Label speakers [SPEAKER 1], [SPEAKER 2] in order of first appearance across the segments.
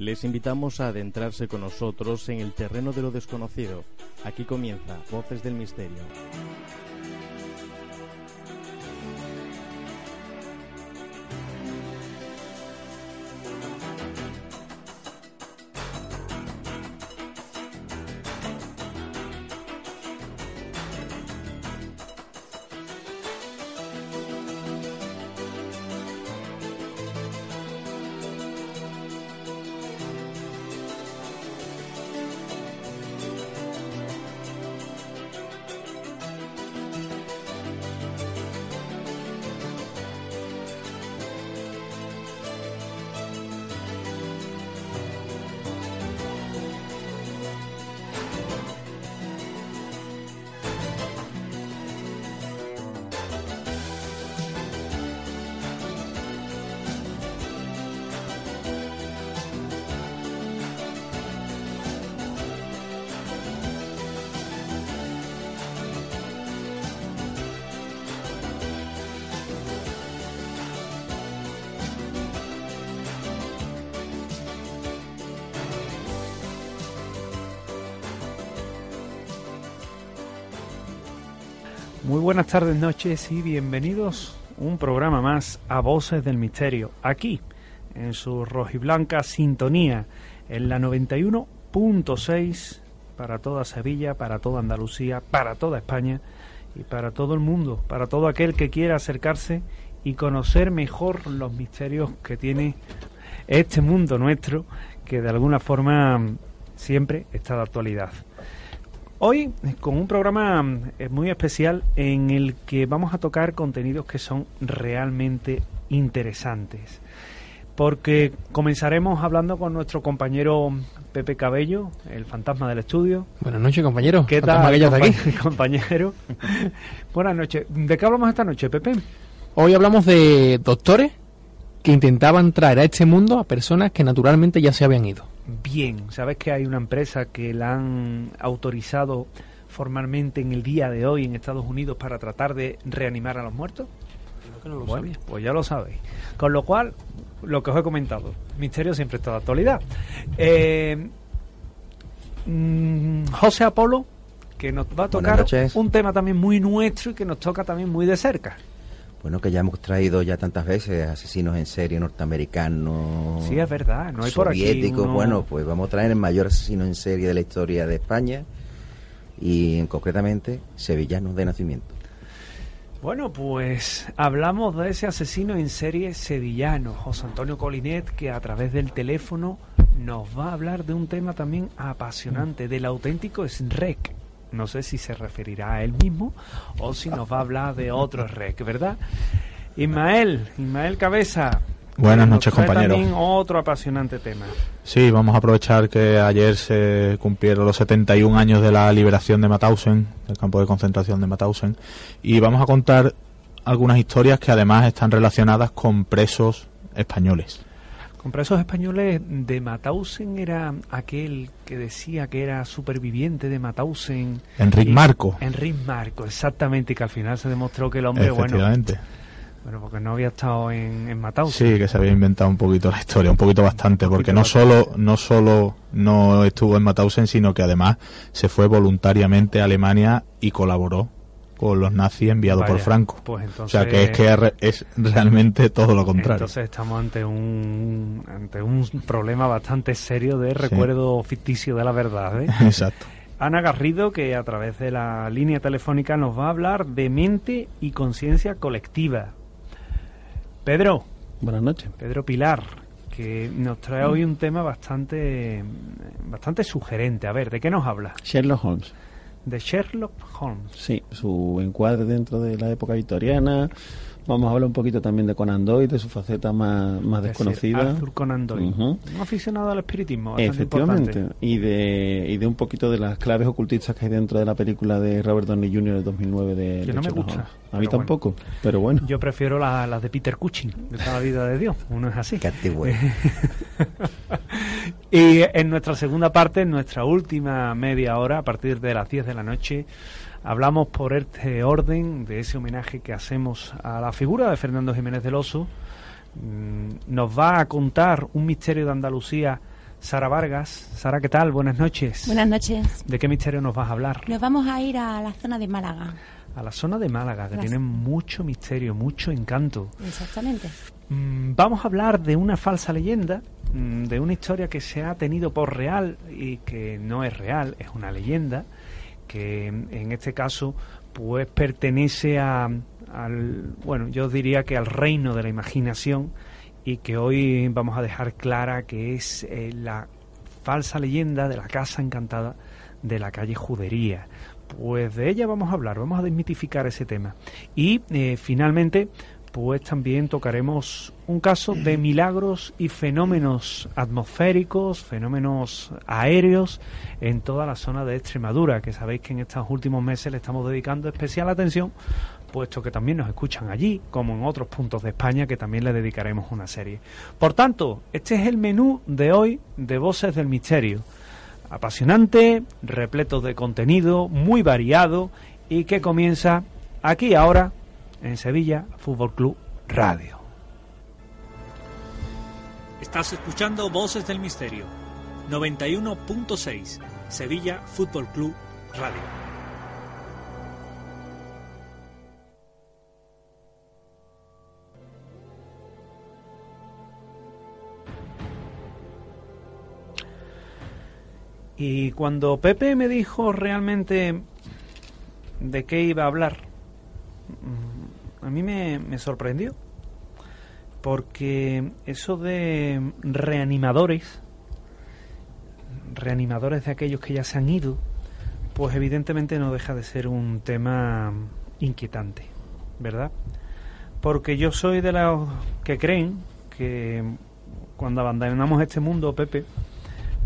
[SPEAKER 1] Les invitamos a adentrarse con nosotros en el terreno de lo desconocido. Aquí comienza Voces del Misterio.
[SPEAKER 2] Tardes, noches y bienvenidos un programa más a Voces del Misterio, aquí en su rojiblanca sintonía, en la 91.6 para toda Sevilla, para toda Andalucía, para toda España y para todo el mundo, para todo aquel que quiera acercarse y conocer mejor los misterios que tiene este mundo nuestro, que de alguna forma siempre está de actualidad. Hoy con un programa eh, muy especial en el que vamos a tocar contenidos que son realmente interesantes. Porque comenzaremos hablando con nuestro compañero Pepe Cabello, el fantasma del estudio.
[SPEAKER 3] Buenas noches, compañero.
[SPEAKER 2] ¿Qué tal, aquí? compañero? Buenas noches. ¿De qué hablamos esta noche, Pepe?
[SPEAKER 3] Hoy hablamos de doctores que intentaban traer a este mundo a personas que naturalmente ya se habían ido
[SPEAKER 2] bien. ¿Sabes que hay una empresa que la han autorizado formalmente en el día de hoy en Estados Unidos para tratar de reanimar a los muertos? bueno, pues ya lo sabéis. Con lo cual, lo que os he comentado, misterio siempre está de actualidad. Eh, mm, José Apolo, que nos va a tocar un tema también muy nuestro y que nos toca también muy de cerca.
[SPEAKER 4] Bueno, que ya hemos traído ya tantas veces asesinos en serie norteamericanos.
[SPEAKER 2] Sí, es verdad, no hay por aquí
[SPEAKER 4] Bueno, pues vamos a traer el mayor asesino en serie de la historia de España y concretamente sevillanos de nacimiento.
[SPEAKER 2] Bueno, pues hablamos de ese asesino en serie sevillano, José Antonio Colinet, que a través del teléfono nos va a hablar de un tema también apasionante, del auténtico SREC, no sé si se referirá a él mismo o si nos va a hablar de otro rec, ¿verdad? Ismael, Ismael Cabeza.
[SPEAKER 5] Buenas noches, compañeros.
[SPEAKER 2] También otro apasionante tema.
[SPEAKER 5] Sí, vamos a aprovechar que ayer se cumplieron los 71 años de la liberación de Mauthausen, del campo de concentración de Mauthausen, y vamos a contar algunas historias que además están relacionadas con presos españoles.
[SPEAKER 2] Con presos españoles de Mauthausen era aquel que decía que era superviviente de Mauthausen.
[SPEAKER 5] Enrique Marco.
[SPEAKER 2] Enrique Marco, exactamente, y que al final se demostró que el hombre,
[SPEAKER 5] Efectivamente.
[SPEAKER 2] bueno, porque no había estado en, en.
[SPEAKER 5] Sí, que se había inventado un poquito la historia, un poquito bastante, porque no solo, no solo no estuvo en Mauthausen, sino que además se fue voluntariamente a Alemania y colaboró con los nazis enviados por Franco.
[SPEAKER 2] Pues
[SPEAKER 5] o sea que es que es realmente todo lo contrario.
[SPEAKER 2] Entonces estamos ante un ante un problema bastante serio de recuerdo ficticio de la verdad. ¿eh?
[SPEAKER 5] Exacto.
[SPEAKER 2] Ana Garrido, que a través de la línea telefónica nos va a hablar de mente y conciencia colectiva. Pedro.
[SPEAKER 6] Buenas noches.
[SPEAKER 2] Pedro Pilar, que nos trae hoy un tema bastante, bastante sugerente. A ver, ¿de qué nos habla?
[SPEAKER 6] Sherlock Holmes
[SPEAKER 2] de Sherlock Holmes.
[SPEAKER 6] Sí, su encuadre dentro de la época victoriana. Vamos a hablar un poquito también de Conan Doyle, de su faceta más, más desconocida.
[SPEAKER 2] Arthur Conan Doyle, un aficionado al espiritismo.
[SPEAKER 6] Efectivamente, y de, y de un poquito de las claves ocultistas que hay dentro de la película de Robert Downey Jr. de 2009 de
[SPEAKER 2] Que no me gusta.
[SPEAKER 6] A mí tampoco, pero bueno.
[SPEAKER 2] Yo prefiero las la de Peter Cushing, de toda la vida de Dios. Uno es así. y en nuestra segunda parte, en nuestra última media hora, a partir de las 10 de la noche, hablamos por este orden de ese homenaje que hacemos a la figura de Fernando Jiménez del Oso. Mm, nos va a contar un misterio de Andalucía Sara Vargas. Sara, ¿qué tal? Buenas noches.
[SPEAKER 7] Buenas noches.
[SPEAKER 2] ¿De qué misterio nos vas a hablar?
[SPEAKER 7] Nos vamos a ir a la zona de Málaga.
[SPEAKER 2] A la zona de Málaga, que
[SPEAKER 7] Las-
[SPEAKER 2] tiene mucho misterio, mucho encanto.
[SPEAKER 7] Exactamente.
[SPEAKER 2] Mm, Vamos a hablar de una falsa leyenda, mm, de una historia que se ha tenido por real y que no es real, es una leyenda, que en este caso pues pertenece a, al, bueno, yo diría que al reino de la imaginación y que hoy vamos a dejar clara que es eh, la falsa leyenda de la casa encantada de la calle Judería. Pues de ella vamos a hablar, vamos a desmitificar ese tema. Y eh, finalmente, pues también tocaremos un caso de milagros y fenómenos atmosféricos, fenómenos aéreos en toda la zona de Extremadura, que sabéis que en estos últimos meses le estamos dedicando especial atención, puesto que también nos escuchan allí, como en otros puntos de España, que también le dedicaremos una serie. Por tanto, este es el menú de hoy de Voces del Misterio apasionante, repleto de contenido, muy variado y que comienza aquí ahora en Sevilla Fútbol Club Radio. Estás escuchando Voces del Misterio, 91.6 Sevilla Fútbol Club Radio. Y cuando Pepe me dijo realmente de qué iba a hablar, a mí me, me sorprendió. Porque eso de reanimadores, reanimadores de aquellos que ya se han ido, pues evidentemente no deja de ser un tema inquietante, ¿verdad? Porque yo soy de los que creen que cuando abandonamos este mundo, Pepe,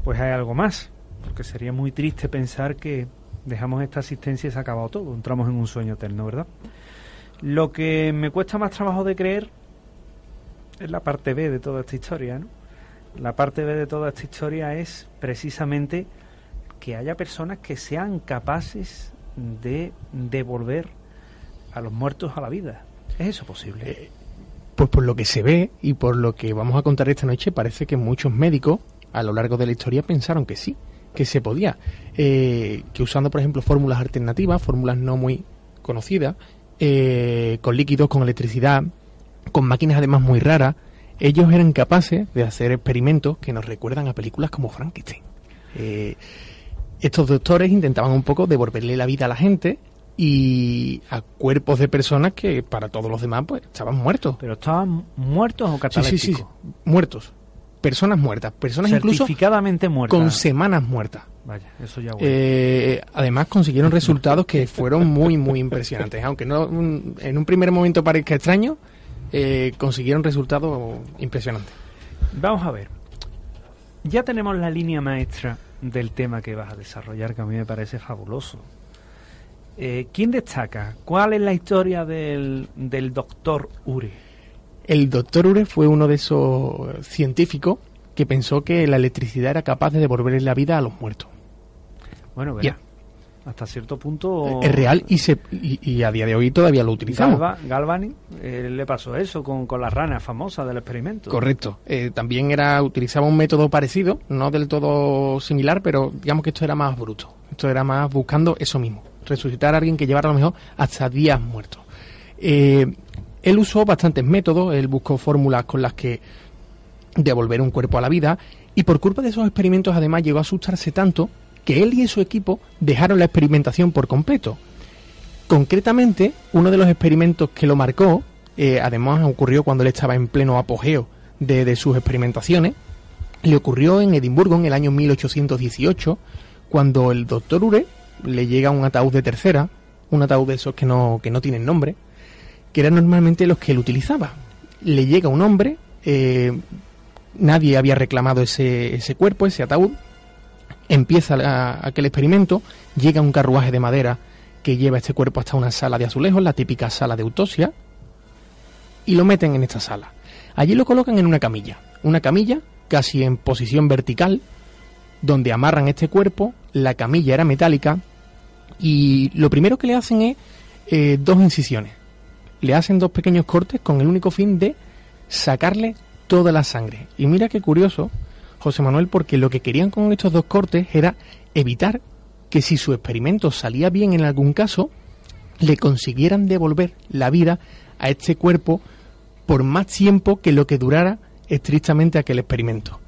[SPEAKER 2] pues hay algo más. Porque sería muy triste pensar que dejamos esta asistencia y se ha acabado todo. Entramos en un sueño eterno, ¿verdad? Lo que me cuesta más trabajo de creer es la parte B de toda esta historia, ¿no? La parte B de toda esta historia es precisamente que haya personas que sean capaces de devolver a los muertos a la vida. ¿Es eso posible?
[SPEAKER 3] Pues por lo que se ve y por lo que vamos a contar esta noche, parece que muchos médicos a lo largo de la historia pensaron que sí, que se podía. Eh, que usando, por ejemplo, fórmulas alternativas, fórmulas no muy conocidas, eh, con líquidos, con electricidad, con máquinas además muy raras, ellos eran capaces de hacer experimentos que nos recuerdan a películas como Frankenstein. Eh, estos doctores intentaban un poco devolverle la vida a la gente y a cuerpos de personas que para todos los demás pues estaban muertos.
[SPEAKER 2] ¿Pero estaban muertos o catalépticos?
[SPEAKER 3] sí, sí, muertos. Personas muertas, personas incluso
[SPEAKER 2] Certificadamente muertas.
[SPEAKER 3] con semanas muertas.
[SPEAKER 2] Vaya, eso ya huele.
[SPEAKER 3] Eh, además consiguieron resultados que fueron muy, muy impresionantes. Aunque no en un primer momento parezca extraño, eh, consiguieron resultados impresionantes.
[SPEAKER 2] Vamos a ver. Ya tenemos la línea maestra del tema que vas a desarrollar, que a mí me parece fabuloso. Eh, ¿Quién destaca? ¿Cuál es la historia del, del doctor Ure?
[SPEAKER 3] El doctor Ure fue uno de esos científicos que pensó que la electricidad era capaz de devolverle la vida a los muertos.
[SPEAKER 2] Bueno, verá, hasta cierto punto...
[SPEAKER 3] Es real y, se, y, y a día de hoy todavía lo utilizamos.
[SPEAKER 2] Galva- Galvani eh, le pasó eso con, con la rana famosa del experimento.
[SPEAKER 3] Correcto. Eh, también era utilizaba un método parecido, no del todo similar, pero digamos que esto era más bruto. Esto era más buscando eso mismo, resucitar a alguien que llevara a lo mejor hasta días muertos. Eh, él usó bastantes métodos, él buscó fórmulas con las que devolver un cuerpo a la vida y por culpa de esos experimentos además llegó a asustarse tanto que él y su equipo dejaron la experimentación por completo. Concretamente, uno de los experimentos que lo marcó, eh, además ocurrió cuando él estaba en pleno apogeo de, sus experimentaciones, le ocurrió en Edimburgo en el año 1818, cuando el doctor Ure le llega un ataúd de tercera, un ataúd de esos que no, que no tienen nombre, que eran normalmente los que él utilizaba. Le llega un hombre, eh, nadie había reclamado ese, ese cuerpo, ese ataúd, empieza aquel experimento, llega un carruaje de madera que lleva este cuerpo hasta una sala de azulejos, la típica sala de autopsia, y lo meten en esta sala. Allí lo colocan en una camilla, una camilla casi en posición vertical, donde amarran este cuerpo, la camilla era metálica, y lo primero que le hacen es eh, dos incisiones. Le hacen dos pequeños cortes con el único fin de sacarle toda la sangre. Y mira qué curioso, José Manuel, porque lo que querían con estos dos cortes era evitar que si su experimento salía bien en algún caso, le consiguieran devolver la vida a este cuerpo por más tiempo que lo que durara estrictamente aquel experimento.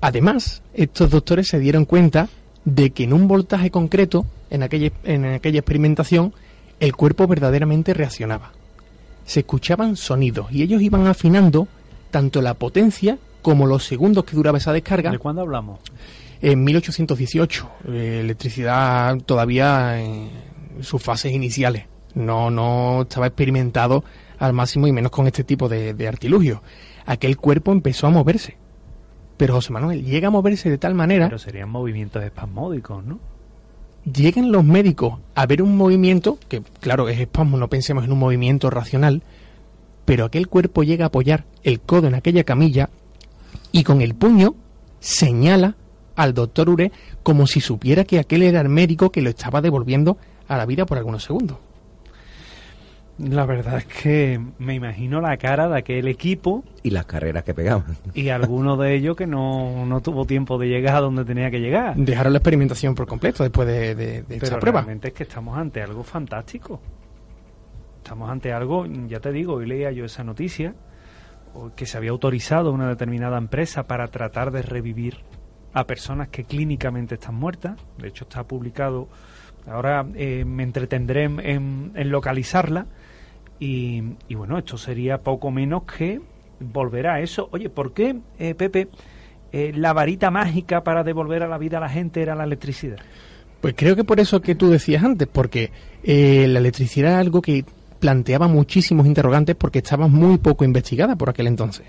[SPEAKER 3] Además, estos doctores se dieron cuenta de que en un voltaje concreto, en aquella, en aquella experimentación, el cuerpo verdaderamente reaccionaba. Se escuchaban sonidos y ellos iban afinando tanto la potencia como los segundos que duraba esa descarga.
[SPEAKER 2] ¿De cuándo hablamos?
[SPEAKER 3] En 1818, eh, electricidad todavía en sus fases iniciales. No, no estaba experimentado al máximo y menos con este tipo de, de artilugios. Aquel cuerpo empezó a moverse. Pero José Manuel llega a moverse de tal manera
[SPEAKER 2] Pero serían movimientos espasmódicos, ¿no?
[SPEAKER 3] llegan los médicos a ver un movimiento, que claro es espasmo, no pensemos en un movimiento racional, pero aquel cuerpo llega a apoyar el codo en aquella camilla y con el puño señala al doctor Ure como si supiera que aquel era el médico que lo estaba devolviendo a la vida por algunos segundos.
[SPEAKER 2] La verdad es que me imagino la cara de aquel equipo
[SPEAKER 4] Y las carreras que pegaban.
[SPEAKER 2] y alguno de ellos que no, no tuvo tiempo de llegar a donde tenía que llegar.
[SPEAKER 3] Dejaron la experimentación por completo después de, de, de esta
[SPEAKER 2] Pero
[SPEAKER 3] prueba.
[SPEAKER 2] realmente es que estamos ante algo fantástico. Estamos ante algo, ya te digo, hoy leía yo esa noticia, que se había autorizado una determinada empresa para tratar de revivir a personas que clínicamente están muertas. De hecho, está publicado. Ahora eh, me entretendré en, localizarla. Y, y bueno, esto sería poco menos que volver a eso. Oye, ¿por qué, eh, Pepe, eh, la varita mágica para devolver a la vida a la gente era la electricidad?
[SPEAKER 3] Pues creo que por eso que tú decías antes, porque eh, la electricidad era algo que planteaba muchísimos interrogantes porque estaba muy poco investigada por aquel entonces.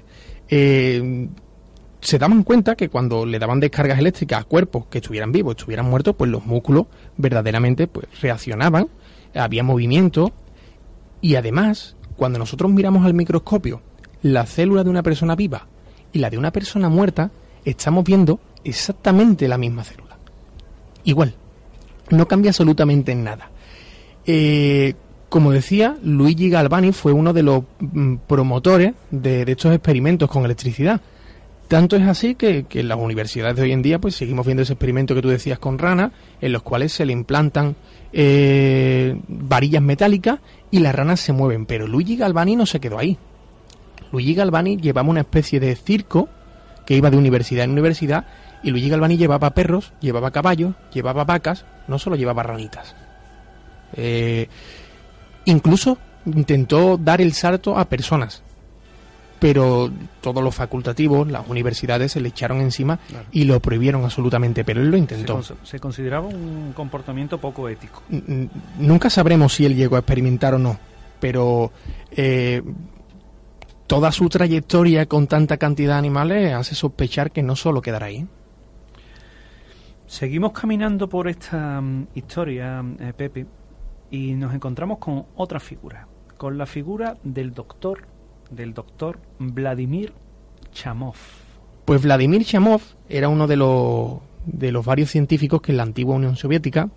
[SPEAKER 3] Eh, se daban cuenta que cuando le daban descargas eléctricas a cuerpos que estuvieran vivos, estuvieran muertos, pues los músculos verdaderamente pues, reaccionaban, había movimiento y además, cuando nosotros miramos al microscopio la célula de una persona viva y la de una persona muerta, estamos viendo exactamente la misma célula. Igual, no cambia absolutamente en nada. Eh, como decía, Luigi Galvani fue uno de los mm, promotores de, estos experimentos con electricidad. Tanto es así que, que en las universidades de hoy en día pues seguimos viendo ese experimento que tú decías con ranas, en los cuales se le implantan eh, varillas metálicas y las ranas se mueven. Pero Luigi Galvani no se quedó ahí. Luigi Galvani llevaba una especie de circo que iba de universidad en universidad y Luigi Galvani llevaba perros, llevaba caballos, llevaba vacas, no solo llevaba ranitas. Eh, incluso intentó dar el salto a personas, pero todos los facultativos, las universidades se le echaron encima
[SPEAKER 2] Claro.
[SPEAKER 3] y lo prohibieron absolutamente, pero él lo
[SPEAKER 2] Se,
[SPEAKER 3] intentó.
[SPEAKER 2] cons- se consideraba un comportamiento poco ético.
[SPEAKER 3] Nunca sabremos si él llegó a experimentar o no, pero eh, toda su trayectoria con tanta cantidad de animales hace sospechar que no solo quedará ahí.
[SPEAKER 2] Seguimos caminando por esta mm, historia, eh, Pepe, y nos encontramos con otra figura, con la figura del doctor, del doctor Vladimir Chamov.
[SPEAKER 3] Pues Vladimir Chamov era uno de los, de los varios científicos que en la antigua Unión Soviética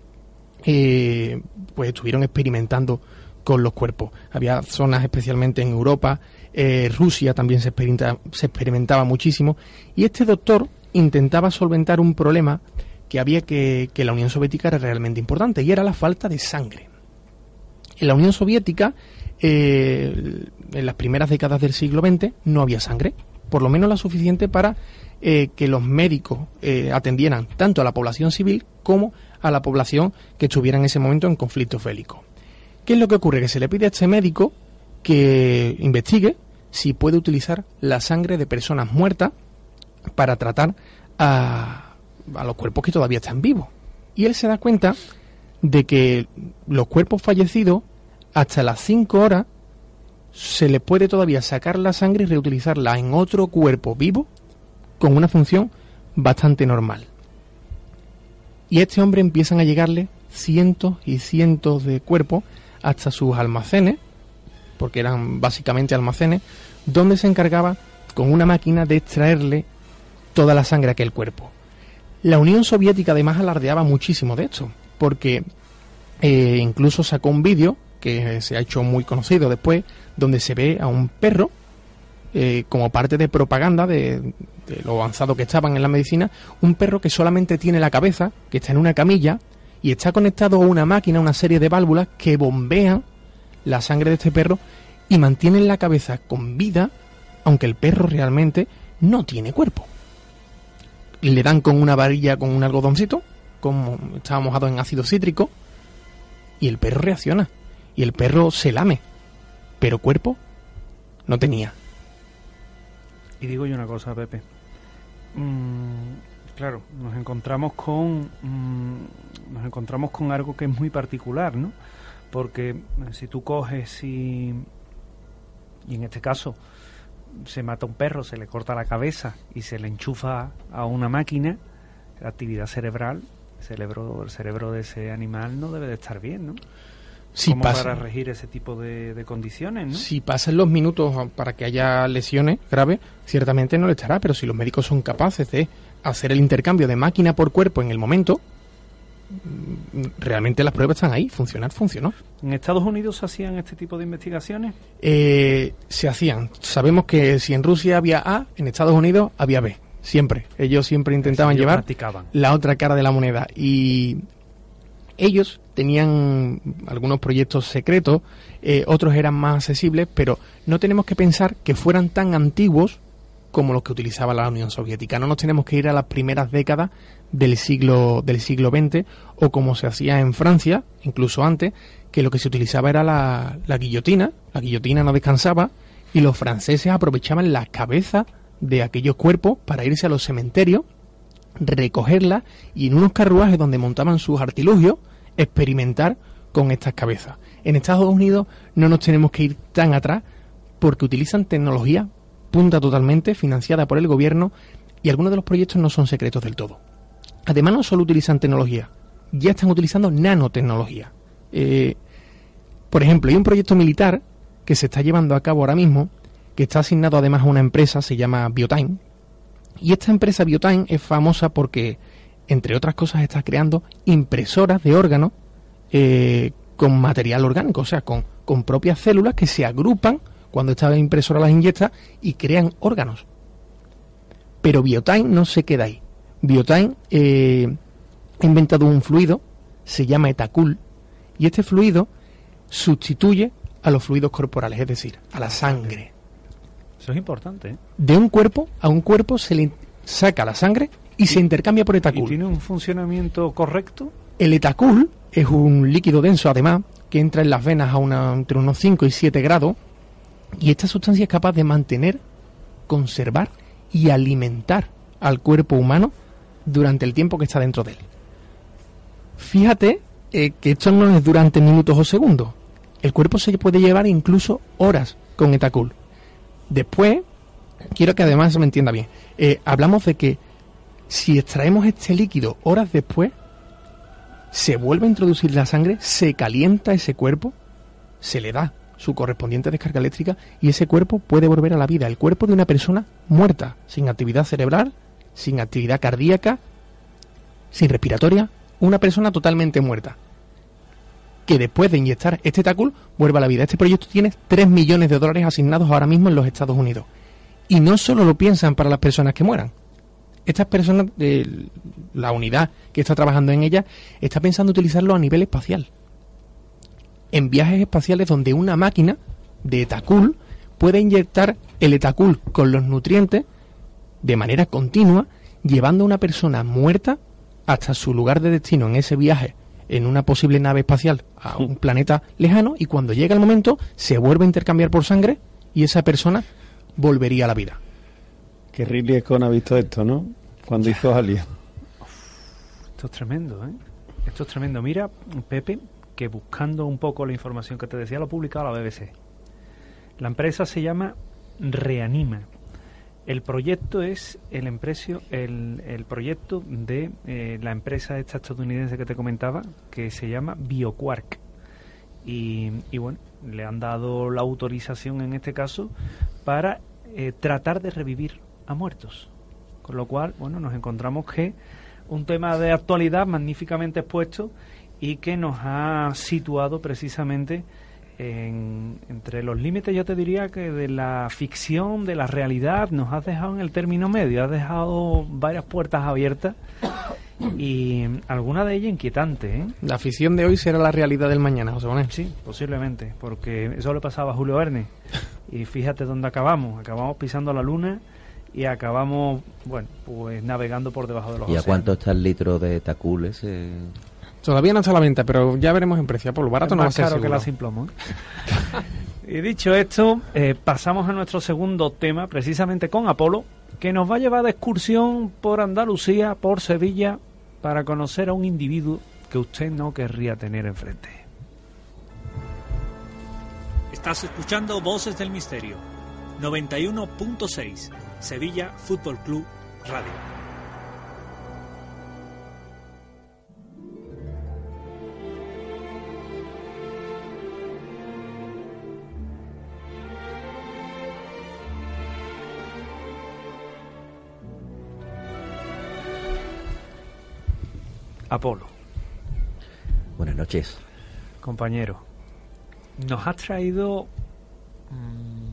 [SPEAKER 3] eh, pues estuvieron experimentando con los cuerpos. Había zonas especialmente en Europa, eh, Rusia también se, experimenta- se experimentaba muchísimo y este doctor intentaba solventar un problema que había que, que la Unión Soviética era realmente importante y era la falta de sangre. En la Unión Soviética, eh, en las primeras décadas del siglo XX, no había sangre, por lo menos la suficiente para eh, que los médicos eh, atendieran tanto a la población civil como a la población que estuviera en ese momento en conflictos bélicos. ¿Qué es lo que ocurre? Que se le pide a este médico que investigue si puede utilizar la sangre de personas muertas para tratar a, a los cuerpos que todavía están vivos. Y él se da cuenta de que los cuerpos fallecidos, hasta las 5 horas, se les puede todavía sacar la sangre y reutilizarla en otro cuerpo vivo con una función bastante normal. Y a este hombre empiezan a llegarle cientos y cientos de cuerpos hasta sus almacenes, porque eran básicamente almacenes, donde se encargaba con una máquina de extraerle toda la sangre a aquel cuerpo. La Unión Soviética además alardeaba muchísimo de esto, porque eh, incluso sacó un vídeo que se ha hecho muy conocido después, donde se ve a un perro eh, como parte de propaganda de, de lo avanzado que estaban en la medicina, un perro que solamente tiene la cabeza, que está en una camilla y está conectado a una máquina, una serie de válvulas que bombean la sangre de este perro y mantienen la cabeza con vida, aunque el perro realmente no tiene cuerpo. Le dan con una varilla, con un algodoncito, estaba mojado en ácido cítrico, y el perro reacciona. Y el perro se lame. Pero cuerpo no tenía.
[SPEAKER 2] Y digo yo una cosa, Pepe. Mm, claro, nos encontramos con mm, nos encontramos con algo que es muy particular, ¿no? Porque eh, si tú coges y y en este caso se mata un perro, se le corta la cabeza y se le enchufa a una máquina, actividad cerebral, el cerebro, el cerebro de ese animal no debe de estar bien, ¿no?
[SPEAKER 3] Si
[SPEAKER 2] Como
[SPEAKER 3] pasa,
[SPEAKER 2] para regir ese tipo de, de condiciones, ¿no?
[SPEAKER 3] si pasan los minutos para que haya lesiones graves, ciertamente no le estará, pero si los médicos son capaces de hacer el intercambio de máquina por cuerpo en el momento, mm, realmente las pruebas están ahí, funcionar funcionó.
[SPEAKER 2] ¿En Estados Unidos se hacían este tipo de investigaciones?
[SPEAKER 3] Eh, se hacían. Sabemos que si en Rusia había A, en Estados Unidos había B. Siempre. Ellos siempre intentaban
[SPEAKER 2] Ellos
[SPEAKER 3] llevar
[SPEAKER 2] practicaban.
[SPEAKER 3] la otra cara de la moneda. Y ellos tenían algunos proyectos secretos, eh, otros eran más accesibles, pero no tenemos que pensar que fueran tan antiguos como los que utilizaba la Unión Soviética. No nos tenemos que ir a las primeras décadas del siglo del siglo XX o como se hacía en Francia, incluso antes, que lo que se utilizaba era la, la guillotina. La guillotina no descansaba y los franceses aprovechaban la cabeza de aquellos cuerpos para irse a los cementerios recogerla y en unos carruajes donde montaban sus artilugios experimentar con estas cabezas. En Estados Unidos no nos tenemos que ir tan atrás porque utilizan tecnología punta totalmente financiada por el gobierno y algunos de los proyectos no son secretos del todo. Además no solo utilizan tecnología, ya están utilizando nanotecnología. Eh, por ejemplo, hay un proyecto militar que se está llevando a cabo ahora mismo, que está asignado además a una empresa, se llama Biotime, y esta empresa Biotime es famosa porque, entre otras cosas, está creando impresoras de órganos eh, con material orgánico, o sea, con, con propias células que se agrupan cuando esta impresora las inyecta y crean órganos. Pero Biotime no se queda ahí. Biotime eh, ha inventado un fluido, se llama Etacul, y este fluido sustituye a los fluidos corporales, es decir, a la sangre
[SPEAKER 2] Eso es importante, ¿eh?
[SPEAKER 3] de un cuerpo a un cuerpo se le saca la sangre y, se intercambia por
[SPEAKER 2] ¿Y
[SPEAKER 3] etacul.
[SPEAKER 2] tiene un funcionamiento correcto?
[SPEAKER 3] El etacul es un líquido denso, además, que entra en las venas a una, entre unos 5 y 7 grados y esta sustancia es capaz de mantener, conservar y alimentar al cuerpo humano durante el tiempo que está dentro de él. Fíjate eh, que esto no es durante minutos o segundos. El cuerpo se puede llevar incluso horas con etacul. Después, quiero que además se me entienda bien, eh, hablamos de que si extraemos este líquido horas después, se vuelve a introducir la sangre, se calienta ese cuerpo, se le da su correspondiente descarga eléctrica y ese cuerpo puede volver a la vida. El cuerpo de una persona muerta, sin actividad cerebral, sin actividad cardíaca, sin respiratoria, una persona totalmente muerta. Que después de inyectar este tacul vuelva a la vida. Este proyecto tiene 3 millones de dólares asignados ahora mismo en los Estados Unidos. Y no solo lo piensan para las personas que mueran. Estas personas, de la unidad que está trabajando en ella, está pensando utilizarlo a nivel espacial. En viajes espaciales donde una máquina de etacul puede inyectar el etacul con los nutrientes de manera continua, llevando a una persona muerta hasta su lugar de destino en ese viaje en una posible nave espacial a un planeta lejano y cuando llega el momento se vuelve a intercambiar por sangre y esa persona volvería a la vida.
[SPEAKER 6] Que Ridley Scott ha visto esto, ¿no? Cuando hizo Alien.
[SPEAKER 2] Esto es tremendo, ¿eh? Esto es tremendo. Mira, Pepe, que buscando un poco la información que te decía, lo ha publicado la BBC. La empresa se llama Reanima. El proyecto es el, empresio, el, el proyecto de eh, la empresa esta estadounidense que te comentaba, que se llama BioQuark. Y, y bueno, le han dado la autorización en este caso para eh, tratar de revivir a muertos. Con lo cual, bueno, nos encontramos que un tema de actualidad magníficamente expuesto y que nos ha situado precisamente en- entre los límites yo te diría que de la ficción, de la realidad, nos has dejado en el término medio, has dejado varias puertas abiertas y alguna de ellas inquietante, ¿eh?
[SPEAKER 3] La afición de hoy será la realidad del mañana, José Manuel.
[SPEAKER 2] Sí, posiblemente, porque eso le pasaba a Julio Verne. Y fíjate dónde acabamos. Acabamos pisando la luna y acabamos, bueno, pues navegando por debajo de los
[SPEAKER 4] ¿Y a
[SPEAKER 2] océanos.
[SPEAKER 4] cuánto está el litro de Tacul ese?
[SPEAKER 3] Todavía no está a la venta, pero ya veremos en precio. Por lo barato
[SPEAKER 2] Es
[SPEAKER 3] no va a
[SPEAKER 2] más
[SPEAKER 3] ser
[SPEAKER 2] caro que la sin plomo. ¿eh? y dicho esto, eh, pasamos a nuestro segundo tema, precisamente con Apolo, que nos va a llevar de excursión por Andalucía, por Sevilla, para conocer a un individuo que usted no querría tener enfrente. Estás escuchando Voces del Misterio, 91.6, Sevilla Fútbol Club Radio. Apolo,
[SPEAKER 4] Buenas noches.
[SPEAKER 2] compañero, nos has traído mm,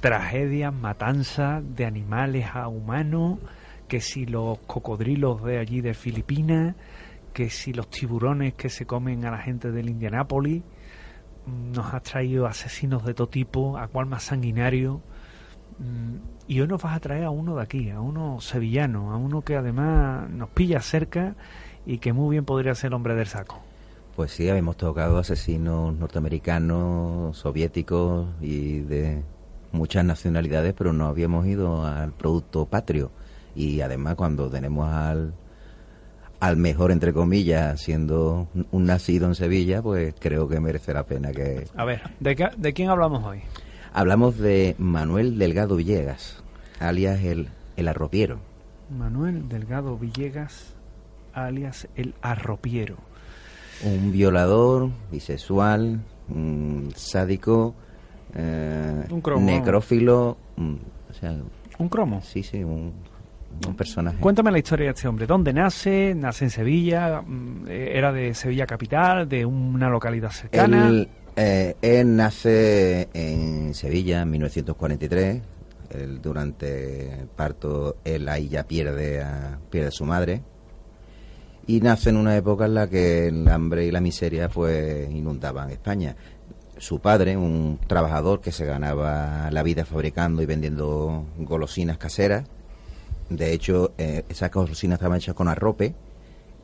[SPEAKER 2] tragedias, matanzas de animales a humanos, que si los cocodrilos de allí de Filipinas, que si los tiburones que se comen a la gente del Indianápolis, mm, nos has traído asesinos de todo tipo, a cual más sanguinario, mm, y hoy nos vas a traer a uno de aquí, a uno sevillano, a uno que además nos pilla cerca y que muy bien podría ser hombre del saco.
[SPEAKER 4] Pues sí, habíamos tocado asesinos norteamericanos, soviéticos y de muchas nacionalidades, pero no habíamos ido al producto patrio. Y además cuando tenemos al, al mejor, entre comillas, siendo un- un nacido en Sevilla, pues creo que merece la pena que...
[SPEAKER 2] A ver, ¿de, qué- de quién hablamos hoy?
[SPEAKER 4] Hablamos de Manuel Delgado Villegas, alias el, el arropiero.
[SPEAKER 2] Manuel Delgado Villegas, alias el arropiero.
[SPEAKER 4] Un violador, bisexual, sádico, eh,
[SPEAKER 2] Un cromo.
[SPEAKER 4] necrófilo, mm, o sea,
[SPEAKER 2] Un cromo.
[SPEAKER 4] sí, sí, un, un personaje.
[SPEAKER 2] Cuéntame la historia de este hombre. ¿Dónde nace? ¿Nace en Sevilla? Mm, eh, ¿Era de Sevilla capital? ¿De una localidad cercana?
[SPEAKER 4] Él, eh, él nace en Sevilla en 1943. Él, durante el parto, él ahí ya pierde a, pierde a su madre. Y nace en una época en la que el hambre y la miseria pues inundaban España. Su padre, un trabajador que se ganaba la vida fabricando y vendiendo golosinas caseras. De hecho, eh, esas golosinas estaban hechas con arrope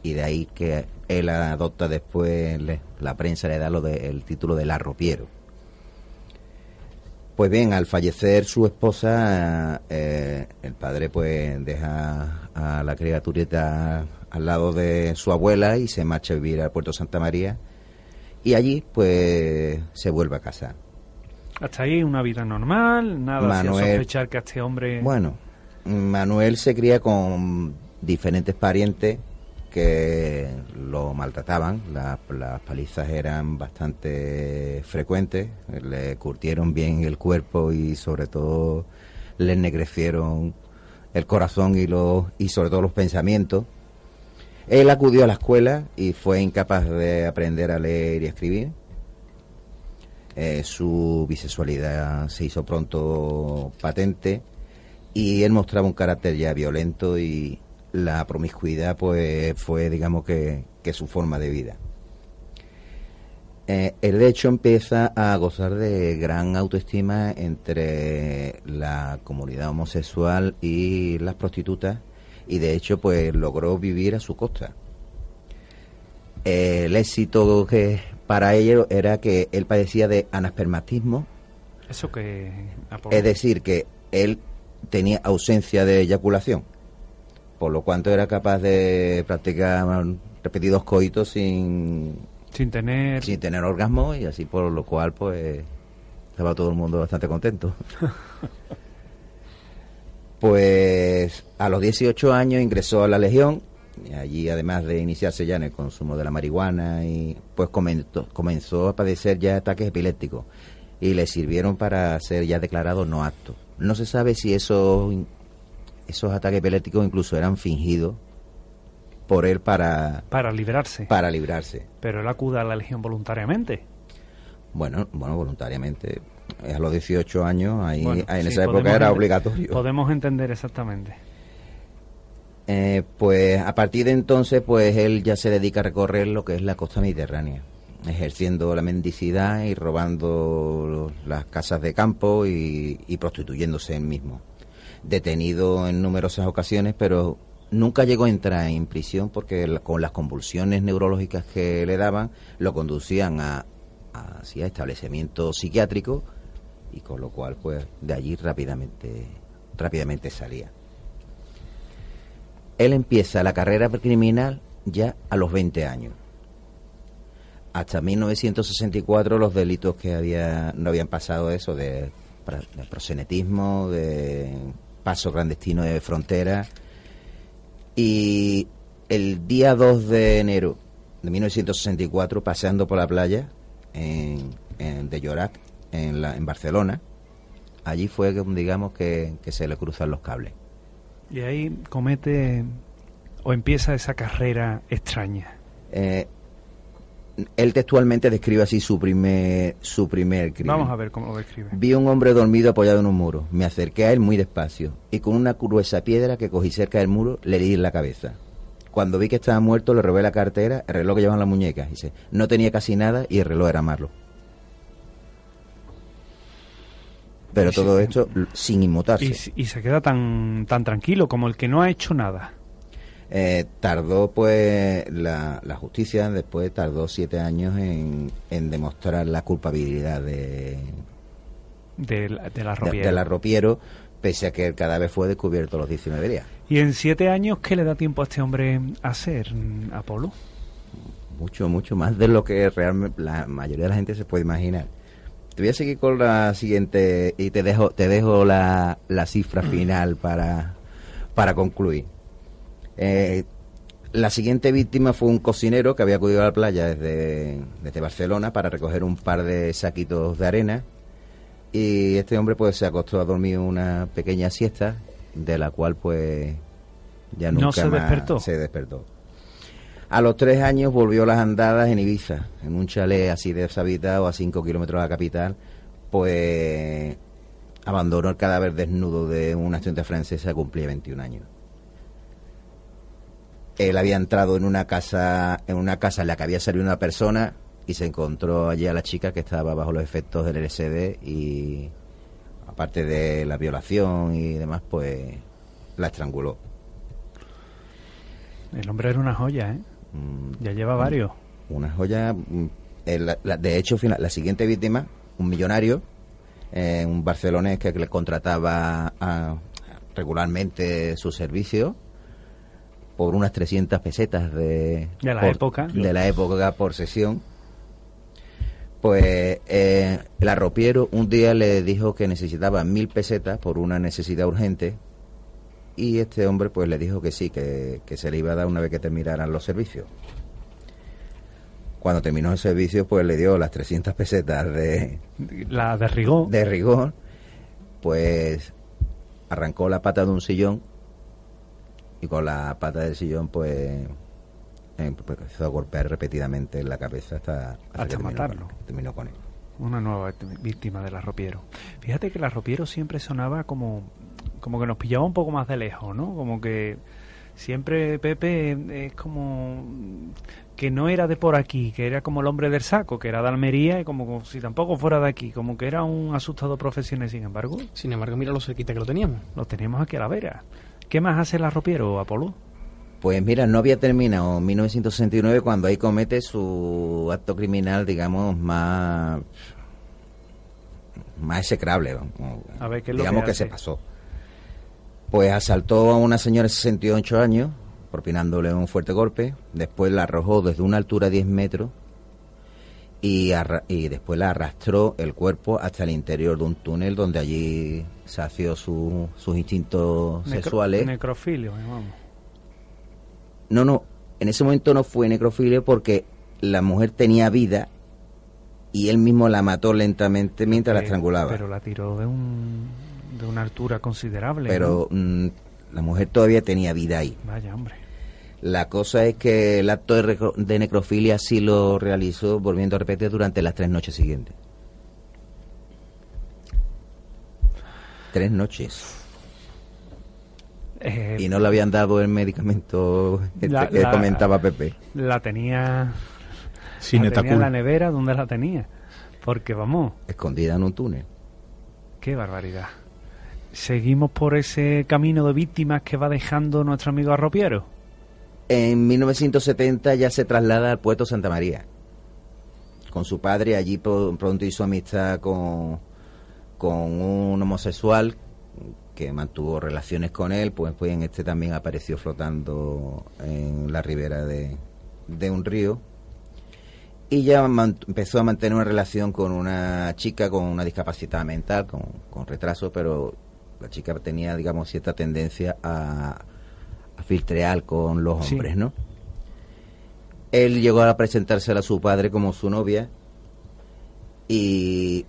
[SPEAKER 4] y de ahí que él adopta después, la prensa le da el título del arropiero. Pues bien, al fallecer su esposa, eh, el padre pues deja a la criaturita al lado de su abuela y se marcha a vivir al puerto Santa María y allí pues se vuelve a casar.
[SPEAKER 2] Hasta ahí una vida normal, nada
[SPEAKER 4] Manuel-
[SPEAKER 2] sospechar que a este hombre...
[SPEAKER 4] Bueno, Manuel se cría con diferentes parientes que lo maltrataban. La- las palizas eran bastante frecuentes. Le curtieron bien el cuerpo y sobre todo le ennegrecieron el corazón y, los, y sobre todo los pensamientos. Él acudió a la escuela y fue incapaz de aprender a leer y escribir. Eh, su bisexualidad se hizo pronto patente y él mostraba un carácter ya violento y la promiscuidad pues fue digamos que, que su forma de vida. Eh, de hecho empieza a gozar de gran autoestima entre la comunidad homosexual y las prostitutas y de hecho pues logró vivir a su costa. El éxito que para ello era que él padecía de anaspermatismo,
[SPEAKER 2] Eso que... Apolo,
[SPEAKER 4] es decir, que él tenía ausencia de eyaculación, por lo cuanto era capaz de practicar repetidos coitos sin,
[SPEAKER 2] sin tener...
[SPEAKER 4] sin tener orgasmo y así por lo cual pues estaba todo el mundo bastante contento. pues a los 18 años ingresó a la Legión allí además de iniciarse ya en el consumo de la marihuana y pues comenzó, comenzó a padecer ya ataques epilépticos y le sirvieron para ser ya declarado no apto. No se sabe si esos esos ataques epilépticos incluso eran fingidos por él para
[SPEAKER 2] Para librarse.
[SPEAKER 4] para librarse.
[SPEAKER 2] Pero él acude a la legión voluntariamente.
[SPEAKER 4] Bueno, bueno, voluntariamente. A los 18 años, ahí,
[SPEAKER 2] Bueno,
[SPEAKER 4] en
[SPEAKER 2] sí,
[SPEAKER 4] esa época era obligatorio.
[SPEAKER 2] Podemos entender exactamente.
[SPEAKER 4] Eh, pues a partir de entonces, pues él ya se dedica a recorrer lo que es la costa mediterránea, ejerciendo la mendicidad y robando las casas de campo y, y prostituyéndose él mismo. Detenido en numerosas ocasiones, pero nunca llegó a entrar en prisión porque la- con las convulsiones neurológicas que le daban lo conducían a, a, sí, a establecimientos psiquiátricos y con lo cual, pues de allí rápidamente, rápidamente salía. Él empieza la carrera criminal ya a los 20 años. Hasta 1964 los delitos que había no habían pasado eso de, de proxenetismo, de paso clandestino de frontera. Y el día 2 de enero de 1964, paseando por la playa en- de Llorac, en, la, en Barcelona, allí fue, que, digamos, que, que se le cruzan los cables.
[SPEAKER 2] Y ahí comete o empieza esa carrera extraña.
[SPEAKER 4] Eh, él textualmente describe así su primer, su primer crimen.
[SPEAKER 2] Vamos a ver cómo lo describe.
[SPEAKER 4] Vi un hombre dormido apoyado en un muro. Me acerqué a él muy despacio y con una gruesa piedra que cogí cerca del muro le di en la cabeza. Cuando vi que estaba muerto le robé la cartera, el reloj que llevaba en la muñeca. Dice, no tenía casi nada y el reloj era malo. Pero
[SPEAKER 2] Y
[SPEAKER 4] todo esto sin inmutarse.
[SPEAKER 2] Y, se queda tan, tan tranquilo como el que no ha hecho nada.
[SPEAKER 4] Eh, tardó pues la, la justicia después tardó siete años en, en demostrar la culpabilidad de,
[SPEAKER 2] De, la- de la
[SPEAKER 4] de, del arropiero pese a que él cada vez fue descubierto a los 19 días
[SPEAKER 2] Y en siete años, ¿qué le da tiempo a este hombre a hacer, Apolo?
[SPEAKER 4] mucho mucho más de lo que realmente la mayoría de la gente se puede imaginar te voy a seguir con la siguiente y te dejo te dejo la, la cifra final para para concluir Eh, la siguiente víctima fue un cocinero que había acudido a la playa desde, desde Barcelona para recoger un par de saquitos de arena y este hombre pues se acostó a dormir una pequeña siesta de la cual pues ya
[SPEAKER 2] No
[SPEAKER 4] nunca
[SPEAKER 2] se
[SPEAKER 4] más
[SPEAKER 2] despertó.
[SPEAKER 4] se despertó. A los tres años volvió las andadas en Ibiza, en un chalet así deshabitado a cinco kilómetros de la capital, pues abandonó el cadáver desnudo de una estudiante francesa que cumplía 21 años. Él había entrado en una casa, en una casa en la que había salido una persona y se encontró allí a la chica que estaba bajo los efectos del LSD y aparte de la violación y demás, pues la estranguló.
[SPEAKER 2] El hombre era una joya, ¿eh? Ya lleva varios.
[SPEAKER 4] una joya. mm, eh, la- de hecho, la siguiente víctima, un millonario, eh, un barcelonés que le contrataba a- regularmente su servicio por unas 300 pesetas de,
[SPEAKER 2] De la
[SPEAKER 4] por-
[SPEAKER 2] época.
[SPEAKER 4] de la época por sesión. Pues eh, el arropiero un día le dijo que necesitaba mil pesetas por una necesidad urgente y este hombre pues le dijo que sí, que, que se le iba a dar una vez que terminaran los servicios. Cuando terminó el servicio pues le dio las 300 pesetas de,
[SPEAKER 2] La derrigó.
[SPEAKER 4] de rigor, pues arrancó la pata de un sillón y con la pata del sillón pues empezó a golpear repetidamente en la cabeza hasta,
[SPEAKER 2] Hasta
[SPEAKER 4] terminó
[SPEAKER 2] matarlo.
[SPEAKER 4] terminó con él.
[SPEAKER 2] Una nueva víctima- víctima del arropiero. Fíjate que el arropiero siempre sonaba como, como que nos pillaba un poco más de lejos, ¿no? Como que siempre Pepe es como que no era de por aquí, que era como el hombre del saco, que era de Almería y como si tampoco fuera de aquí, como que era un asustado profesional. Sin embargo,
[SPEAKER 3] Sin embargo, mira lo cerquita que lo teníamos.
[SPEAKER 2] lo teníamos aquí a la vera. ¿Qué más hace el arropiero, Apolo?
[SPEAKER 4] Pues mira, no había terminado en 1969 cuando ahí comete su acto criminal, digamos, más más execrable. vamos.
[SPEAKER 2] A ver, ¿qué es lo
[SPEAKER 4] digamos
[SPEAKER 2] que
[SPEAKER 4] que,
[SPEAKER 2] hace?
[SPEAKER 4] se pasó. Pues asaltó a una señora de 68 años, propinándole un fuerte golpe. Después la arrojó desde una altura de 10 metros y, después la arrastró el cuerpo hasta el interior de un túnel donde allí sació su- sus instintos
[SPEAKER 2] Necro-
[SPEAKER 4] sexuales.
[SPEAKER 2] Necrofilio, vamos.
[SPEAKER 4] No, no, en ese momento no fue necrofilia porque la mujer tenía vida y él mismo la mató lentamente mientras la estrangulaba.
[SPEAKER 2] Pero la tiró de, un, de una altura considerable.
[SPEAKER 4] Pero mm, la mujer todavía tenía vida ahí.
[SPEAKER 2] Vaya, hombre.
[SPEAKER 4] La cosa es que el acto de, necrofilia sí lo realizó, volviendo a repetir, durante las tres noches siguientes. Tres noches.
[SPEAKER 2] Eh,
[SPEAKER 4] y no le habían dado el medicamento este, que, comentaba Pepe.
[SPEAKER 2] La tenía,
[SPEAKER 5] Sin
[SPEAKER 2] la en la nevera, ¿dónde la tenía? Porque vamos.
[SPEAKER 4] Escondida en un túnel.
[SPEAKER 2] Qué barbaridad. Seguimos por ese camino de víctimas que va dejando nuestro amigo Arropiero.
[SPEAKER 4] En 1970 ya se traslada al puerto Santa María. Con su padre allí pro- pronto hizo amistad con, con un homosexual que mantuvo relaciones con él, pues, pues en este también apareció flotando en la ribera de, de un río. Y ya empezó a mantener una relación con una chica con una discapacidad mental, con, con retraso, pero la chica tenía, digamos, cierta tendencia a, a filtrear con los
[SPEAKER 2] Sí.
[SPEAKER 4] hombres, ¿no? Él llegó a presentársela a su padre como su novia y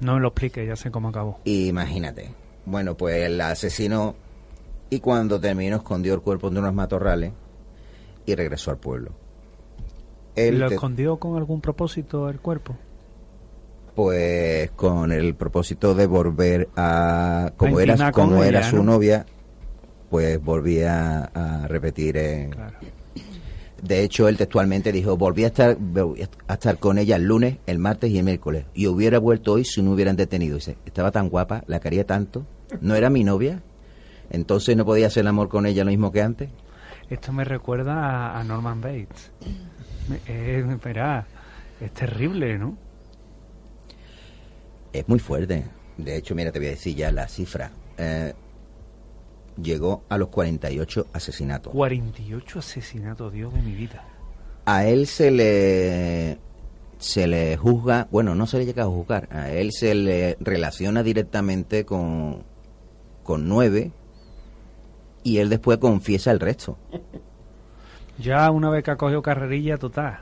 [SPEAKER 2] No me lo explique, ya sé cómo acabó.
[SPEAKER 4] Imagínate. Bueno, pues la asesinó y cuando terminó escondió el cuerpo de unos matorrales y regresó al pueblo. Él,
[SPEAKER 2] ¿Lo
[SPEAKER 4] te-
[SPEAKER 2] escondió con algún propósito el cuerpo?
[SPEAKER 4] Pues con el propósito de volver a como era como era su
[SPEAKER 2] ¿no?
[SPEAKER 4] novia, pues volvía a repetir.
[SPEAKER 2] Claro.
[SPEAKER 4] De hecho, él textualmente dijo, volví a estar, volví a estar con ella el lunes, el martes y el miércoles. Y hubiera vuelto hoy si no hubieran detenido. Dice, estaba tan guapa, la quería tanto, no era mi novia. Entonces no podía hacer el amor con ella lo mismo que antes.
[SPEAKER 2] Esto me recuerda a, a Norman Bates. Eh, espera, es terrible, ¿no?
[SPEAKER 4] Es muy fuerte. De hecho, mira, te voy a decir ya la cifra. Eh, llegó a los 48 asesinatos.
[SPEAKER 2] 48 asesinatos, Dios de mi vida.
[SPEAKER 4] A él se le se le juzga, bueno, no se le llega a juzgar, a él se le relaciona directamente con con nueve y él después confiesa el resto.
[SPEAKER 2] Ya una vez que ha cogido carrerilla, total.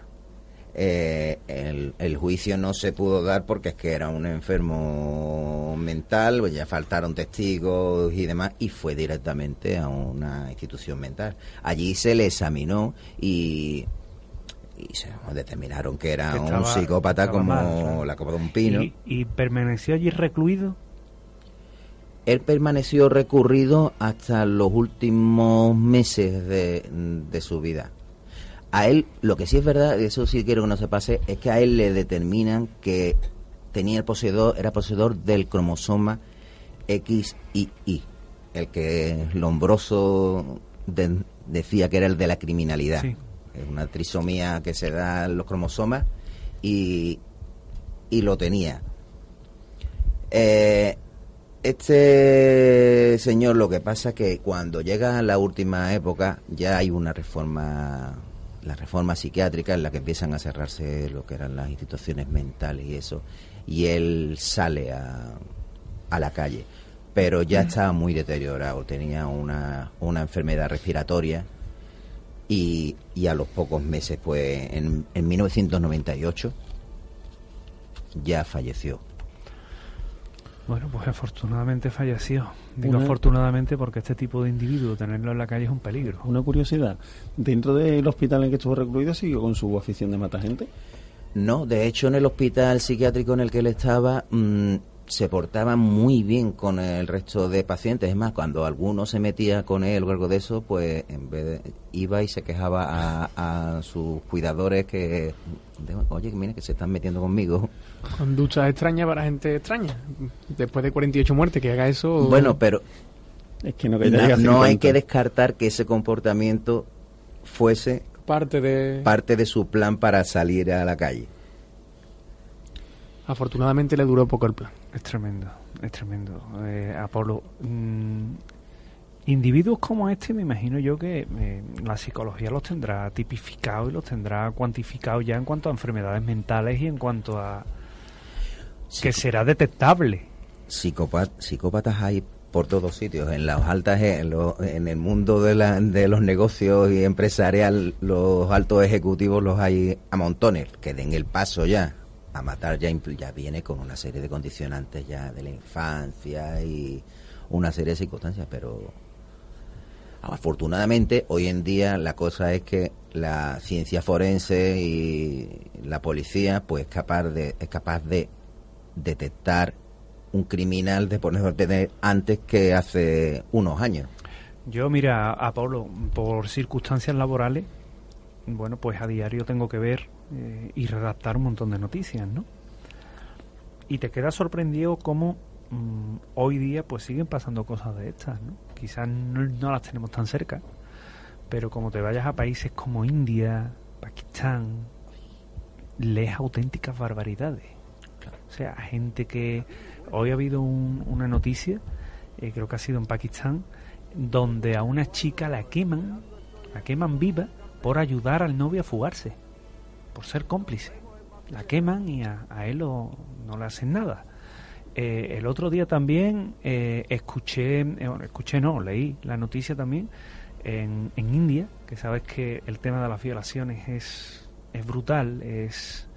[SPEAKER 4] Eh, el, el juicio no se pudo dar porque es que era un enfermo mental, pues ya faltaron testigos y demás, y fue directamente a una institución mental. Allí se le examinó y, y se determinaron que era
[SPEAKER 2] Que
[SPEAKER 4] un psicópata como
[SPEAKER 2] mal, claro.
[SPEAKER 4] la copa de un pino.
[SPEAKER 2] Y, y permaneció allí recluido.
[SPEAKER 4] Él permaneció recurrido hasta los últimos meses de, de su vida. A él, lo que sí es verdad, eso sí quiero que no se pase, es que a él le determinan que tenía el poseedor, era poseedor del cromosoma XII, el que Lombroso de- decía que era el de la criminalidad.
[SPEAKER 2] Sí.
[SPEAKER 4] Es una trisomía que se da en los cromosomas y, y lo tenía. Eh, este señor lo que pasa que cuando llega a la última época ya hay una reforma, la reforma psiquiátrica en la que empiezan a cerrarse lo que eran las instituciones mentales y eso, y él sale a, a la calle, pero ya estaba muy deteriorado, tenía una, una enfermedad respiratoria y, y a los pocos meses, pues en, en 1998 ya falleció.
[SPEAKER 2] Bueno, pues afortunadamente falleció. Digo
[SPEAKER 6] Una-
[SPEAKER 2] afortunadamente porque este tipo de individuo, tenerlo en la calle es un peligro.
[SPEAKER 6] Una curiosidad, dentro del hospital en que estuvo recluido, siguió con su afición de matar gente.
[SPEAKER 4] No, de hecho en el hospital psiquiátrico en el que él estaba mm, se portaba muy bien con el resto de pacientes. Es más, cuando alguno se metía con él o algo de eso, pues en vez de, iba y se quejaba a, a sus cuidadores que, de- oye, mira que se están metiendo conmigo.
[SPEAKER 3] Conductas extrañas para gente extraña. Después de 48 muertes, que haga eso.
[SPEAKER 4] Bueno, pero
[SPEAKER 6] Es que no, que
[SPEAKER 4] no hay
[SPEAKER 6] 50.
[SPEAKER 4] que descartar que ese comportamiento fuese
[SPEAKER 3] Parte de.
[SPEAKER 4] parte de su plan para salir a la calle.
[SPEAKER 3] Afortunadamente le duró poco el plan.
[SPEAKER 2] Es tremendo, es tremendo. Eh, Apolo, mm, individuos como este, me imagino yo que eh, la psicología los tendrá tipificados y los tendrá cuantificados ya en cuanto a enfermedades mentales y en cuanto a que será detectable.
[SPEAKER 4] Psicópat- psicópatas hay por todos sitios, en las altas, en, lo- en el mundo de, la- de los negocios y empresarial, los altos ejecutivos los hay a montones, que den el paso ya a matar ya, ya viene con una serie de condicionantes ya de la infancia y una serie de circunstancias, pero afortunadamente hoy en día la cosa es que la ciencia forense y la policía pues capaz de, es capaz de detectar un criminal de ponerlo a tener antes que hace unos años.
[SPEAKER 2] Yo, mira, Apolo, por circunstancias laborales, bueno, pues a diario tengo que ver eh, y redactar un montón de noticias, ¿no? Y te quedas sorprendido cómo mm, hoy día pues siguen pasando cosas de estas, ¿no? Quizás no, no las tenemos tan cerca, pero como te vayas a países como India, Pakistán, lees auténticas barbaridades. O sea, gente que... Hoy ha habido un- una noticia, eh, creo que ha sido en Pakistán, donde a una chica la queman, la queman viva por ayudar al novio a fugarse, por ser cómplice. La queman y a, él lo- no le hacen nada. Eh, el otro día también eh, escuché, eh, escuché no, leí la noticia también en, en India, que sabes que el tema de las violaciones es, es brutal, es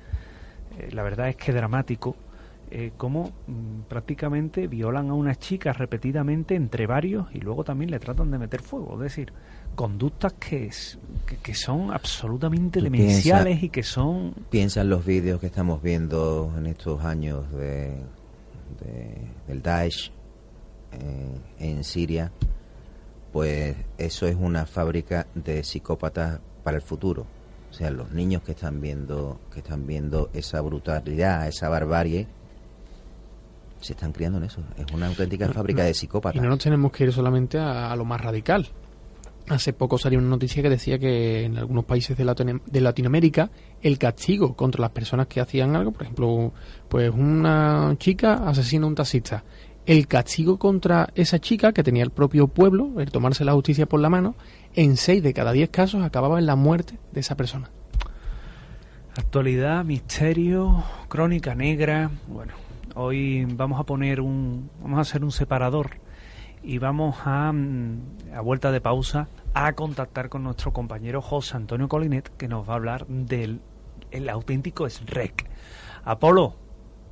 [SPEAKER 2] eh, la verdad es que dramático, cómo mm, prácticamente violan a unas chicas repetidamente entre varios y luego también le tratan de meter fuego, es decir, conductas que, es- que, que son absolutamente demenciales
[SPEAKER 4] piensa-
[SPEAKER 2] y que son
[SPEAKER 4] Piensa en los vídeos que estamos viendo en estos años de, de- del Daesh eh, en Siria, pues eso es una fábrica de psicópatas para el futuro. O sea, los niños que están viendo que están viendo esa brutalidad, esa barbarie, se están criando en eso. Es una auténtica fábrica de
[SPEAKER 3] Y
[SPEAKER 4] psicópatas.
[SPEAKER 3] no nos tenemos que ir solamente a, a lo más radical. Hace poco salió una noticia que decía que en algunos países de, Latino- de Latinoamérica el castigo contra las personas que hacían algo, por ejemplo, pues una chica asesina a un taxista, el castigo contra esa chica que tenía el propio pueblo, el tomarse la justicia por la mano, en seis de cada diez casos acababa en la muerte de esa persona.
[SPEAKER 2] Actualidad, misterio, crónica negra. Bueno, hoy vamos a poner un, vamos a hacer un separador y vamos a, mm, a vuelta de pausa, a contactar con nuestro compañero José Antonio Colinet, que nos va a hablar del el auténtico SREC. Apolo,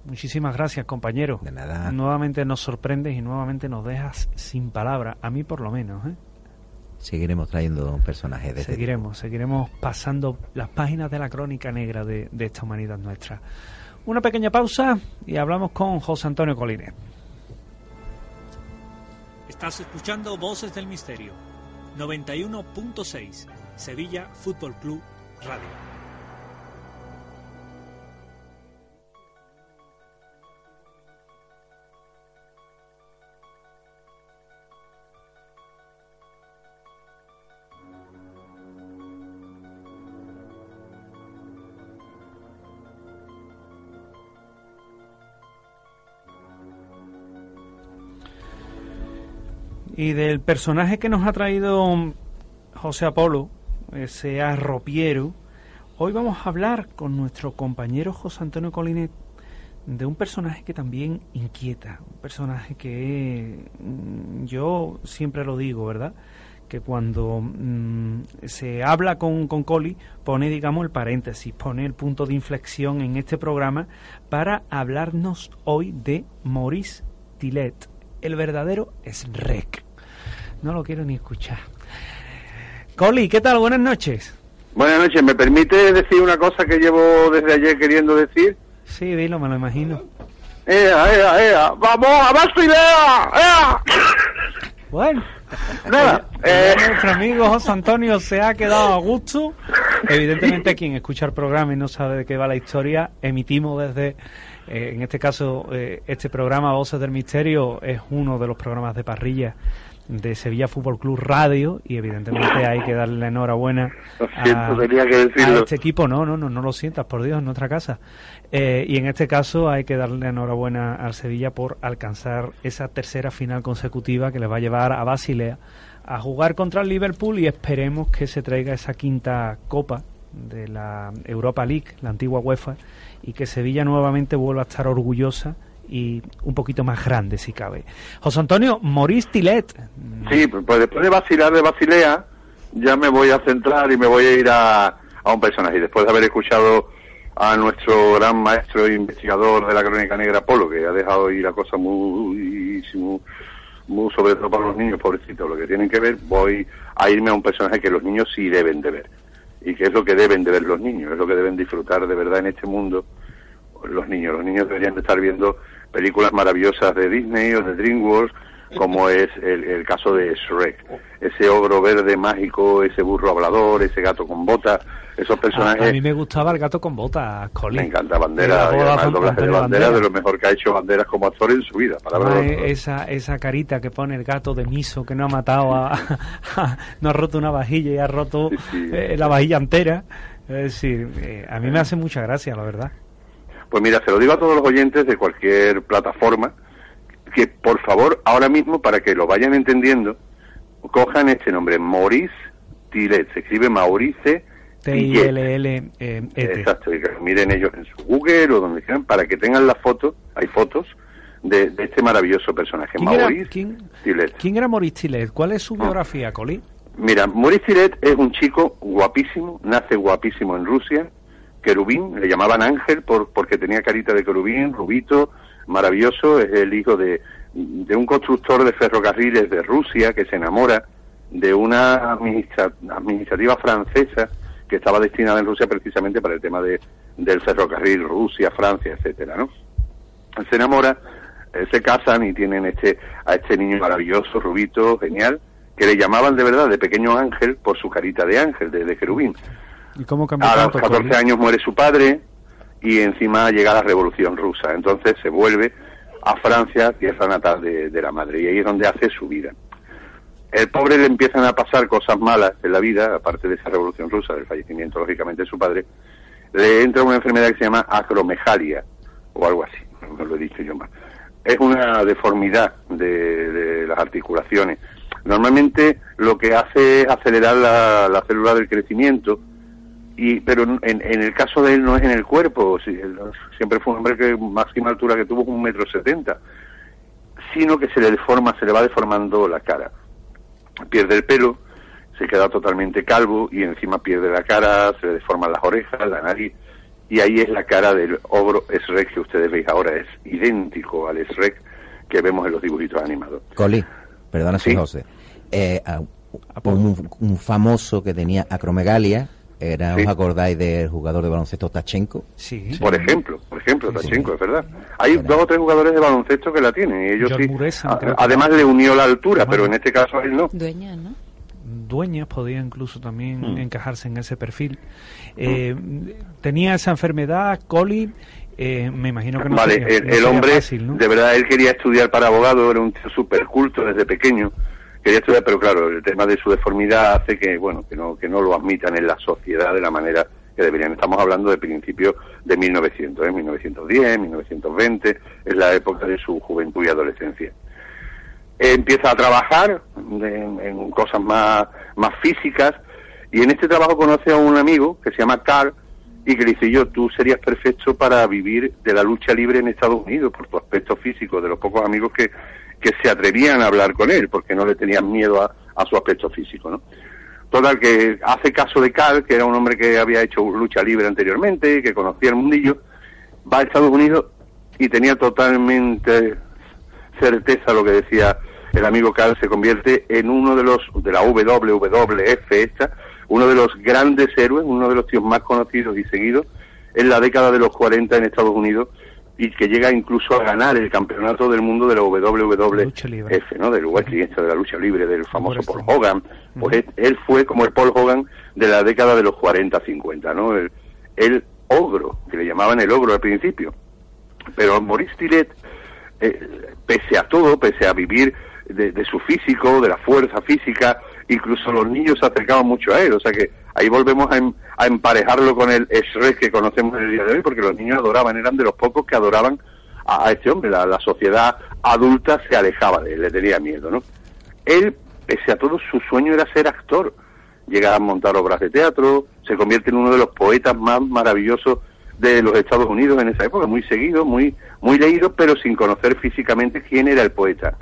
[SPEAKER 2] muchísimas gracias, compañero.
[SPEAKER 4] De nada.
[SPEAKER 2] Nuevamente nos sorprendes y nuevamente nos dejas sin palabras, a mí por lo menos, ¿eh?
[SPEAKER 4] Seguiremos trayendo personajes de este.
[SPEAKER 2] Seguiremos, seguiremos pasando las páginas de la crónica negra de, de esta humanidad nuestra. Una pequeña pausa y hablamos con José Antonio Colinet. Estás escuchando Voces del Misterio, 91.6, Sevilla Fútbol Club Radio. Y del personaje que nos ha traído José Apolo, ese arropiero, hoy vamos a hablar con nuestro compañero José Antonio Colinet de un personaje que también inquieta, un personaje que mm, yo siempre lo digo, ¿verdad? Que cuando mm, se habla con, con Coli, pone, digamos, el paréntesis, pone el punto de inflexión en este programa para hablarnos hoy de Maurice Tillet, el verdadero Shrek. No lo quiero ni escuchar. Coli, ¿qué tal? Buenas noches.
[SPEAKER 8] Buenas noches, ¿me permite decir una cosa que llevo desde ayer queriendo decir?
[SPEAKER 2] Sí, dilo, me lo imagino.
[SPEAKER 8] ¡Ea, ea, ea! ¡Vamos, a Basilea! ¡Ea!
[SPEAKER 2] Bueno,
[SPEAKER 8] Nada, eh,
[SPEAKER 2] nuestro amigo José Antonio se ha quedado a gusto. Evidentemente, quien escucha el programa y no sabe de qué va la historia, emitimos desde, eh, en este caso, eh, este programa Voces del Misterio es uno de los programas de parrilla de Sevilla Fútbol Club Radio y evidentemente hay que darle la enhorabuena
[SPEAKER 8] Lo siento, tenía que decirlo.
[SPEAKER 2] a este equipo. No, no, no, no lo sientas, por Dios, en nuestra casa. Eh, y en este caso hay que darle enhorabuena al Sevilla por alcanzar esa tercera final consecutiva que le va a llevar a Basilea a jugar contra el Liverpool y esperemos que se traiga esa quinta copa de la Europa League, la antigua UEFA, y que Sevilla nuevamente vuelva a estar orgullosa y un poquito más grande si cabe. José Antonio, Maurice Tillet.
[SPEAKER 8] sí, pues después de vacilar de Basilea, ya me voy a centrar y me voy a ir a, a un personaje. Después de haber escuchado a nuestro gran maestro e investigador de la crónica negra, Polo, que ha dejado ir la cosa muy, muy, muy sobre todo para los niños, pobrecitos, lo que tienen que ver, voy a irme a un personaje que los niños sí deben de ver. Y que es lo que deben de ver los niños, es lo que deben disfrutar de verdad en este mundo los niños. Los niños deberían de estar viendo películas maravillosas de Disney o de DreamWorks, como es el, el caso de Shrek. Ese ogro verde mágico, ese burro hablador, ese gato con botas, esos
[SPEAKER 2] A,
[SPEAKER 8] personajes...
[SPEAKER 2] a mí me gustaba el gato con botas, Colin.
[SPEAKER 8] Me encanta Bandera,
[SPEAKER 2] Y
[SPEAKER 8] además el doblaje de Bandera,
[SPEAKER 2] Banderas.
[SPEAKER 8] de lo mejor que ha hecho Banderas como actor en su vida. palabra
[SPEAKER 2] esa, esa carita que pone el gato de miso que no ha matado a, no ha roto una vajilla y ha roto
[SPEAKER 8] Sí, sí.
[SPEAKER 2] eh, la vajilla entera es decir eh, a mí me hace mucha gracia la verdad
[SPEAKER 8] Pues mira, se lo digo a todos los oyentes de cualquier plataforma, que por favor, ahora mismo, para que lo vayan entendiendo, cojan este nombre, Maurice Tillet. Se escribe Maurice
[SPEAKER 2] T I
[SPEAKER 8] Tillet.
[SPEAKER 2] L L E T
[SPEAKER 8] Exacto, y miren ellos en su Google o donde quieran, para que tengan la foto, hay fotos, de, de este maravilloso personaje,
[SPEAKER 2] ¿Quién era,
[SPEAKER 8] Maurice
[SPEAKER 2] quién,
[SPEAKER 8] Tillet.
[SPEAKER 2] quién era Maurice Tillet? ¿Cuál es su
[SPEAKER 8] Ah.
[SPEAKER 2] biografía, Colin?
[SPEAKER 8] Mira, Maurice Tillet es un chico guapísimo, nace guapísimo en Rusia, querubín, le llamaban Ángel por, porque tenía carita de querubín, rubito, maravilloso, es el hijo de, de un constructor de ferrocarriles de Rusia que se enamora de una administra- administrativa francesa que estaba destinada en Rusia precisamente para el tema de, del ferrocarril Rusia, Francia, etcétera, ¿no? se enamora, eh, se casan y tienen este a este niño maravilloso, rubito, genial, que le llamaban de verdad de pequeño ángel por su carita de ángel, de, de querubín.
[SPEAKER 2] ¿Y cómo cambió
[SPEAKER 8] A los
[SPEAKER 2] tanto,
[SPEAKER 8] 14
[SPEAKER 2] Colin?
[SPEAKER 8] años muere su padre y encima llega la revolución rusa. Entonces se vuelve a Francia, tierra natal de, de la madre, y ahí es donde hace su vida. El pobre le empiezan a pasar cosas malas en la vida, aparte de esa revolución rusa, del fallecimiento lógicamente de su padre, le entra una enfermedad que se llama acromegalia, o algo así, no lo he dicho yo mal. Es una deformidad de, de las articulaciones. Normalmente lo que hace es acelerar la, la célula del crecimiento, y pero en, en el caso de él no es en el cuerpo, si- él siempre fue un hombre que máxima altura que tuvo un metro setenta, sino que se le deforma, se le va deformando la cara. Pierde el pelo, se queda totalmente calvo y encima pierde la cara, se le deforman las orejas, la nariz, y ahí es la cara del ogro Shrek que ustedes veis ahora, es idéntico al Shrek que vemos en los dibujitos animados.
[SPEAKER 4] Coli, perdona,
[SPEAKER 8] Sí.
[SPEAKER 4] José. Eh, a- un, un famoso que tenía acromegalia, era,
[SPEAKER 8] Sí.
[SPEAKER 4] ¿os acordáis del jugador de baloncesto Tachenko?
[SPEAKER 2] Sí.
[SPEAKER 8] Por ejemplo, por ejemplo,
[SPEAKER 4] Sí.
[SPEAKER 8] Tachenko, es verdad. Hay
[SPEAKER 4] Era.
[SPEAKER 8] dos o tres jugadores de baloncesto que la tienen y ellos
[SPEAKER 2] George
[SPEAKER 8] sí. A- además le unió la altura,
[SPEAKER 2] Bueno.
[SPEAKER 8] pero en este caso a él no.
[SPEAKER 7] Dueña, ¿no?
[SPEAKER 2] Dueñas podía incluso también
[SPEAKER 6] Mm.
[SPEAKER 2] encajarse en ese perfil. Eh, tenía esa enfermedad, Colin, eh, me imagino que no
[SPEAKER 8] vale,
[SPEAKER 2] sería,
[SPEAKER 8] el,
[SPEAKER 2] no
[SPEAKER 8] el
[SPEAKER 2] sería
[SPEAKER 8] hombre,
[SPEAKER 2] fácil, ¿no?
[SPEAKER 8] de verdad, él quería estudiar para abogado, era un tío súper culto desde pequeño. Quería estudiar, pero claro, el tema de su deformidad hace que, bueno, que no, que no lo admitan en la sociedad de la manera que deberían. Estamos hablando de principios de 1900, ¿eh? 1910, 1920, es la época de su juventud y adolescencia. empieza a trabajar en, en cosas más, más físicas y en este trabajo conoce a un amigo que se llama Carl y que le dice yo, tú serías perfecto para vivir de la lucha libre en Estados Unidos por tu aspecto físico, de los pocos amigos que, que se atrevían a hablar con él porque no le tenían miedo a, su aspecto físico, ¿no? Total, que hace caso de Carl, que era un hombre que había hecho lucha libre anteriormente, que conocía el mundillo, va a Estados Unidos y tenía totalmente certeza lo que decía el amigo Carl, se convierte en uno de los, de la WWF esta, uno de los grandes héroes, uno de los tíos más conocidos y seguidos en la década de los 40 en Estados Unidos y que llega incluso a ganar el campeonato del mundo de la. WWF, ¿no? Del wrestling, este de la lucha libre, del famoso
[SPEAKER 2] Por
[SPEAKER 8] Paul. Hogan. Pues él, él fue como el Paul Hogan de la década de los 40-50, ¿no? El, el ogro, que le llamaban el ogro al principio. Pero Maurice Tillet, eh, pese a todo, pese a vivir de, de su físico, de la fuerza física, incluso los niños se acercaban mucho a él. O sea que ahí volvemos a, em- a emparejarlo con el Shrek que conocemos en el día de hoy, porque los niños adoraban, eran de los pocos que adoraban a, a este hombre. La, la sociedad adulta se alejaba de él, le tenía miedo, ¿no? Él, pese a todo, su sueño era ser actor. Llega a montar obras de teatro, se convierte en uno de los poetas más maravillosos de los Estados Unidos en esa época, muy seguido, muy, muy leído, pero sin conocer físicamente quién era el poeta.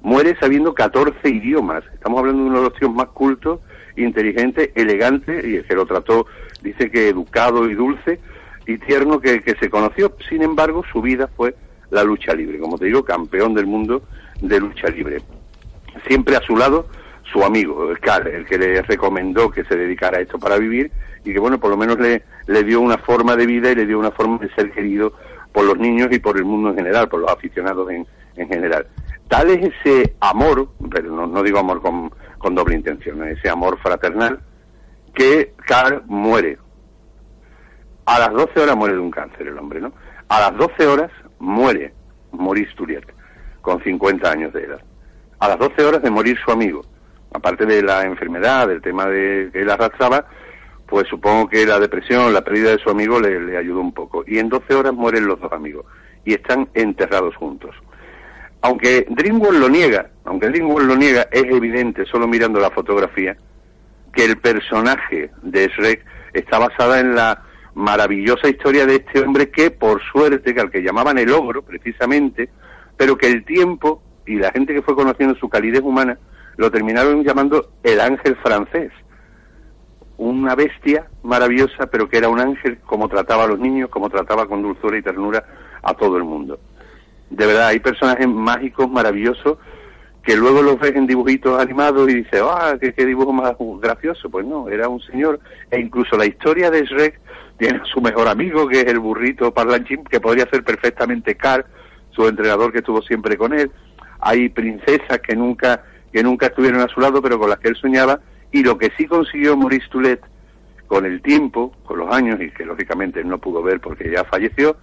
[SPEAKER 8] Muere sabiendo 14 idiomas. Estamos hablando de uno de los tíos más cultos, inteligente, elegante, y el que lo trató, dice que educado y dulce y tierno que, que se conoció. Sin embargo, su vida fue la lucha libre. Como te digo, campeón del mundo de lucha libre siempre a su lado su amigo, el el que le recomendó que se dedicara a esto para vivir y que, bueno, por lo menos le, le dio una forma de vida y le dio una forma de ser querido por los niños y por el mundo en general, por los aficionados en, en general. Tal es ese amor, pero no, no digo amor con, con doble intención, ese amor fraternal, que Carl muere. A las 12 horas muere de un cáncer el hombre, ¿no? A las 12 horas muere Maurice Turiet, con 50 años de edad. A las 12 horas de morir su amigo. Aparte de la enfermedad, del tema de que él arrastraba, pues supongo que la depresión, la pérdida de su amigo le, le ayudó un poco. Y en 12 horas mueren los dos amigos y están enterrados juntos. Aunque Dringwall lo niega, aunque Dringwall lo niega, es evidente, solo mirando la fotografía, que el personaje de Shrek está basada en la maravillosa historia de este hombre que, por suerte, que al que llamaban el ogro, precisamente, pero que el tiempo y la gente que fue conociendo su calidez humana lo terminaron llamando el ángel francés. Una bestia maravillosa, pero que era un ángel como trataba a los niños, como trataba con dulzura y ternura a todo el mundo. De verdad, hay personajes mágicos, maravillosos, que luego los ves en dibujitos animados y dices, ah, qué, qué dibujo más gracioso. Pues no, era un señor. E incluso la historia de Shrek tiene a su mejor amigo, que es el burrito parlanchín, que podría ser perfectamente Carl, su entrenador que estuvo siempre con él. Hay princesas que nunca, que nunca estuvieron a su lado, pero con las que él soñaba. Y lo que sí consiguió Maurice Toulet con el tiempo, con los años, y que lógicamente él no pudo ver porque ya falleció,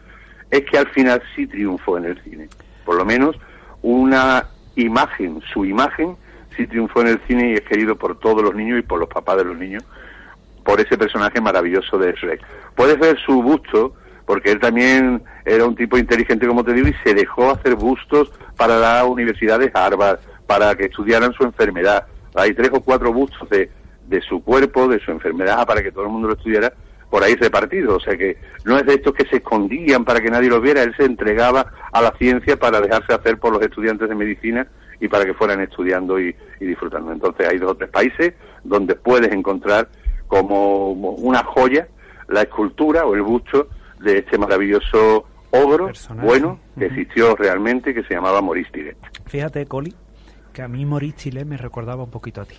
[SPEAKER 8] es que al final sí triunfó en el cine. Por lo menos una imagen, su imagen, sí triunfó en el cine y es querido por todos los niños y por los papás de los niños, por ese personaje maravilloso de Shrek. Puedes ver su busto, porque él también era un tipo inteligente, como te digo, y se dejó hacer bustos para la Universidad de Harvard, para que estudiaran su enfermedad. Hay tres o cuatro bustos de, de su cuerpo, de su enfermedad, para que todo el mundo lo estudiara por ahí repartido. O sea que no es de estos que se escondían para que nadie lo viera, él se entregaba a la ciencia para dejarse hacer por los estudiantes de medicina y para que fueran estudiando y, y disfrutando. Entonces hay dos o tres países donde puedes encontrar como una joya la escultura o el busto de este maravilloso ogro
[SPEAKER 2] Personaje.
[SPEAKER 8] bueno que existió realmente que se llamaba Maurice.
[SPEAKER 2] Fíjate, Coli, que a mí Maurice me recordaba un poquito a ti.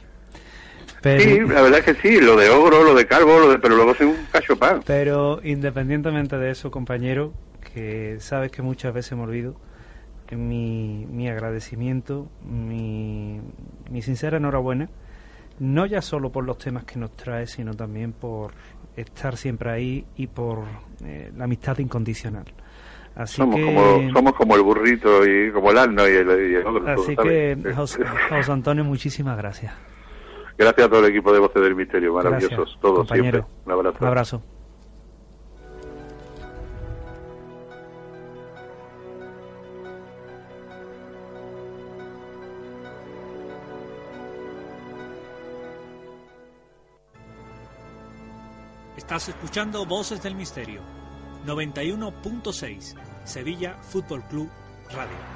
[SPEAKER 2] Pero,
[SPEAKER 8] Sí, la verdad es que sí, lo de ogro, lo de calvo, lo de, pero luego soy un cachopán.
[SPEAKER 2] pero independientemente de eso, compañero, que sabes que muchas veces me olvido, mi, mi agradecimiento, mi, mi sincera enhorabuena, no ya solo por los temas que nos trae, sino también por estar siempre ahí y por eh, la amistad incondicional. Así
[SPEAKER 8] Somos,
[SPEAKER 2] que,
[SPEAKER 8] como, somos como el burrito y como el asno y el, y el ogro. tú
[SPEAKER 2] así que José, José Antonio, muchísimas gracias.
[SPEAKER 8] Gracias a todo el equipo de Voces del Misterio, maravillosos,
[SPEAKER 2] Gracias,
[SPEAKER 8] todos
[SPEAKER 2] compañero.
[SPEAKER 8] siempre. Un abrazo.
[SPEAKER 2] Un abrazo.
[SPEAKER 9] Estás escuchando Voces del Misterio. 91.6 Sevilla Fútbol Club Radio.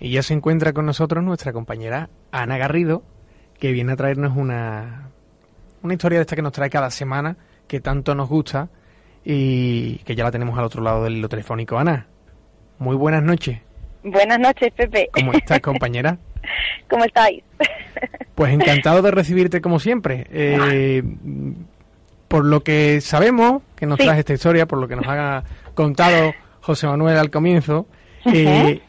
[SPEAKER 3] Y ya se encuentra con nosotros nuestra compañera Ana Garrido, que viene a traernos una, una historia de esta que nos trae cada semana, que tanto nos gusta y que ya la tenemos al otro lado del hilo telefónico. Ana, muy buenas noches.
[SPEAKER 10] Buenas noches, Pepe.
[SPEAKER 3] ¿Cómo estás, compañera?
[SPEAKER 10] ¿Cómo estáis?
[SPEAKER 3] Pues encantado de recibirte como siempre. Eh, por lo que sabemos que nos
[SPEAKER 10] Sí.
[SPEAKER 3] traes esta historia, por lo que nos ha contado José Manuel al comienzo, eh,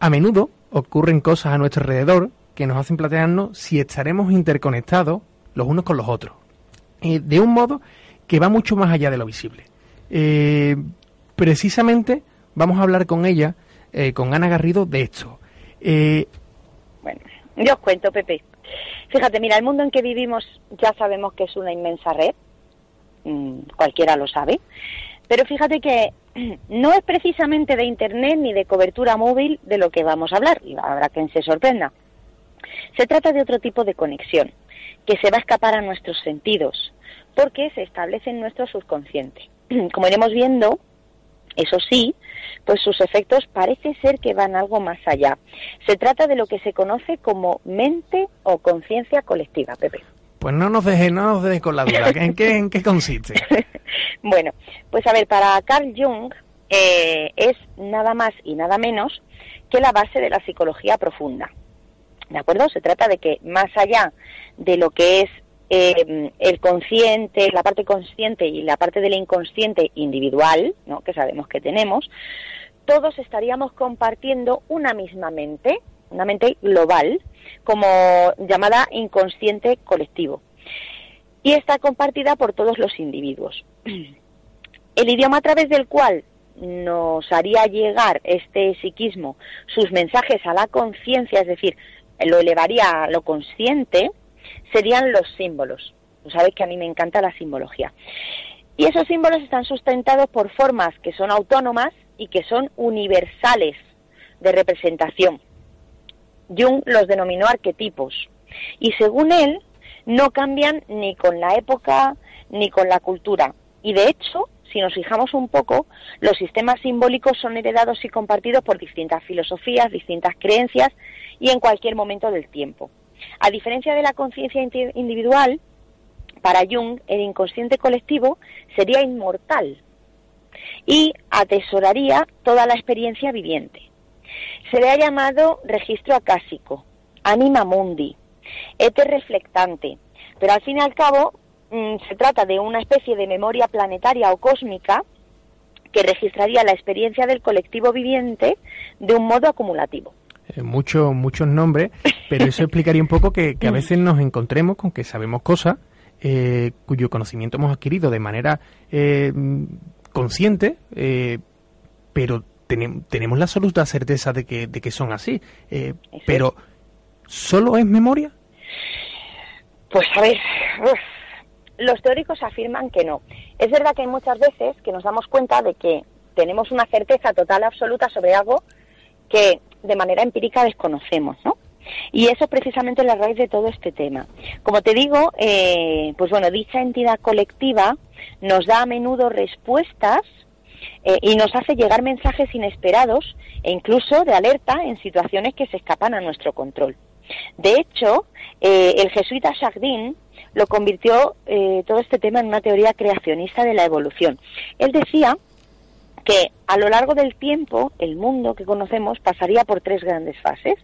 [SPEAKER 3] a menudo ocurren cosas a nuestro alrededor que nos hacen plantearnos si estaremos interconectados los unos con los otros. Eh, de un modo que va mucho más allá de lo visible. Eh, precisamente vamos a hablar con ella eh, con Ana Garrido de esto.
[SPEAKER 10] Bueno, yo os cuento, Pepe. Fíjate, mira, el mundo en que vivimos ya sabemos que es una inmensa red, mm, cualquiera lo sabe, pero fíjate que no es precisamente de Internet ni de cobertura móvil de lo que vamos a hablar, y habrá quien se sorprenda. Se trata de otro tipo de conexión, que se va a escapar a nuestros sentidos, porque se establece en nuestro subconsciente. Como iremos viendo, eso sí, pues sus efectos parece ser que van algo más allá. Se trata de lo que se conoce como mente o conciencia colectiva, Pepe.
[SPEAKER 3] pues no nos dejes no nos dejes con la duda. ¿En qué, en qué consiste?
[SPEAKER 10] Bueno, pues a ver, para Carl Jung eh, es nada más y nada menos que la base de la psicología profunda. ¿De acuerdo? Se trata de que más allá de lo que es eh, el consciente, la parte consciente y la parte del inconsciente individual, ¿no? que sabemos que tenemos, todos estaríamos compartiendo una misma mente, una mente global, como llamada inconsciente colectivo. Y está compartida por todos los individuos. El idioma a través del cual nos haría llegar este psiquismo sus mensajes a la conciencia, es decir, lo elevaría a lo consciente, serían los símbolos. Tú sabes que a mí me encanta la simbología. Y esos símbolos están sustentados por formas que son autónomas y que son universales de representación. Jung los denominó arquetipos. Y según él, no cambian ni con la época ni con la cultura. Y de hecho, si nos fijamos un poco, los sistemas simbólicos son heredados y compartidos por distintas filosofías, distintas creencias y en cualquier momento del tiempo. A diferencia de la conciencia indi- individual, para Jung el inconsciente colectivo sería inmortal y atesoraría toda la experiencia viviente. Se le ha llamado registro acásico, anima mundi, éter reflectante, pero al fin y al cabo mm, se trata de una especie de memoria planetaria o cósmica que registraría la experiencia del colectivo viviente de un modo acumulativo.
[SPEAKER 3] Eh, muchos muchos nombres, pero eso explicaría un poco que, que a veces nos encontremos con que sabemos cosas eh, cuyo conocimiento hemos adquirido de manera eh, mm, consciente, eh, pero tenem- tenemos la absoluta certeza de que, de que son así. Pero, ¿solo es memoria?
[SPEAKER 10] Pues a ver, los teóricos afirman que no. Es verdad que hay muchas veces que nos damos cuenta de que tenemos una certeza total absoluta sobre algo que de manera empírica desconocemos, ¿no? Y eso es precisamente la raíz de todo este tema. Como te digo, eh, pues bueno, dicha entidad colectiva nos da a menudo respuestas eh, y nos hace llegar mensajes inesperados e incluso de alerta en situaciones que se escapan a nuestro control. De hecho, eh, el jesuita Chardin lo convirtió eh, todo este tema en una teoría creacionista de la evolución. Él decía que a lo largo del tiempo el mundo que conocemos pasaría por tres grandes fases.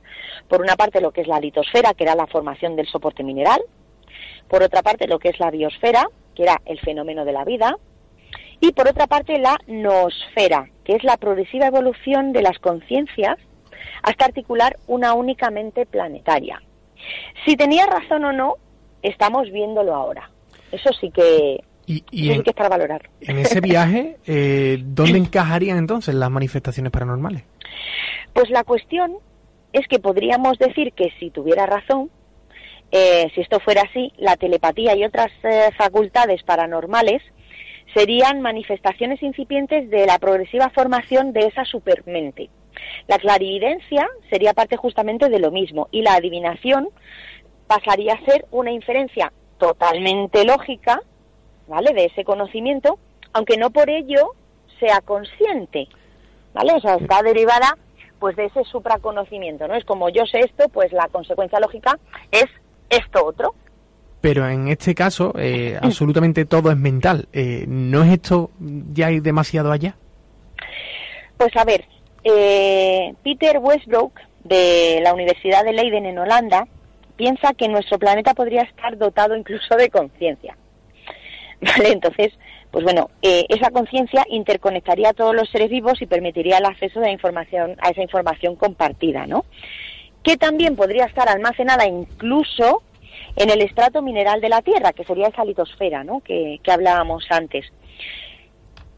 [SPEAKER 10] Por una parte lo que es la litosfera, que era la formación del soporte mineral. Por otra parte lo que es la biosfera, que era el fenómeno de la vida. Y por otra parte la noosfera, que es la progresiva evolución de las conciencias hasta articular una única mente planetaria. Si tenía razón o no, estamos viéndolo ahora. Eso sí que,
[SPEAKER 3] Y, y
[SPEAKER 10] eso sí
[SPEAKER 3] en,
[SPEAKER 10] que es para valorar.
[SPEAKER 3] en ese viaje, eh, ¿dónde encajarían entonces las manifestaciones paranormales?
[SPEAKER 10] Pues la cuestión es que podríamos decir que si tuviera razón, eh, si esto fuera así, la telepatía y otras eh, facultades paranormales serían manifestaciones incipientes de la progresiva formación de esa supermente. La clarividencia sería parte justamente de lo mismo y la adivinación pasaría a ser una inferencia totalmente lógica, ¿vale? De ese conocimiento, aunque no por ello sea consciente, ¿vale? O sea, está derivada pues de ese supraconocimiento, ¿no? Es como yo sé esto, pues la consecuencia lógica es esto otro.
[SPEAKER 3] Pero en este caso, eh, absolutamente todo es mental. Eh, ¿No es esto ya ir demasiado allá?
[SPEAKER 10] Pues a ver, eh, Peter Westbrook de la Universidad de Leiden en Holanda piensa que nuestro planeta podría estar dotado incluso de conciencia. Vale, entonces, pues bueno, eh, esa conciencia interconectaría a todos los seres vivos y permitiría el acceso de información, a esa información compartida, ¿no? Que también podría estar almacenada incluso en el estrato mineral de la Tierra, que sería esa litosfera, ¿no? Que, que hablábamos antes.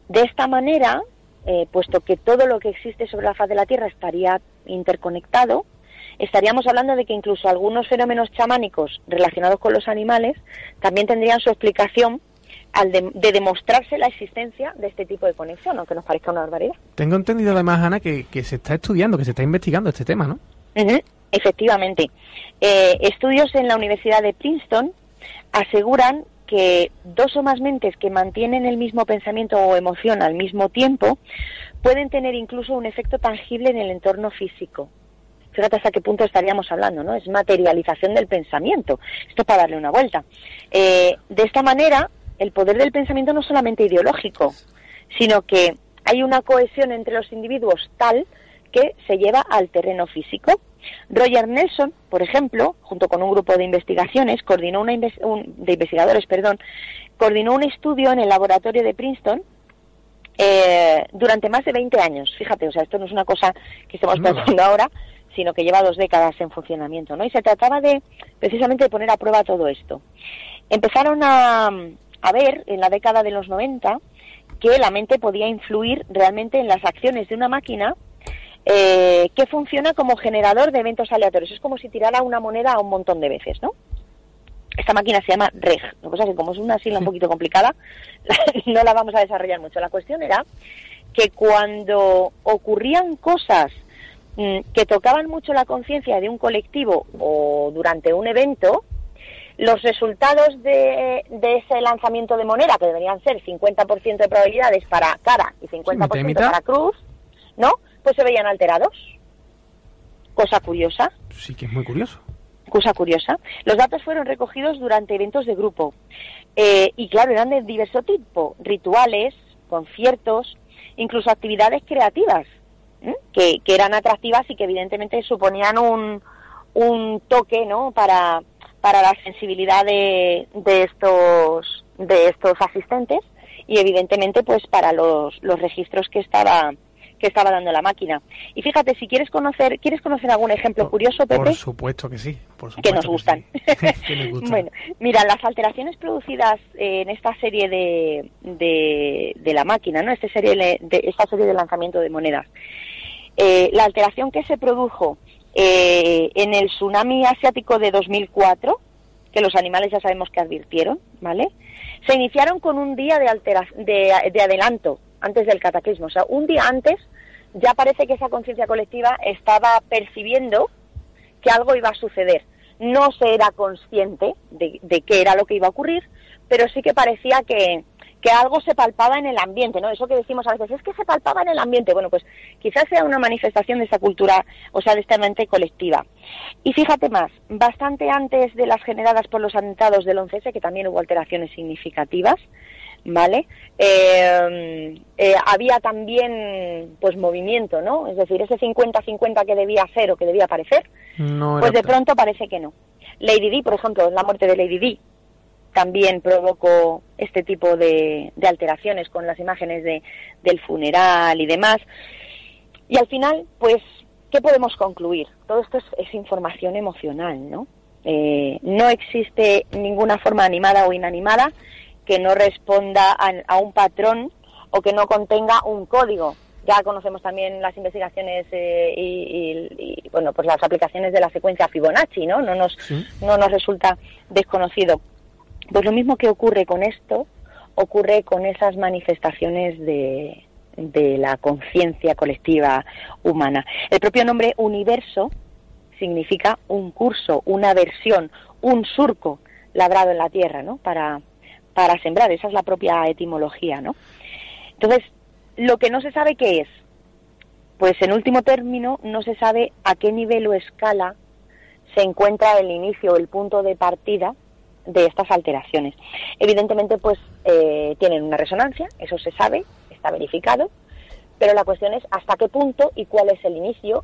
[SPEAKER 10] De esta manera, eh, puesto que todo lo que existe sobre la faz de la Tierra estaría interconectado, estaríamos hablando de que incluso algunos fenómenos chamánicos relacionados con los animales también tendrían su explicación al de, de demostrarse la existencia de este tipo de conexión, aunque nos parezca una barbaridad.
[SPEAKER 3] Tengo entendido además, Ana, que, que se está estudiando, que se está investigando este tema, ¿no?
[SPEAKER 10] Efectivamente. Eh, estudios en la Universidad de Princeton aseguran que dos o más mentes que mantienen el mismo pensamiento o emoción al mismo tiempo pueden tener incluso un efecto tangible en el entorno físico. Fíjate hasta qué punto estaríamos hablando, ¿no? Es materialización del pensamiento. Esto para darle una vuelta. Eh, de esta manera, el poder del pensamiento no es solamente ideológico, sino que hay una cohesión entre los individuos tal que se lleva al terreno físico. Roger Nelson, por ejemplo, junto con un grupo de investigaciones, coordinó una inves- un- de investigadores, perdón, coordinó un estudio en el laboratorio de Princeton eh, durante más de 20 años. Fíjate, o sea, esto no es una cosa que estamos
[SPEAKER 3] No.
[SPEAKER 10] pensando ahora, sino que lleva dos décadas en funcionamiento, ¿no? Y se trataba de, precisamente, de poner a prueba todo esto. Empezaron a, a ver, en la década de los 90, que la mente podía influir realmente en las acciones de una máquina eh, que funciona como generador de eventos aleatorios. Es como si tirara una moneda a un montón de veces, ¿no? Esta máquina se llama REG. Lo que pasa es que como es una sigla un poquito complicada, no la vamos a desarrollar mucho. La cuestión era que cuando ocurrían cosas mm, que tocaban mucho la conciencia de un colectivo o durante un evento, los resultados de, de ese lanzamiento de moneda, que deberían ser 50% de probabilidades para cara y 50%
[SPEAKER 3] mitad.
[SPEAKER 10] para cruz, ¿no? Pues se veían alterados. Cosa curiosa
[SPEAKER 3] Sí que es muy curioso.
[SPEAKER 10] cosa curiosa. Los datos fueron recogidos durante eventos de grupo. Eh, y claro, eran de diverso tipo, rituales, conciertos, incluso actividades creativas, ¿m? que, que eran atractivas y que evidentemente suponían un, un toque ¿no? para, para la sensibilidad de, de, estos, de estos asistentes y evidentemente pues para los, los registros que estaba que estaba dando la máquina. Y fíjate, si quieres conocer, ¿quieres conocer algún ejemplo curioso, Pepe?
[SPEAKER 3] Por supuesto que sí. Por
[SPEAKER 10] que nos gustan.
[SPEAKER 3] sí. que nos gustan.
[SPEAKER 10] Bueno, mira, las alteraciones producidas eh, en esta serie de, de, de la máquina, ¿no? Esta serie de, de- esta serie de lanzamiento de monedas. Eh, la alteración que se produjo eh, en el tsunami asiático de 2004, que los animales ya sabemos que advirtieron, ¿vale? Se iniciaron con un día de, altera- de, de adelanto antes del cataclismo. O sea, un día antes ya parece que esa conciencia colectiva estaba percibiendo que algo iba a suceder. No se era consciente de, de qué era lo que iba a ocurrir, pero sí que parecía que, que algo se palpaba en el ambiente, ¿no? Eso que decimos a veces, es que se palpaba en el ambiente. Bueno, pues quizás sea una manifestación de esa cultura, o sea, de esta mente colectiva. Y fíjate más, bastante antes de las generadas por los atentados del 11S, que también hubo alteraciones significativas, ¿vale? Eh, eh, había también, pues, movimiento, ¿no? Es decir, ese 50-50 que debía ser o que debía parecer,
[SPEAKER 3] No
[SPEAKER 10] pues de pronto parece que no. Lady Di, por ejemplo, la muerte de Lady Di también provocó este tipo de, de alteraciones con las imágenes de, del funeral y demás. Y al final, pues, ¿qué podemos concluir? Todo esto es, es información emocional, ¿no? Eh, no existe ninguna forma animada o inanimada que no responda a, a un patrón o que no contenga un código. Ya conocemos también las investigaciones eh, y, y- y, bueno, pues las aplicaciones de la secuencia Fibonacci, ¿no? No nos, no nos resulta desconocido. Pues lo mismo que ocurre con esto, ocurre con esas manifestaciones de, de la conciencia colectiva humana. El propio nombre universo significa un curso, una versión, un surco labrado en la tierra, ¿no? Para, para sembrar, esa es la propia etimología, ¿no? Entonces, lo que no se sabe qué es, pues en último término no se sabe a qué nivel o escala se encuentra el inicio, el punto de partida de estas alteraciones. Evidentemente, pues eh, tienen una resonancia, eso se sabe, está verificado, pero la cuestión es hasta qué punto y cuál es el inicio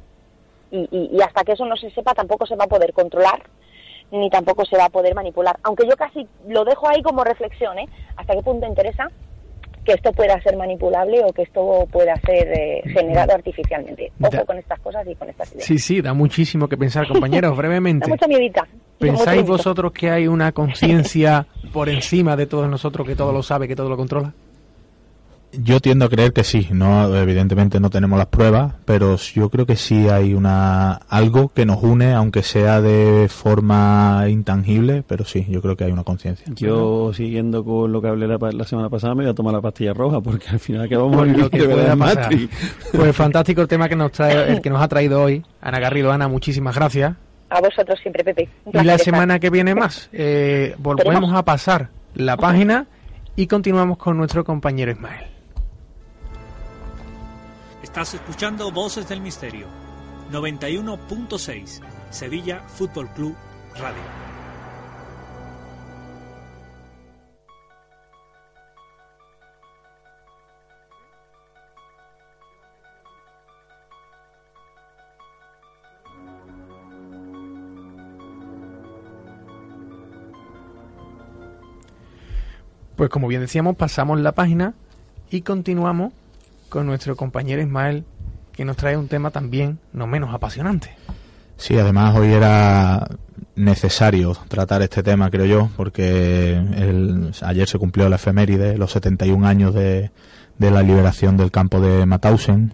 [SPEAKER 10] y, y- y hasta que eso no se sepa tampoco se va a poder controlar ni tampoco se va a poder manipular. Aunque yo casi lo dejo ahí como reflexión, ¿eh? Hasta qué punto interesa que esto pueda ser manipulable o que esto pueda ser eh, generado artificialmente. Ojo
[SPEAKER 3] Da-
[SPEAKER 10] con estas cosas y con estas ideas.
[SPEAKER 3] Sí, sí, da muchísimo que pensar, compañeros.
[SPEAKER 10] Da
[SPEAKER 3] Brevemente,
[SPEAKER 10] mucha miedita. Da mucho
[SPEAKER 3] ¿pensáis vosotros que hay una conciencia por encima de todos nosotros que todo lo sabe, que todo lo controla?
[SPEAKER 5] Yo tiendo a creer que sí, no evidentemente no tenemos las pruebas, pero yo creo que sí hay una algo que nos une, aunque sea de forma intangible, pero sí, yo creo que hay una conciencia.
[SPEAKER 6] Yo, siguiendo con lo que hablé la, semana pasada, me voy a tomar la pastilla roja, porque al final que vamos a
[SPEAKER 3] Por
[SPEAKER 6] vivir
[SPEAKER 3] lo que
[SPEAKER 6] de. Matrix.
[SPEAKER 3] Pues fantástico el tema que nos trae, el que nos ha traído hoy. Ana Garrido, Ana, muchísimas gracias.
[SPEAKER 10] A vosotros siempre, Pepe.
[SPEAKER 3] Y la
[SPEAKER 10] estar.
[SPEAKER 3] semana que viene más. Eh, volvemos a pasar la página y continuamos con nuestro compañero Ismael.
[SPEAKER 9] Estás escuchando Voces del Misterio. 91.6 Sevilla Fútbol Club Radio.
[SPEAKER 3] Pues como bien decíamos, pasamos la página y continuamos con nuestro compañero Ismael, que nos trae un tema también no menos apasionante.
[SPEAKER 5] Sí, además hoy era necesario tratar este tema, creo yo, porque el- ayer se cumplió la efeméride, los 71 años de, de la liberación del campo de Mauthausen.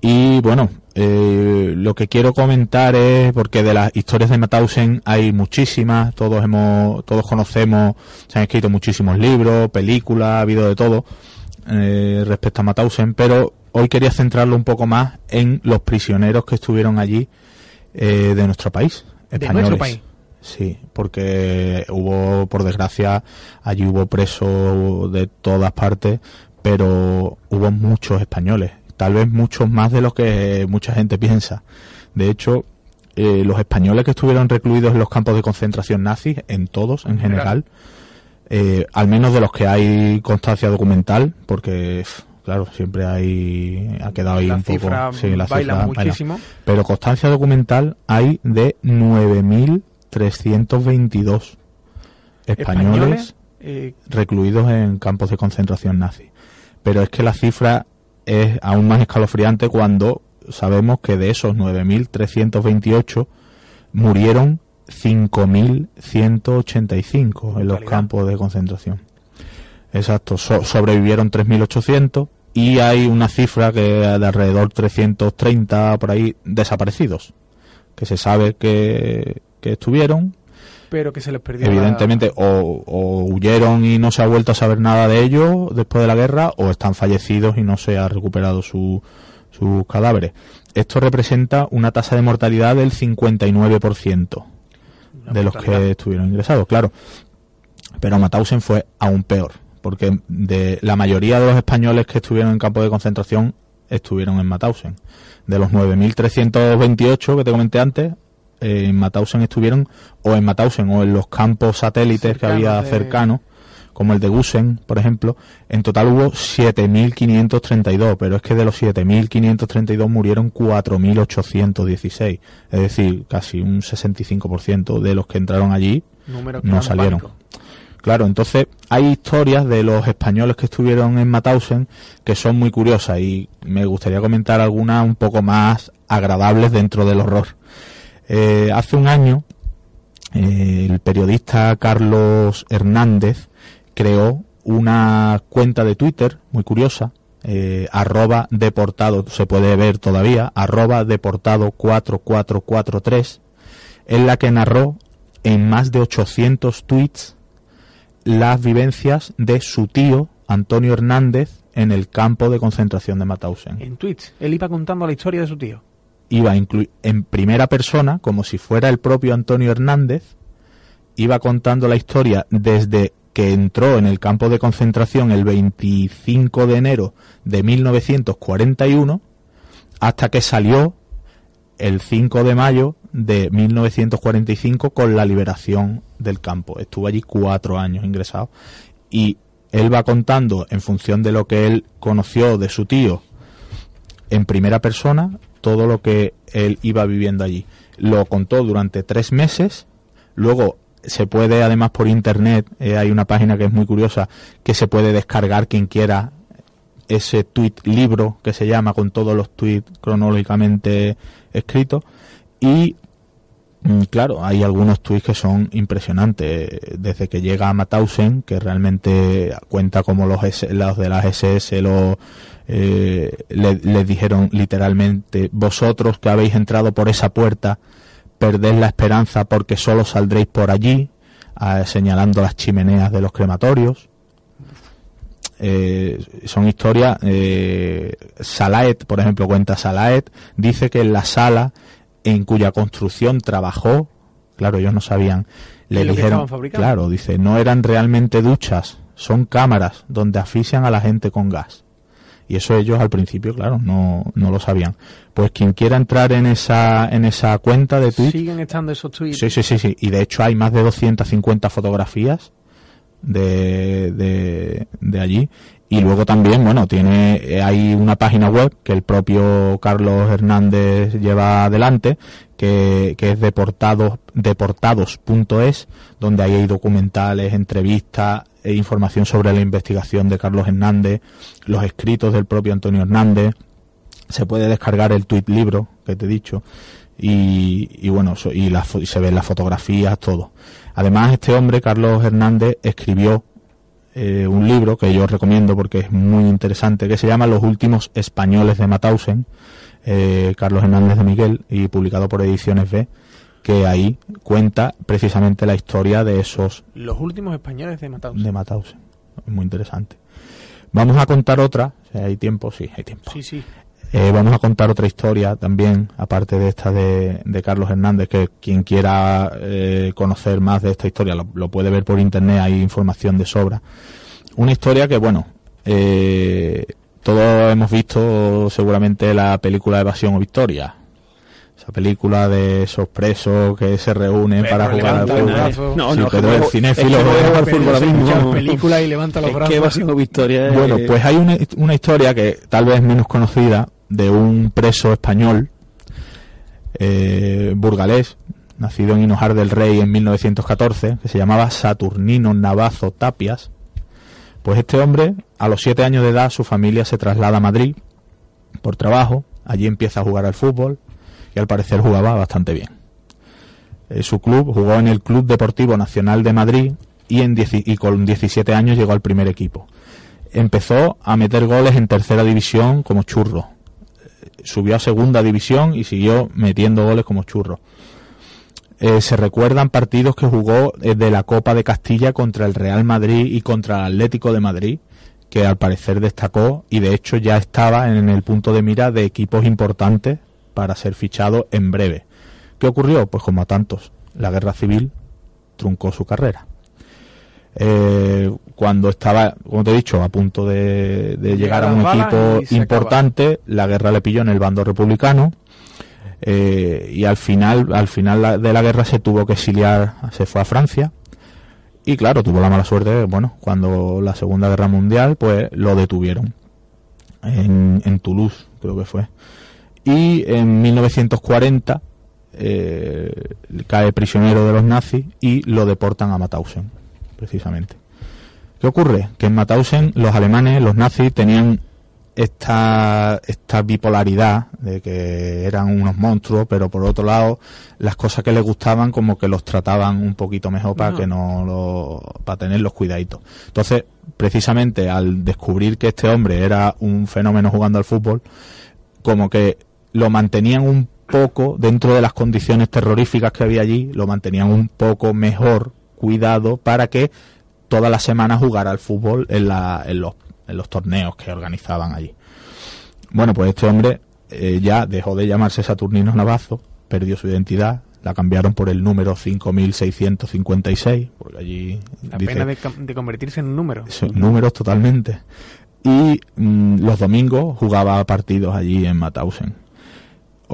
[SPEAKER 5] Y bueno, eh, lo que quiero comentar es, porque de las historias de Mauthausen hay muchísimas, todos hemos, todos conocemos, se han escrito muchísimos libros, películas, ha habido de todo eh, respecto a Mauthausen, pero hoy quería centrarlo un poco más en los prisioneros que estuvieron allí eh, de nuestro país,
[SPEAKER 3] De
[SPEAKER 5] españoles.
[SPEAKER 3] nuestro país.
[SPEAKER 5] Sí, porque hubo, por desgracia, allí hubo presos de todas partes, pero hubo muchos españoles, tal vez muchos más de lo que mucha gente piensa. De hecho, eh, los españoles que estuvieron recluidos en los campos de concentración nazis, en todos en general, eh, al menos de los que hay constancia documental, porque claro, siempre hay ha quedado ahí
[SPEAKER 3] La
[SPEAKER 5] un poco sí, la
[SPEAKER 3] baila
[SPEAKER 5] cifra
[SPEAKER 3] muchísimo.
[SPEAKER 5] Pero constancia documental hay de 9.322 españoles,
[SPEAKER 3] Españoles, eh,
[SPEAKER 5] recluidos en campos de concentración nazi. Pero es que la cifra es aún más escalofriante cuando sabemos que de esos 9.328 murieron 5.185 en los campos de concentración. Exacto, so- sobrevivieron 3.800 y hay una cifra que de alrededor 330 por ahí desaparecidos, que se sabe que, que estuvieron,
[SPEAKER 3] pero que se les perdió. la-
[SPEAKER 5] evidentemente o, o huyeron y no se ha vuelto a saber nada de ellos después de la guerra o están fallecidos y no se ha recuperado su, sus cadáveres. Esto representa una tasa de mortalidad del 59%
[SPEAKER 3] Una
[SPEAKER 5] de los que estuvieron ingresados, claro. Pero Mauthausen fue aún peor, porque de la mayoría de los españoles que estuvieron en campo de concentración estuvieron en Mauthausen. De los 9.328 que te comenté antes, en Mauthausen estuvieron o en Mauthausen o en los campos satélites que
[SPEAKER 3] Cercanos
[SPEAKER 5] había
[SPEAKER 3] de-
[SPEAKER 5] cercanos, como el de Gusen, por ejemplo. En total hubo 7.532, pero es que de los 7.532 murieron 4.816. Es decir, casi un 65% de los que entraron allí no salieron.
[SPEAKER 3] pánico.
[SPEAKER 5] Claro, entonces hay historias de los españoles que estuvieron en Mauthausen que son muy curiosas y me gustaría comentar algunas un poco más agradables dentro del horror. Eh, hace un año eh, el periodista Carlos Hernández creó una cuenta de Twitter muy curiosa, eh, arroba deportado, se puede ver todavía, arroba deportado 4443, en la que narró en más de 800 tweets las vivencias de su tío Antonio Hernández en el campo de concentración de Mauthausen.
[SPEAKER 3] En Twitch, él iba contando la historia de su tío.
[SPEAKER 5] Iba en primera persona, como si fuera el propio Antonio Hernández, iba contando la historia desde que entró en el campo de concentración el 25 de enero de 1941 hasta que salió el 5 de mayo de 1945 con la liberación del campo. Estuvo allí cuatro años ingresado y él va contando en función de lo que él conoció de su tío en primera persona todo lo que él iba viviendo allí. Lo contó durante tres meses, luego se puede además por internet, eh, hay una página que es muy curiosa, que se puede descargar quien quiera ese tweet libro que se llama con todos los tweets cronológicamente escritos y Mm, Claro, hay algunos tweets que son impresionantes. Desde que llega a Mauthausen, que realmente cuenta como los, los de las SS lo, eh, le, dijeron literalmente, vosotros que habéis entrado por esa puerta, perded la esperanza porque solo saldréis por allí, ah, señalando las chimeneas de los crematorios. Eh, son historias. Eh, Salaet, por ejemplo, cuenta Salaet, dice que en la sala en cuya construcción trabajó, claro, ellos no sabían, le
[SPEAKER 3] ¿Y lo que
[SPEAKER 5] dijeron, claro, dice, no eran realmente duchas, son cámaras donde asfixian a la gente con gas. Y eso ellos al principio, claro, no, no lo sabían. Pues quien quiera entrar en esa, en esa cuenta de Twitch,
[SPEAKER 3] Siguen estando esos tweets.
[SPEAKER 5] Sí, sí, sí, sí. Y de hecho hay más de 250 fotografías de, de, de allí. Y luego también, bueno, tiene, eh, hay una página web que el propio Carlos Hernández lleva adelante, que, que es deportados, deportados.es, donde ahí hay documentales, entrevistas, e información sobre la investigación de Carlos Hernández, los escritos del propio Antonio Hernández, se puede descargar el tweet libro que te he dicho y, y bueno y, fo- y se ven las fotografías todo. Además este hombre Carlos Hernández escribió eh, un libro que yo recomiendo porque es muy interesante que se llama Los últimos españoles de Mauthausen eh, Carlos Hernández de Miguel y publicado por Ediciones B que ahí cuenta precisamente la historia de esos
[SPEAKER 3] Los últimos españoles de
[SPEAKER 5] de Mauthausen. Es muy interesante. Vamos a contar otra. Si hay tiempo sí hay tiempo.
[SPEAKER 3] Sí, sí.
[SPEAKER 5] Eh, vamos a contar otra historia también, aparte de esta de, de Carlos Hernández, que quien quiera eh, conocer más de esta historia lo, lo puede ver por internet, hay información de sobra. Una historia que, bueno, eh, todos hemos visto seguramente la película Evasión o Victoria. Esa película de esos presos que se reúnen para jugar al fútbol.
[SPEAKER 6] No,
[SPEAKER 5] Sí,
[SPEAKER 6] no, que
[SPEAKER 5] el
[SPEAKER 6] no-
[SPEAKER 5] cinéfilo
[SPEAKER 6] es que jugar fútbol ahora mismo,
[SPEAKER 3] película y levanta los
[SPEAKER 6] Es
[SPEAKER 3] brazos.
[SPEAKER 6] que va siendo victoria. eh,
[SPEAKER 5] Bueno, pues hay una, una historia que tal vez menos conocida de un preso español, eh, burgalés, nacido en Hinojar del Rey en 1914, que se llamaba Saturnino Navazo Tapias. Pues este hombre, a los siete años de edad, su familia se traslada a Madrid por trabajo. Allí empieza a jugar al fútbol y al parecer jugaba bastante bien. Eh, su club jugó en el Club Deportivo Nacional de Madrid y, en y con 17 años llegó al primer equipo empezó a meter goles en tercera división como churro. Subió a segunda división y siguió metiendo goles como churro. Eh, se recuerdan partidos que jugó eh, de la Copa de Castilla contra el Real Madrid y contra el Atlético de Madrid, que al parecer destacó y de hecho ya estaba en el punto de mira de equipos importantes para ser fichado en breve. ¿Qué ocurrió? Pues como a tantos, la guerra civil truncó su carrera. Eh, cuando estaba, como te he dicho, a punto de, de llegar a un equipo importante, la guerra le pilló en el bando republicano eh, y al final, al final de la guerra se tuvo que exiliar, se fue a Francia y claro, tuvo la mala suerte, bueno, cuando la Segunda Guerra Mundial, pues lo detuvieron en, en Toulouse, creo que fue. Y en 1940 eh, cae prisionero de los nazis y lo deportan a Mauthausen, precisamente. ¿Qué ocurre? Que en Mauthausen los alemanes, los nazis, tenían esta, esta bipolaridad de que eran unos monstruos, pero por otro lado, las cosas que les gustaban como que los trataban un poquito mejor para
[SPEAKER 3] Ajá.
[SPEAKER 5] que no lo, para tenerlos cuidaditos. Entonces, precisamente al descubrir que este hombre era un fenómeno jugando al fútbol, como que lo mantenían un poco dentro de las condiciones terroríficas que había allí, lo mantenían un poco mejor cuidado para que todas las semanas jugara al fútbol en, la, en, los, en los torneos que organizaban allí. Bueno, pues este hombre eh, ya dejó de llamarse Saturnino Navazo, perdió su identidad, la cambiaron por el número 5656, porque allí
[SPEAKER 3] La
[SPEAKER 5] dice-
[SPEAKER 3] pena de, convertirse en un número.
[SPEAKER 5] son números totalmente. Y mm, los domingos jugaba partidos allí en Mauthausen.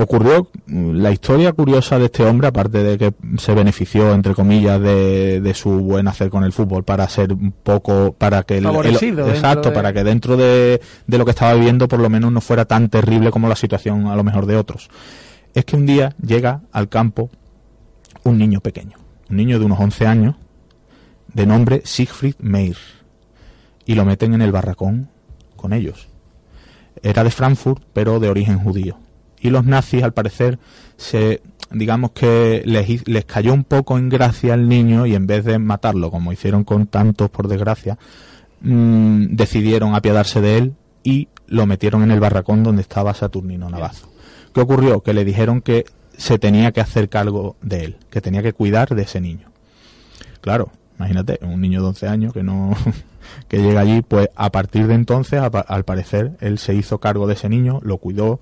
[SPEAKER 5] Ocurrió mm, la historia curiosa de este hombre, aparte de que se benefició, entre comillas, de, de su buen hacer con el fútbol para ser un poco, para que el, exacto,
[SPEAKER 3] de-
[SPEAKER 5] para que dentro de, de lo que estaba viviendo por lo menos no fuera tan terrible como la situación a lo mejor de otros. Es que un día llega al campo un niño pequeño, un niño de unos 11 años, de nombre Siegfried Meir y lo meten en el barracón con ellos. Era de Frankfurt, pero de origen judío. Y los nazis, al parecer, se digamos que les, les cayó un poco en gracia al niño y en vez de matarlo, como hicieron con tantos por desgracia, mm, decidieron apiadarse de él y lo metieron en el barracón donde estaba Saturnino Navazo. ¿Qué ocurrió? Que le dijeron que se tenía que hacer cargo de él, que tenía que cuidar de ese niño. Claro, imagínate, un niño de 11 años que no que llega allí, pues a partir de entonces, a al parecer, él se hizo cargo de ese niño, lo cuidó,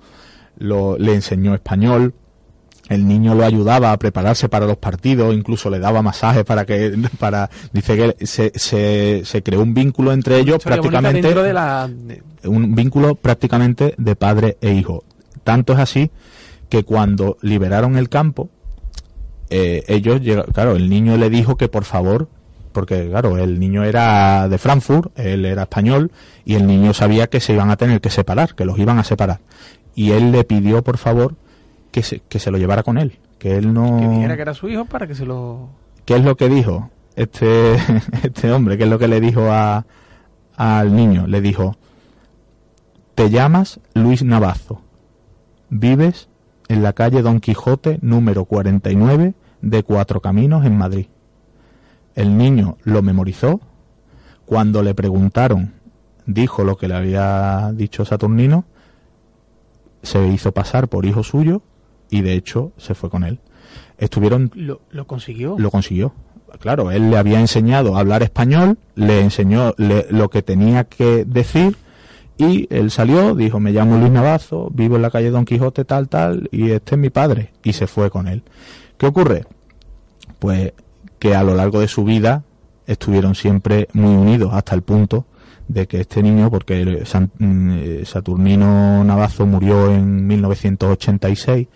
[SPEAKER 5] lo, le enseñó español, el niño lo ayudaba a prepararse para los partidos, incluso le daba masajes para que, para, dice que se, se, se creó un vínculo entre ellos prácticamente,
[SPEAKER 3] de la
[SPEAKER 5] un vínculo prácticamente de padre e hijo. Tanto es así que cuando liberaron el campo, eh, ellos, llega- claro, el niño le dijo que por favor, porque claro, el niño era de Frankfurt, él era español, y el niño sabía que se iban a tener que separar, que los iban a separar. Y él le pidió por favor que se, que se lo llevara con él, que él no...
[SPEAKER 3] que dijera que era su hijo para que se lo
[SPEAKER 5] ¿Qué es lo que dijo este, este hombre? ¿Qué es lo que le dijo a, al niño? Le dijo, te llamas Luis Navazo, vives en la calle Don Quijote número 49 de Cuatro Caminos en Madrid. El niño lo memorizó. Cuando le preguntaron, dijo lo que le había dicho Saturnino, se hizo pasar por hijo suyo y de hecho se fue con él. Estuvieron
[SPEAKER 3] lo, lo consiguió
[SPEAKER 5] lo consiguió. Claro, él le había enseñado a hablar español, le enseñó le- lo que tenía que decir y él salió, dijo, me llamo Luis Navazo, vivo en la calle Don Quijote, tal, tal, y este es mi padre. Y se fue con él. ¿Qué ocurre? Pues que a lo largo de su vida estuvieron siempre muy unidos hasta el punto de que este niño, porque mm, eh, Saturnino Navazo murió en 1986,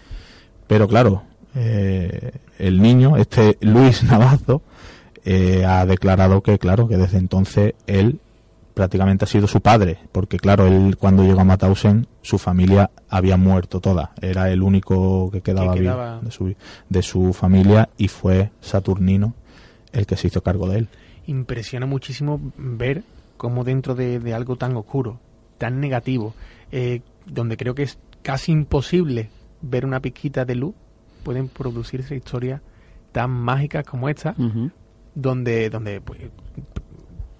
[SPEAKER 5] pero claro, eh, el niño, este Luis Navazo, eh, ha declarado que, claro, que desde entonces él prácticamente ha sido su padre, porque claro, él cuando llegó a Mauthausen, su familia había muerto toda, era el único que quedaba,
[SPEAKER 3] Que
[SPEAKER 5] vivo
[SPEAKER 3] quedaba.
[SPEAKER 5] de su, de su familia y fue Saturnino el que se hizo cargo de él.
[SPEAKER 3] impresiona muchísimo ver cómo dentro de, de algo tan oscuro, tan negativo, eh, donde creo que es casi imposible ver una pizquita de luz, pueden producirse historias tan mágicas como esta, donde, donde pues,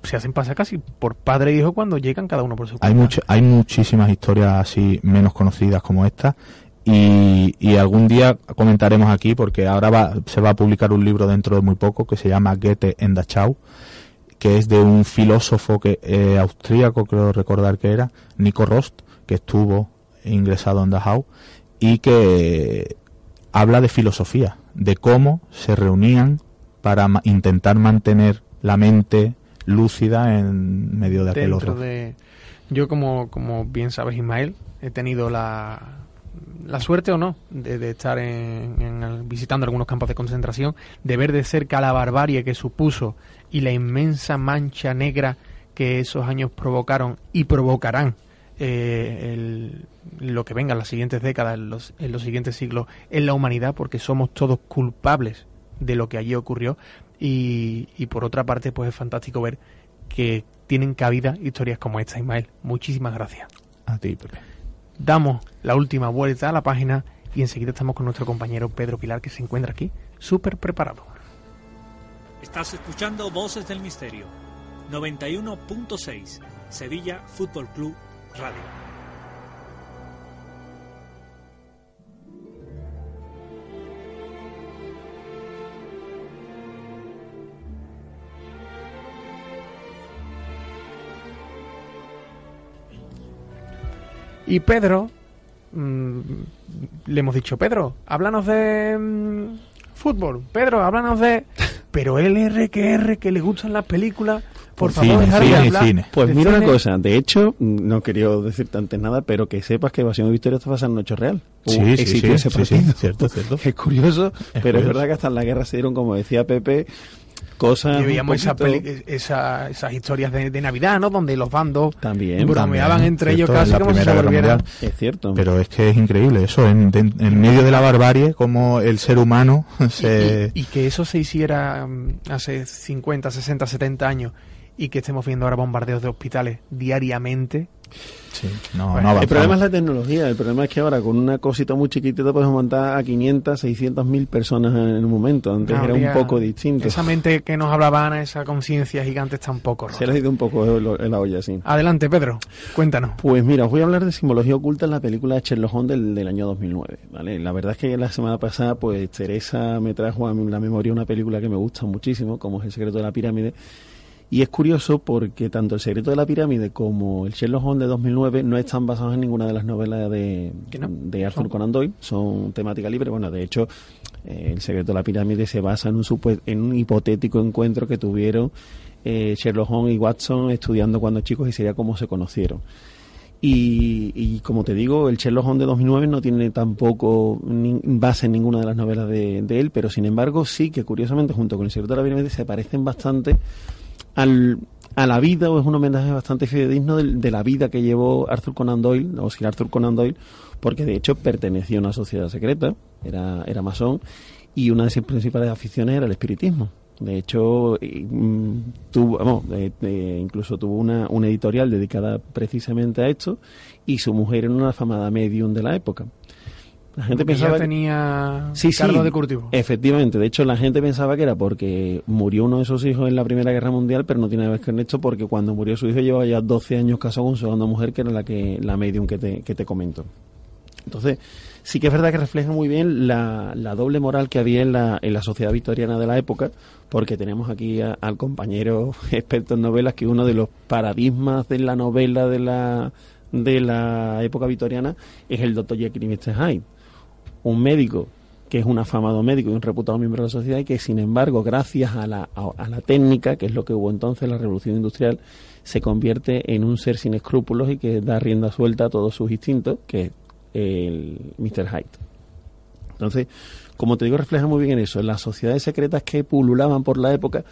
[SPEAKER 3] se hacen pasar casi por padre e hijo cuando llegan cada uno por su cuenta.
[SPEAKER 5] Hay, much- hay muchísimas historias así menos conocidas como esta y, y algún día comentaremos aquí porque ahora va, se va a publicar un libro dentro de muy poco que se llama Goethe en Dachau que es de un filósofo que eh, austríaco creo recordar que era Nico Rost que estuvo ingresado en Dachau y que habla de filosofía de cómo se reunían para ma- intentar mantener la mente lúcida en medio de aquel horror.
[SPEAKER 3] de yo como como bien sabes Ismael he tenido la la suerte o no de, de estar en, en el- visitando algunos campos de concentración de ver de cerca la barbarie que supuso y la inmensa mancha negra que esos años provocaron y provocarán eh, el- lo que venga en las siguientes décadas, en los, en los siguientes siglos, en la humanidad, porque somos todos culpables de lo que allí ocurrió. Y, y por otra parte, pues es fantástico ver que tienen cabida historias como esta, Ismael. Muchísimas gracias.
[SPEAKER 5] A ti, Pepe.
[SPEAKER 3] Damos la última vuelta a la página y enseguida estamos con nuestro compañero Pedro Pilar, que se encuentra aquí súper preparado.
[SPEAKER 9] Estás escuchando Voces del Misterio. 91.6 Sevilla Fútbol Club Radio.
[SPEAKER 3] Y Pedro, mm, le hemos dicho, Pedro, háblanos de mm, fútbol. Pedro, háblanos de... Pero el R que R, que le gustan las películas, por
[SPEAKER 5] Cine,
[SPEAKER 3] favor, dejar de
[SPEAKER 5] cine,
[SPEAKER 3] hablar
[SPEAKER 5] cine.
[SPEAKER 6] Pues
[SPEAKER 3] de
[SPEAKER 6] mira una cosa, de hecho, no quería decirte antes nada, pero que sepas que Evasión y Victoria está basada en hecho real.
[SPEAKER 5] Sí,
[SPEAKER 6] Uh,
[SPEAKER 5] sí, sí,
[SPEAKER 6] ese
[SPEAKER 5] sí, sí,
[SPEAKER 6] partido.
[SPEAKER 5] cierto, cierto.
[SPEAKER 6] Es curioso, pero
[SPEAKER 5] curioso.
[SPEAKER 6] es verdad que hasta en la guerra se dieron, como decía Pepe, cosas.
[SPEAKER 3] Y veíamos esa peli- esa- esas historias de, de Navidad, ¿no? Donde los bandos
[SPEAKER 6] También,
[SPEAKER 3] bromeaban
[SPEAKER 5] También,
[SPEAKER 3] entre ellos casi como si se volvieran...
[SPEAKER 6] Es cierto.
[SPEAKER 5] Pero es que es increíble eso, en, de- en medio de la barbarie, como el ser humano se...
[SPEAKER 3] Y, y- y que eso se hiciera mm, hace 50, 60, 70 años y que estemos viendo ahora bombardeos de hospitales diariamente.
[SPEAKER 5] Sí, no,
[SPEAKER 3] Bueno,
[SPEAKER 5] no
[SPEAKER 6] El problema es la tecnología. El problema es que ahora con una cosita muy chiquitita podemos montar a 500, 600 mil personas en un momento. Antes
[SPEAKER 3] No
[SPEAKER 6] era un poco distinto.
[SPEAKER 3] Esa mente que nos hablaba Ana, esa conciencia gigante está un poco rota.
[SPEAKER 6] Se le ha ido un poco en la olla, sí.
[SPEAKER 3] Adelante, Pedro, cuéntanos.
[SPEAKER 6] Pues mira, os voy a hablar de simbología oculta en la película de Sherlock Holmes del, del año 2009. ¿vale? La verdad es que la semana pasada, pues Teresa me trajo a mi- la memoria una película que me gusta muchísimo, como es El secreto de la pirámide. Y es curioso porque tanto El secreto de la pirámide como el Sherlock Holmes de 2009 no están basados en ninguna de las novelas de,
[SPEAKER 3] ¿Que no?
[SPEAKER 6] de Arthur Conan Doyle. Son temática libre. Bueno, de hecho, eh, El secreto de la pirámide se basa en un, en un hipotético encuentro que tuvieron eh, Sherlock Holmes y Watson estudiando cuando chicos y sería cómo se conocieron. Y, y como te digo, el Sherlock Holmes de 2009 no tiene tampoco ni- base en ninguna de las novelas de, de él, pero sin embargo sí que curiosamente junto con el secreto de la pirámide se parecen bastante al, a la vida o es un homenaje bastante fidedigno del- de, la vida que llevó Arthur Conan Doyle, o Sir Arthur Conan Doyle, porque de hecho pertenecía a una sociedad secreta, era, era masón, y una de sus principales aficiones era el espiritismo. De hecho, mm, tuvo, eh, eh, incluso tuvo una, una editorial dedicada precisamente a esto, y su mujer era una afamada medium de la época. La gente
[SPEAKER 3] Porque
[SPEAKER 6] pensaba
[SPEAKER 3] ya
[SPEAKER 6] que-
[SPEAKER 3] tenía
[SPEAKER 6] Sí,
[SPEAKER 3] de cultivo.
[SPEAKER 6] Efectivamente, de hecho la gente pensaba que era porque murió uno de sus hijos en la Primera Guerra Mundial, pero no tiene nada que ver con esto porque cuando murió su hijo llevaba ya 12 años casado con su segunda mujer, que era la que la medium que te, que te comento. Entonces, sí que es verdad que refleja muy bien la, la doble moral que había en la, en la sociedad victoriana de la época, porque tenemos aquí a- al compañero experto en novelas que uno de los paradigmas de la novela de la, de la época victoriana es el Dr. Jekyll y Mr. Hyde un médico que es un afamado médico y un reputado miembro de la sociedad y que sin embargo gracias a la, a, la técnica que es lo que hubo entonces la revolución industrial se convierte en un ser sin escrúpulos y que da rienda suelta a todos sus instintos que es el Mr. Hyde entonces como te digo refleja muy bien eso en las sociedades secretas que pululaban por la época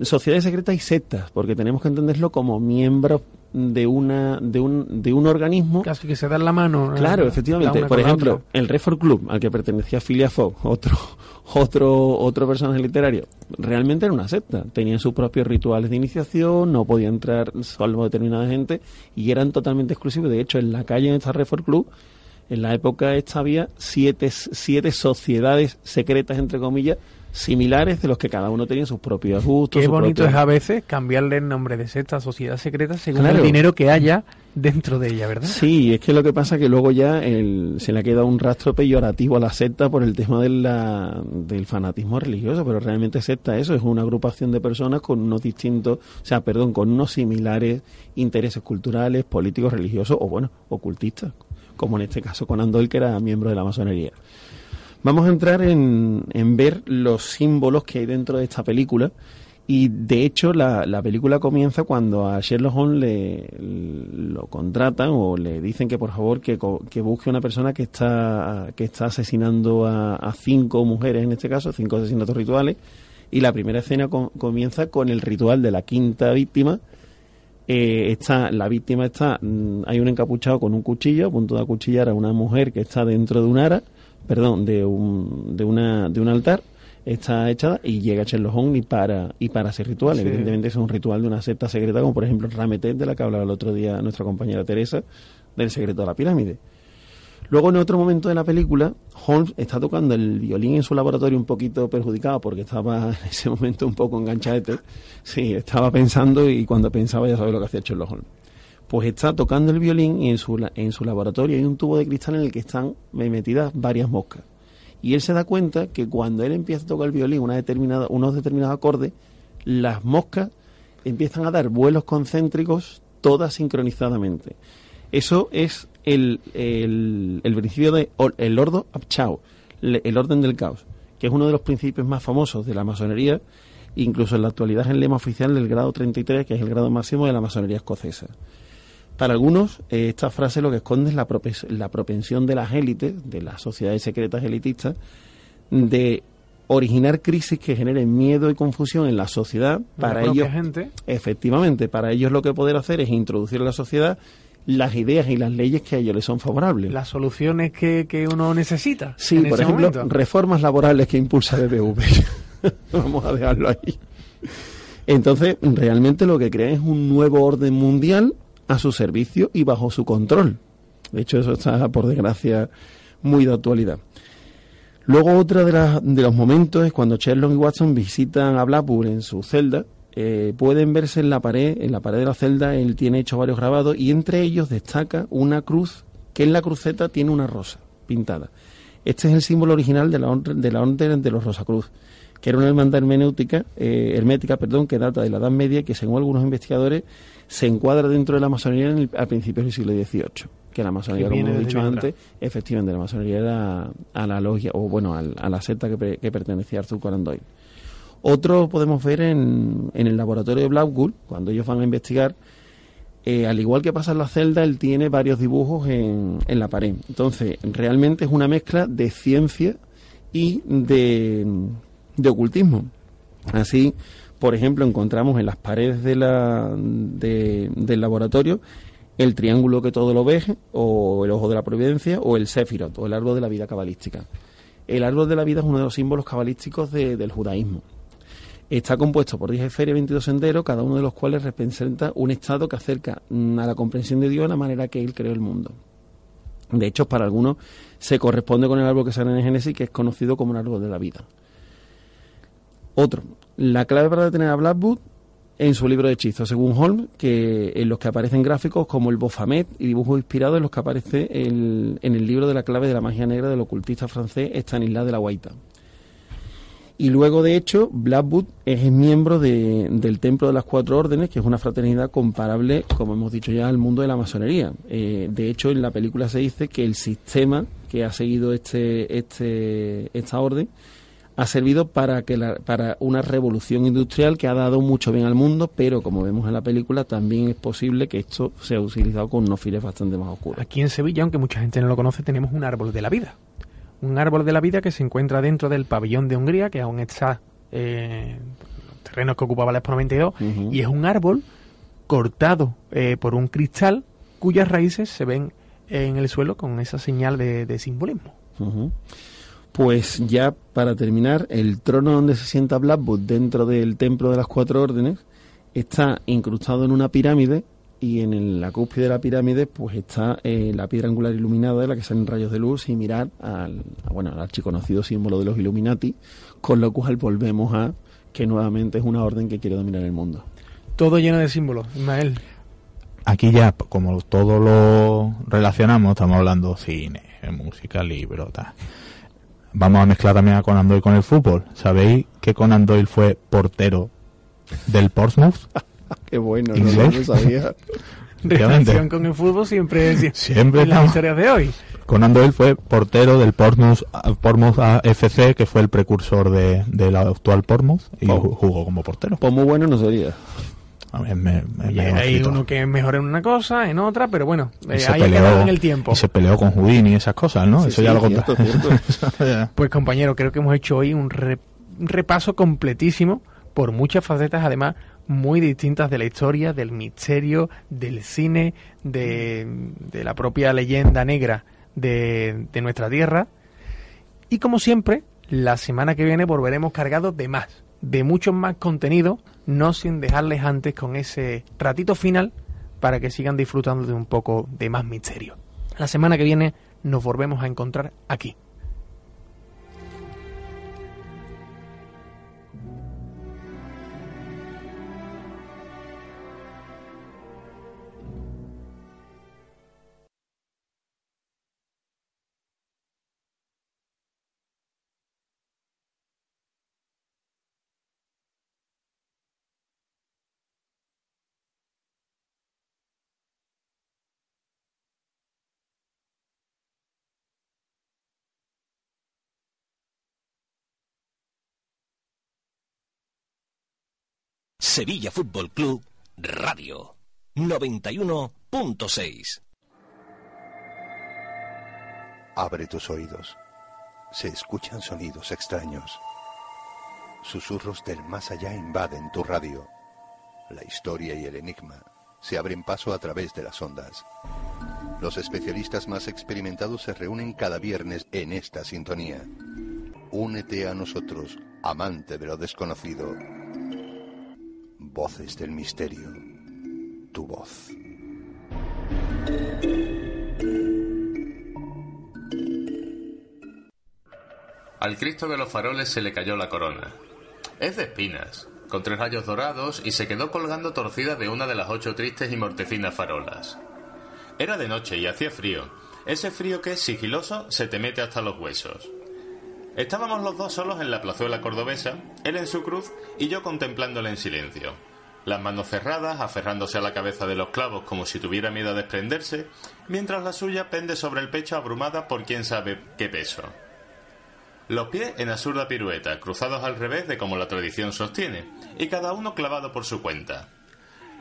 [SPEAKER 6] sociedades secretas y sectas porque tenemos que entenderlo como miembros de una de un de un organismo
[SPEAKER 3] Casi que se dan la mano. eh,
[SPEAKER 6] Claro,
[SPEAKER 3] la
[SPEAKER 6] efectivamente. Por ejemplo, el Redford Club, al que pertenecía Phileas Fogg, otro, otro, otro personaje literario, realmente era una secta. Tenían sus propios rituales de iniciación, no podía entrar salvo determinada gente y eran totalmente exclusivos. De hecho, en la calle en esta Redford Club, en la época esta había siete, siete sociedades secretas, entre comillas, similares de los que cada uno tenía sus propios gustos.
[SPEAKER 3] Qué bonito es a veces cambiarle el nombre de secta a sociedad secreta según
[SPEAKER 6] Claro.
[SPEAKER 3] el dinero que haya dentro de ella, ¿verdad?
[SPEAKER 6] Sí, es que lo que pasa es que luego ya el- se le ha quedado un rastro peyorativo a la secta por el tema de la- del fanatismo religioso, pero realmente secta eso es una agrupación de personas con unos distintos, o sea, perdón, con unos similares intereses culturales, políticos, religiosos o bueno, ocultistas, como en este caso con Andol que era miembro de la masonería. Vamos a entrar en, en ver los símbolos que hay dentro de esta película. Y de hecho, la, la película comienza cuando a Sherlock Holmes le, lo contratan o le dicen que por favor que, que busque una persona que está, que está asesinando a, cinco mujeres, en este caso, cinco asesinatos rituales. Y la primera escena com- comienza con el ritual de la quinta víctima. Eh, está, la víctima está, mm, hay un encapuchado con un cuchillo a punto de acuchillar a una mujer que está dentro de un ara, perdón, de un, de una, de un altar, está echada y llega Sherlock Holmes y para, y para ese ritual.
[SPEAKER 3] Sí.
[SPEAKER 6] Evidentemente es un ritual de una secta secreta, como por ejemplo Rametet, de la que hablaba el otro día nuestra compañera Teresa, del secreto de la pirámide. Luego, en otro momento de la película, Holmes está tocando el violín en su laboratorio un poquito perjudicado porque estaba en ese momento un poco enganchadete. Sí, estaba pensando y cuando pensaba ya sabes lo que hacía Sherlock Holmes. Pues está tocando el violín y en su, en su laboratorio hay un tubo de cristal en el que están metidas varias moscas. Y él se da cuenta que cuando él empieza a tocar el violín una determinada, unos determinados acordes, las moscas empiezan a dar vuelos concéntricos todas sincronizadamente. Eso es el, el, el principio de el Ordo ab Chao, le- el orden del caos, que es uno de los principios más famosos de la masonería, incluso en la actualidad es el lema oficial del grado 33, que es el grado máximo de la masonería escocesa. Para algunos, eh, esta frase lo que esconde es la, la propensión de las élites, de las sociedades secretas elitistas, de originar crisis que generen miedo y confusión en la sociedad. Para ellos,
[SPEAKER 3] gente.
[SPEAKER 6] efectivamente, para ellos lo que poder hacer es introducir en la sociedad las ideas y las leyes que a ellos les son favorables.
[SPEAKER 3] Las soluciones que, que uno necesita.
[SPEAKER 6] Sí, por ejemplo,
[SPEAKER 3] momento.
[SPEAKER 6] reformas laborales que impulsa BBV. Vamos a dejarlo ahí. Entonces, realmente lo que crean es un nuevo orden mundial a su servicio y bajo su control. De hecho, eso está, por desgracia, muy de actualidad. Luego, otro de, las- de los momentos es cuando Sherlock y Watson visitan a Blackpool en su celda. eh, pueden verse en la pared, en la pared de la celda, él tiene hecho varios grabados y entre ellos destaca una cruz que en la cruceta tiene una rosa pintada. Este es el símbolo original de la de, la orden de los Rosacruz, que era una hermandad hermenéutica, eh, hermética perdón, que data de la Edad Media y que, según algunos investigadores, se encuadra dentro de la masonería en el- a principios del siglo XVIII. Que la masonería,
[SPEAKER 3] Que
[SPEAKER 6] como hemos dicho antes, efectivamente, la masonería era a la logia, o bueno, a, la secta que, pre- que pertenecía a Arthur Conan Doyle. Otro podemos ver en, en el laboratorio de Blackwood, cuando ellos van a investigar, eh, al igual que pasa en la celda, él tiene varios dibujos en, en la pared. Entonces, realmente es una mezcla de ciencia y de, de ocultismo. Así, por ejemplo, encontramos en las paredes de la, de- del laboratorio el triángulo que todo lo ve, o el ojo de la providencia, o el Sefirot, o el árbol de la vida cabalística. El árbol de la vida es uno de los símbolos cabalísticos de- del judaísmo. Está compuesto por 10 esferas y 22 senderos, cada uno de los cuales representa un estado que acerca mm, a la comprensión de Dios de la manera que Él creó el mundo. De hecho, para algunos se corresponde con el árbol que sale en el Génesis, que es conocido como el árbol de la vida. Otro, la clave para detener a Blackwood en su libro de hechizos, según Holmes, que en los que aparecen gráficos como el Bofamet y dibujos inspirados en los que aparece el- en el libro de la clave de la magia negra del ocultista francés Stanislas de la Guaita. Y luego, de hecho, Blackwood es miembro de- del Templo de las Cuatro Órdenes, que es una fraternidad comparable, como hemos dicho ya, al mundo de la masonería. Eh, de hecho, en la película se dice que el sistema que ha seguido este, este, esta orden ha servido para, que la- para una revolución industrial que ha dado mucho bien al mundo, pero como vemos en la película, también es posible que esto sea utilizado con unos fines bastante más oscuros.
[SPEAKER 3] Aquí en Sevilla, aunque mucha gente no lo conoce, tenemos un árbol de la vida. Un árbol de la vida que se encuentra dentro del pabellón de Hungría, que aún está eh, terrenos que ocupaba la Expo 92,
[SPEAKER 6] Ujú.
[SPEAKER 3] y es un árbol cortado eh, por un cristal cuyas raíces se ven en el suelo con esa señal de, de simbolismo.
[SPEAKER 6] Pues ya para terminar, el trono donde se sienta Blackwood dentro del templo de las cuatro órdenes está incrustado en una pirámide y en el- la cúspide de la pirámide pues está eh, la piedra angular iluminada de la que salen rayos de luz y mirar al, a, bueno, al archiconocido símbolo de los Illuminati, con lo cual volvemos a que nuevamente es una orden que quiere dominar el mundo.
[SPEAKER 3] Todo lleno de símbolos, Ismael.
[SPEAKER 5] Aquí ya, como todo lo relacionamos, estamos hablando cine, música, libro, tal. Vamos a mezclar también a Conan Doyle con el fútbol. ¿Sabéis que Conan Doyle fue portero del Portsmouth?
[SPEAKER 6] Qué bueno, no, lo sabía.
[SPEAKER 3] Relación con el fútbol siempre es
[SPEAKER 5] Siempre
[SPEAKER 3] en las historias de hoy.
[SPEAKER 5] Conan Doyle fue portero del Portsmouth, Portsmouth FC, que fue el precursor de, del actual Portsmouth, y
[SPEAKER 6] Oh.
[SPEAKER 5] ju- jugó como portero.
[SPEAKER 6] Pues muy bueno no sería.
[SPEAKER 5] A ver, me- me-
[SPEAKER 3] Y
[SPEAKER 5] me lo
[SPEAKER 3] hay uno que es mejor en una cosa, en otra, pero bueno, eh, ahí ha quedado en el tiempo.
[SPEAKER 5] y se peleó con Houdini y esas cosas, ¿no?
[SPEAKER 6] Sí,
[SPEAKER 5] Eso
[SPEAKER 6] sí,
[SPEAKER 5] ya lo
[SPEAKER 6] cierto, cierto.
[SPEAKER 3] Pues compañero, creo que hemos hecho hoy un, un repaso completísimo por muchas facetas, además muy distintas de la historia, del misterio, del cine, de, de la propia leyenda negra de, de nuestra tierra. Y como siempre, la semana que viene volveremos cargados de más, de mucho más contenido, no sin dejarles antes con ese ratito final para que sigan disfrutando de un poco de más misterio. La semana que viene nos volvemos a encontrar aquí.
[SPEAKER 11] Sevilla Fútbol Club Radio 91.6
[SPEAKER 12] Abre tus oídos. Se escuchan sonidos extraños. Susurros del más allá invaden tu radio. La historia y el enigma se abren paso a través de las ondas. Los especialistas más experimentados se reúnen cada viernes en esta sintonía. Únete a nosotros, amante de lo desconocido. Voces del Misterio. Tu voz.
[SPEAKER 13] Al Cristo de los faroles se le cayó la corona. Es de espinas, con tres rayos dorados y se quedó colgando torcida de una de las ocho tristes y mortecinas farolas. Era de noche y hacía frío, ese frío que, sigiloso, se te mete hasta los huesos. Estábamos los dos solos en la plazuela cordobesa, él en su cruz y yo contemplándole en silencio. Las manos cerradas, aferrándose a la cabeza de los clavos como si tuviera miedo a desprenderse, mientras la suya pende sobre el pecho abrumada por quién sabe qué peso. Los pies en absurda pirueta, cruzados al revés de como la tradición sostiene, y cada uno clavado por su cuenta.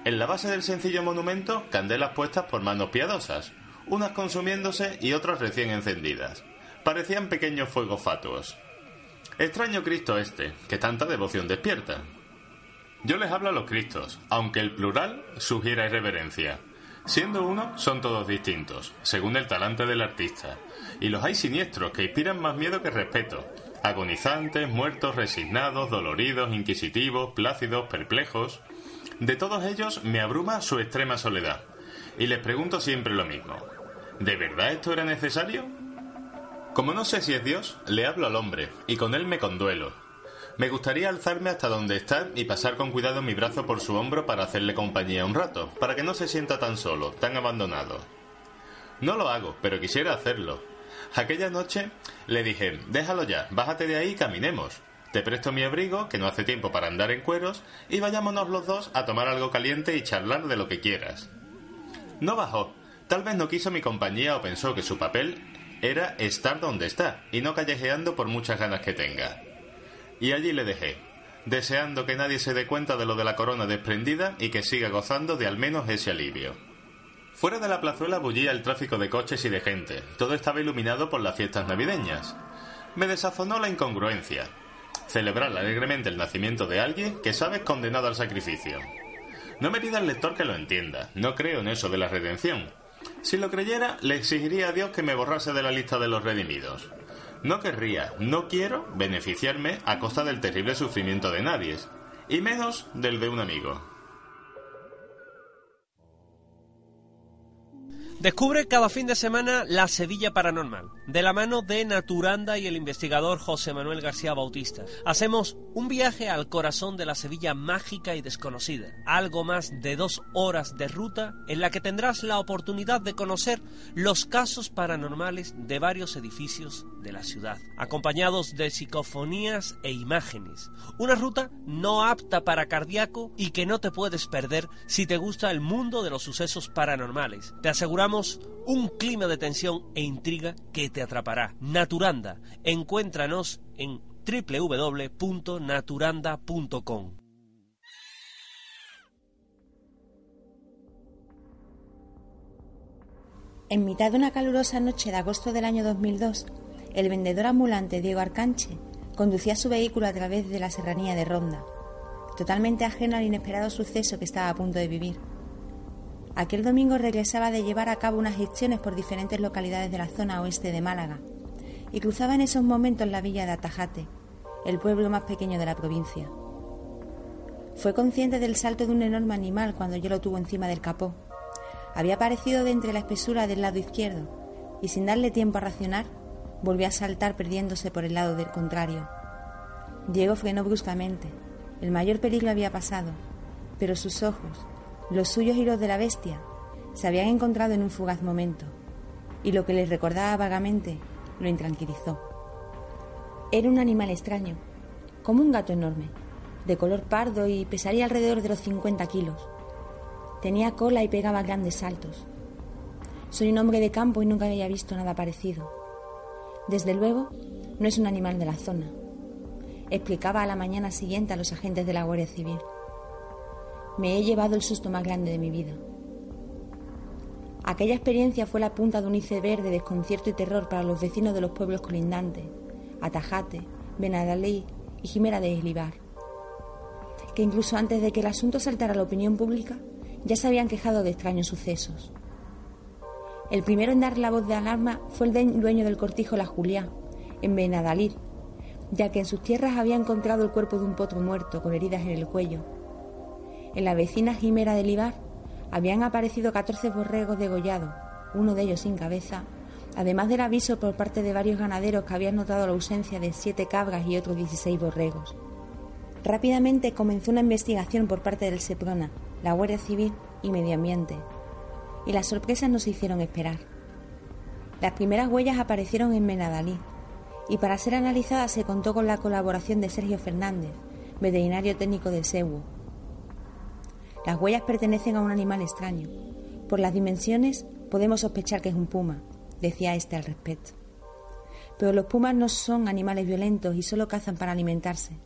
[SPEAKER 13] En la base del sencillo monumento, candelas puestas por manos piadosas, unas consumiéndose y otras recién encendidas. Parecían pequeños fuegos fatuos. Extraño Cristo este, que tanta devoción despierta. Yo les hablo a los Cristos, aunque el plural sugiera irreverencia. Siendo uno, son todos distintos, según el talante del artista. Y los hay siniestros que inspiran más miedo que respeto. Agonizantes, muertos, resignados, doloridos, inquisitivos, plácidos, perplejos. De todos ellos me abruma su extrema soledad. Y les pregunto siempre lo mismo. ¿De verdad esto era necesario? Como no sé si es Dios, le hablo al hombre, y con él me conduelo. Me gustaría alzarme hasta donde está y pasar con cuidado mi brazo por su hombro para hacerle compañía un rato, para que no se sienta tan solo, tan abandonado. No lo hago, pero quisiera hacerlo. Aquella noche le dije, déjalo ya, bájate de ahí y caminemos. Te presto mi abrigo, que no hace tiempo para andar en cueros, y vayámonos los dos a tomar algo caliente y charlar de lo que quieras. No bajó. Tal vez no quiso mi compañía o pensó que su papel era estar donde está y no callejeando por muchas ganas que tenga. Y allí le dejé, deseando que nadie se dé cuenta de lo de la corona desprendida y que siga gozando de al menos ese alivio. Fuera de la plazuela bullía el tráfico de coches y de gente. Todo estaba iluminado por las fiestas navideñas. Me desazonó la incongruencia. Celebrar alegremente el nacimiento de alguien que sabes condenado al sacrificio. No me pida el lector que lo entienda. No creo en eso de la redención. Si lo creyera, le exigiría a Dios que me borrase de la lista de los redimidos. No querría, no quiero beneficiarme a costa del terrible sufrimiento de nadie, y menos del de un amigo.
[SPEAKER 14] Descubre cada fin de semana la Sevilla Paranormal, de la mano de Naturanda y el investigador José Manuel García Bautista. Hacemos un viaje al corazón de la Sevilla mágica y desconocida, algo más de dos horas de ruta en la que tendrás la oportunidad de conocer los casos paranormales de varios edificios de la ciudad, acompañados de psicofonías e imágenes. Una ruta no apta para cardíaco y que no te puedes perder si te gusta el mundo de los sucesos paranormales. Te aseguramos un clima de tensión e intriga que te atrapará. Naturanda, encuéntranos en www.naturanda.com.
[SPEAKER 7] En mitad de una calurosa noche de agosto del año 2002, el vendedor ambulante Diego Arcanche conducía su vehículo a través de la serranía de Ronda, totalmente ajeno al inesperado suceso que estaba a punto de vivir. Aquel domingo regresaba de llevar a cabo unas gestiones por diferentes localidades de la zona oeste de Málaga y cruzaba en esos momentos la villa de Atajate, el pueblo más pequeño de la provincia. Fue consciente del salto de un enorme animal cuando ya lo tuvo encima del capó. Había aparecido de entre la espesura del lado izquierdo y sin darle tiempo a racionar, volvió a saltar perdiéndose por el lado del contrario. Diego frenó bruscamente. El mayor peligro había pasado, pero sus ojos, los suyos y los de la bestia se habían encontrado en un fugaz momento, y lo que les recordaba vagamente lo intranquilizó. Era un animal extraño, como un gato enorme, de color pardo y pesaría alrededor de los 50 kilos. Tenía cola y pegaba grandes saltos. Soy un hombre de campo y nunca había visto nada parecido. Desde luego, no es un animal de la zona, explicaba a la mañana siguiente a los agentes de la Guardia Civil. Me he llevado el susto más grande de mi vida. Aquella experiencia fue la punta de un iceberg de desconcierto y terror para los vecinos de los pueblos colindantes, Atajate, Benadalí y Jimera de Eslibar, que incluso antes de que el asunto saltara a la opinión pública, ya se habían quejado de extraños sucesos. El primero en dar la voz de alarma fue el dueño del cortijo La Juliá, en Benadalí, ya que en sus tierras había encontrado el cuerpo de un potro muerto con heridas en el cuello En la vecina Jimera del Ibar habían aparecido 14 borregos degollados, uno de ellos sin cabeza, además del aviso por parte de varios ganaderos que habían notado la ausencia de siete cabras y otros 16 borregos. Rápidamente comenzó una investigación por parte del SEPRONA, la Guardia Civil y Medio Ambiente, y las sorpresas no se hicieron esperar. Las primeras huellas aparecieron en Menadalí, y para ser analizadas se contó con la colaboración de Sergio Fernández, veterinario técnico del SEWU. Las huellas pertenecen a un animal extraño. Por las dimensiones podemos sospechar que es un puma, decía este al respecto. Pero los pumas no son animales violentos y solo cazan para alimentarse.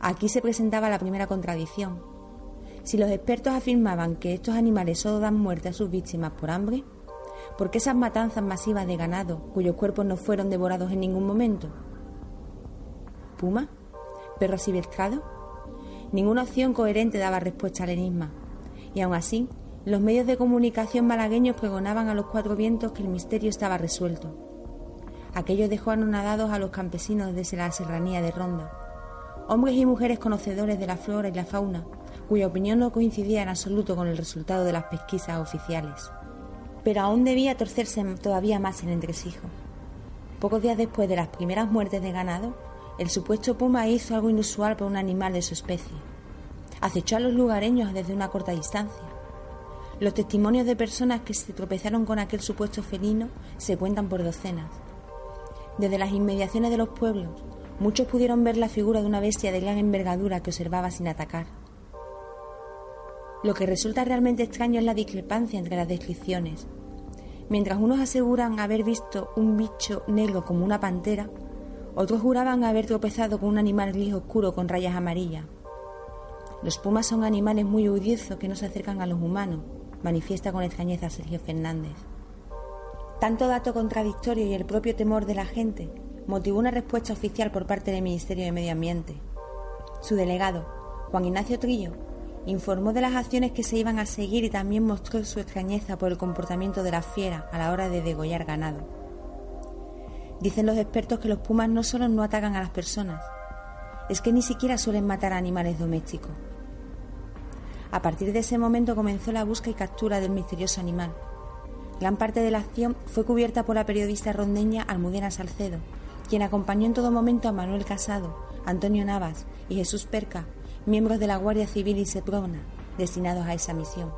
[SPEAKER 7] Aquí se presentaba la primera contradicción. Si los expertos afirmaban que estos animales solo dan muerte a sus víctimas por hambre, ¿por qué esas matanzas masivas de ganado cuyos cuerpos no fueron devorados en ningún momento? ¿Puma? ¿Perro asivestrado? Ninguna opción coherente daba respuesta al enigma, y aun así, los medios de comunicación malagueños pregonaban a los cuatro vientos que el misterio estaba resuelto. Aquello dejó anonadados a los campesinos desde la serranía de Ronda, hombres y mujeres conocedores de la flora y la fauna, cuya opinión no coincidía en absoluto con el resultado de las pesquisas oficiales. Pero aún debía torcerse todavía más el entresijo. Pocos días después de las primeras muertes de ganado, el supuesto puma hizo algo inusual para un animal de su especie. Acechó a los lugareños desde una corta distancia. Los testimonios de personas que se tropezaron con aquel supuesto felino se cuentan por docenas. Desde las inmediaciones de los pueblos, muchos pudieron ver la figura de una bestia de gran envergadura que observaba sin atacar. Lo que resulta realmente extraño es la discrepancia entre las descripciones. Mientras unos aseguran haber visto un bicho negro como una pantera, otros juraban haber tropezado con un animal gris oscuro con rayas amarillas. Los pumas son animales muy huidizos que no se acercan a los humanos, manifiesta con extrañeza Sergio Fernández. Tanto dato contradictorio y el propio temor de la gente motivó una respuesta oficial por parte del Ministerio de Medio Ambiente. Su delegado, Juan Ignacio Trillo, informó de las acciones que se iban a seguir y también mostró su extrañeza por el comportamiento de la fiera a la hora de degollar ganado. Dicen los expertos que los pumas no solo no atacan a las personas, es que ni siquiera suelen matar a animales domésticos. A partir de ese momento comenzó la búsqueda y captura del misterioso animal. Gran parte de la acción fue cubierta por la periodista rondeña Almudena Salcedo, quien acompañó en todo momento a Manuel Casado, Antonio Navas y Jesús Perca, miembros de la Guardia Civil y Seprona, destinados a esa misión.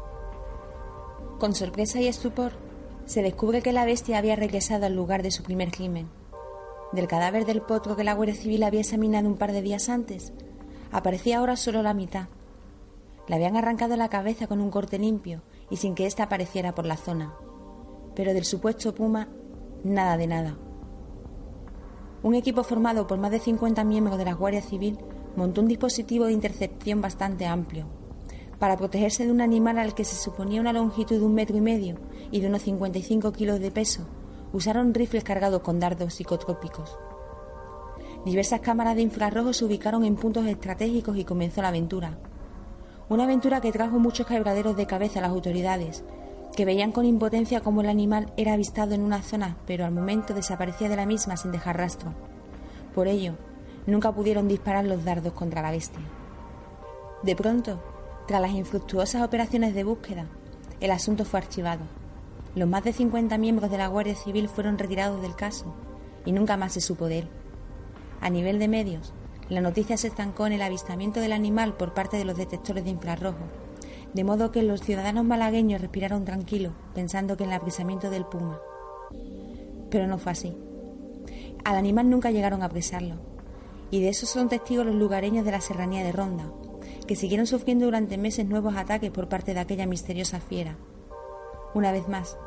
[SPEAKER 7] Con sorpresa y estupor, se descubre que la bestia había regresado al lugar de su primer crimen. Del cadáver del potro que la Guardia Civil había examinado un par de días antes, aparecía ahora solo la mitad. Le habían arrancado la cabeza con un corte limpio y sin que ésta apareciera por la zona. Pero del supuesto puma, nada de nada. Un equipo formado por más de 50 miembros de la Guardia Civil montó un dispositivo de intercepción bastante amplio, para protegerse de un animal al que se suponía una longitud de un metro y medio y de unos 55 kilos de peso, usaron rifles cargados con dardos psicotrópicos. Diversas cámaras de infrarrojos se ubicaron en puntos estratégicos y comenzó la aventura. Una aventura que trajo muchos quebraderos de cabeza a las autoridades, que veían con impotencia cómo el animal era avistado en una zona, pero al momento desaparecía de la misma sin dejar rastro. Por ello, nunca pudieron disparar los dardos contra la bestia. De pronto, tras las infructuosas operaciones de búsqueda, el asunto fue archivado. Los más de 50 miembros de la Guardia Civil fueron retirados del caso y nunca más se supo de él. A nivel de medios, la noticia se estancó en el avistamiento del animal por parte de los detectores de infrarrojo, de modo que los ciudadanos malagueños respiraron tranquilos pensando que en el apresamiento del puma. Pero no fue así. Al animal nunca llegaron a apresarlo, y de eso son testigos los lugareños de la serranía de Ronda, que siguieron sufriendo durante meses nuevos ataques por parte de aquella misteriosa fiera. Una vez más,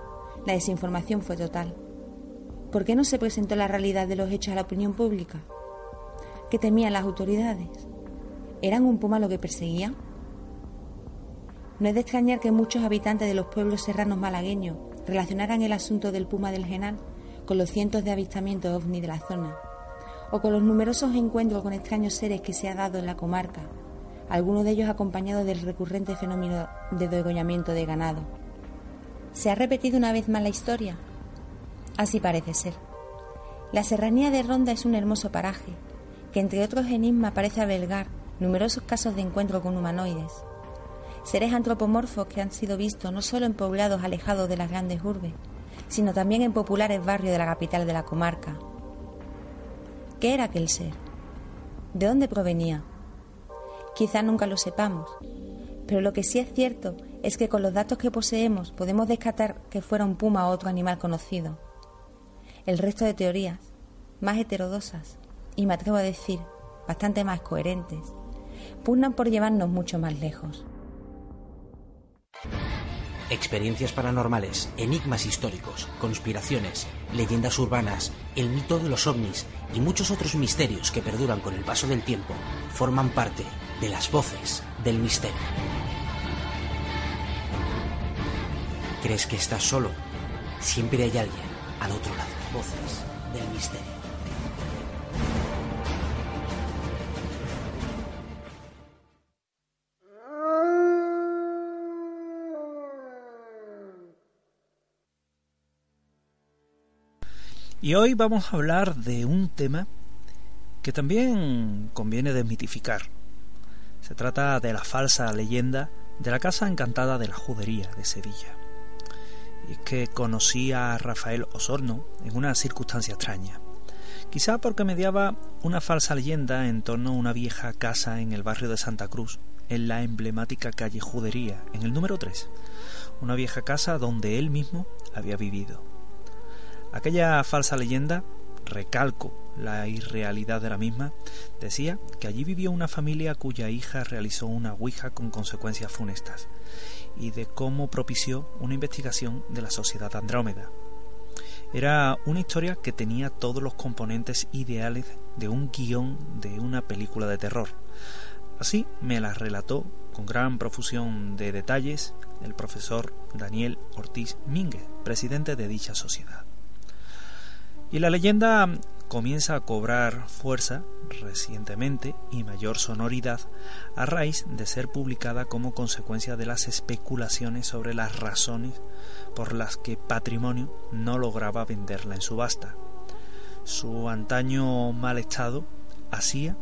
[SPEAKER 7] la desinformación fue total. ¿Por qué no se presentó la realidad de los hechos a la opinión pública? ¿Qué temían las autoridades? ¿Eran un puma lo que perseguían? No es de extrañar que muchos habitantes de los pueblos serranos malagueños relacionaran el asunto del puma del Genal con los cientos de avistamientos ovni de la zona, o con los numerosos encuentros con extraños seres que se ha dado en la comarca, algunos de ellos acompañados del recurrente fenómeno de degollamiento de ganado. ¿Se ha repetido una vez más la historia? Así parece ser. La serranía de Ronda es un hermoso paraje, que entre otros enigmas parece albergar numerosos casos de encuentro con humanoides, seres antropomorfos que han sido vistos no solo en poblados alejados de las grandes urbes, sino también en populares barrios de la capital de la comarca. ¿Qué era aquel ser? ¿De dónde provenía? Quizás nunca lo sepamos, pero lo que sí es cierto es que con los datos que poseemos podemos descartar que fuera un puma o otro animal conocido. El resto de teorías, más heterodosas, y me atrevo a decir, bastante más coherentes, pugnan por llevarnos mucho más lejos.
[SPEAKER 15] Experiencias paranormales, enigmas históricos, conspiraciones, leyendas urbanas, el mito de los ovnis y muchos otros misterios que perduran con el paso del tiempo forman parte de las voces del misterio. ¿Crees que estás solo? Siempre hay alguien al otro lado. Voces del misterio.
[SPEAKER 2] Y hoy vamos a hablar de un tema que también conviene desmitificar. Se trata de la falsa leyenda de la Casa Encantada de la Judería de Sevilla. Y es que conocí a Rafael Osorno en una circunstancia extraña. Quizá porque mediaba una falsa leyenda en torno a una vieja casa en el barrio de Santa Cruz, en la emblemática calle Judería, en el número 3. Una vieja casa donde él mismo había vivido. Aquella falsa leyenda, recalco la irrealidad de la misma, decía que allí vivió una familia cuya hija realizó una ouija con consecuencias funestas y de cómo propició una investigación de la sociedad Andrómeda. Era una historia que tenía todos los componentes ideales de un guion de una película de terror. Así me la relató con gran profusión de detalles el profesor Daniel Ortiz Mínguez, presidente de dicha sociedad. Y la leyenda comienza a cobrar fuerza recientemente y mayor sonoridad a raíz de ser publicada como consecuencia de las especulaciones sobre las razones por las que Patrimonio no lograba venderla en subasta. Su antaño mal estado hacía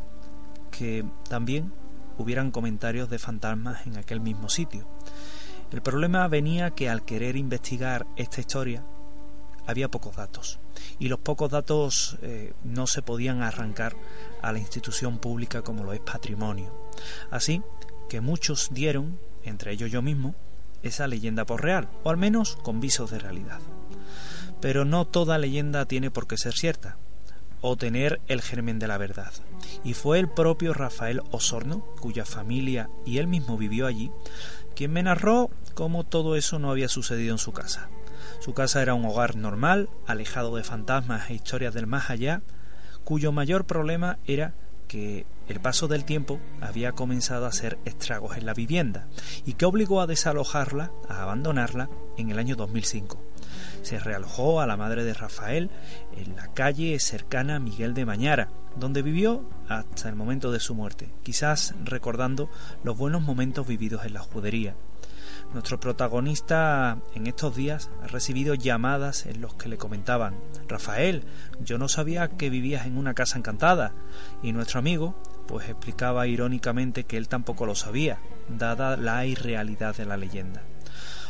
[SPEAKER 2] que también hubieran comentarios de fantasmas en aquel mismo sitio. El problema venía que al querer investigar esta historia había pocos datos y los pocos datos eh, no se podían arrancar a la institución pública como lo es patrimonio. Así que muchos dieron, entre ellos yo mismo, esa leyenda por real, o al menos con visos de realidad. Pero no toda leyenda tiene por qué ser cierta, o tener el germen de la verdad. Y fue el propio Rafael Osorno, cuya familia y él mismo vivió allí, quien me narró cómo todo eso no había sucedido en su casa. Su casa era un hogar normal, alejado de fantasmas e historias del más allá, cuyo mayor problema era que el paso del tiempo había comenzado a hacer estragos en la vivienda y que obligó a desalojarla, a abandonarla en el año 2005. Se realojó a la madre de Rafael en la calle cercana a Miguel de Mañara, donde vivió hasta el momento de su muerte, quizás recordando los buenos momentos vividos en la judería, nuestro protagonista en estos días ha recibido llamadas en los que le comentaban Rafael, yo no sabía que vivías en una casa encantada y nuestro amigo pues explicaba irónicamente que él tampoco lo sabía, dada la irrealidad de la leyenda.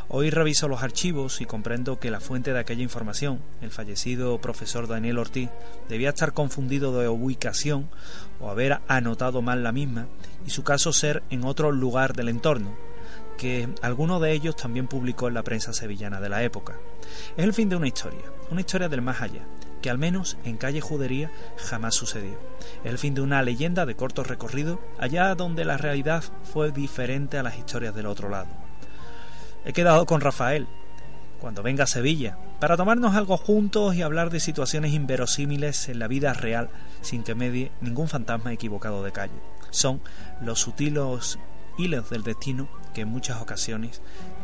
[SPEAKER 2] Hoy reviso los archivos y comprendo que la fuente de aquella información, el fallecido profesor Daniel Ortiz, debía estar confundido de ubicación o haber anotado mal la misma y su caso ser en otro lugar del entorno, que alguno de ellos también publicó en la prensa sevillana de la época. Es el fin de una historia, una historia del más allá, que al menos en calle Judería jamás sucedió. Es el fin de una leyenda de corto recorrido, allá donde la realidad fue diferente a las historias del otro lado. He quedado con Rafael, cuando venga a Sevilla, para tomarnos algo juntos y hablar de situaciones inverosímiles en la vida real sin que medie ningún fantasma equivocado de calle. Son los sutiles hilos del destino que en muchas ocasiones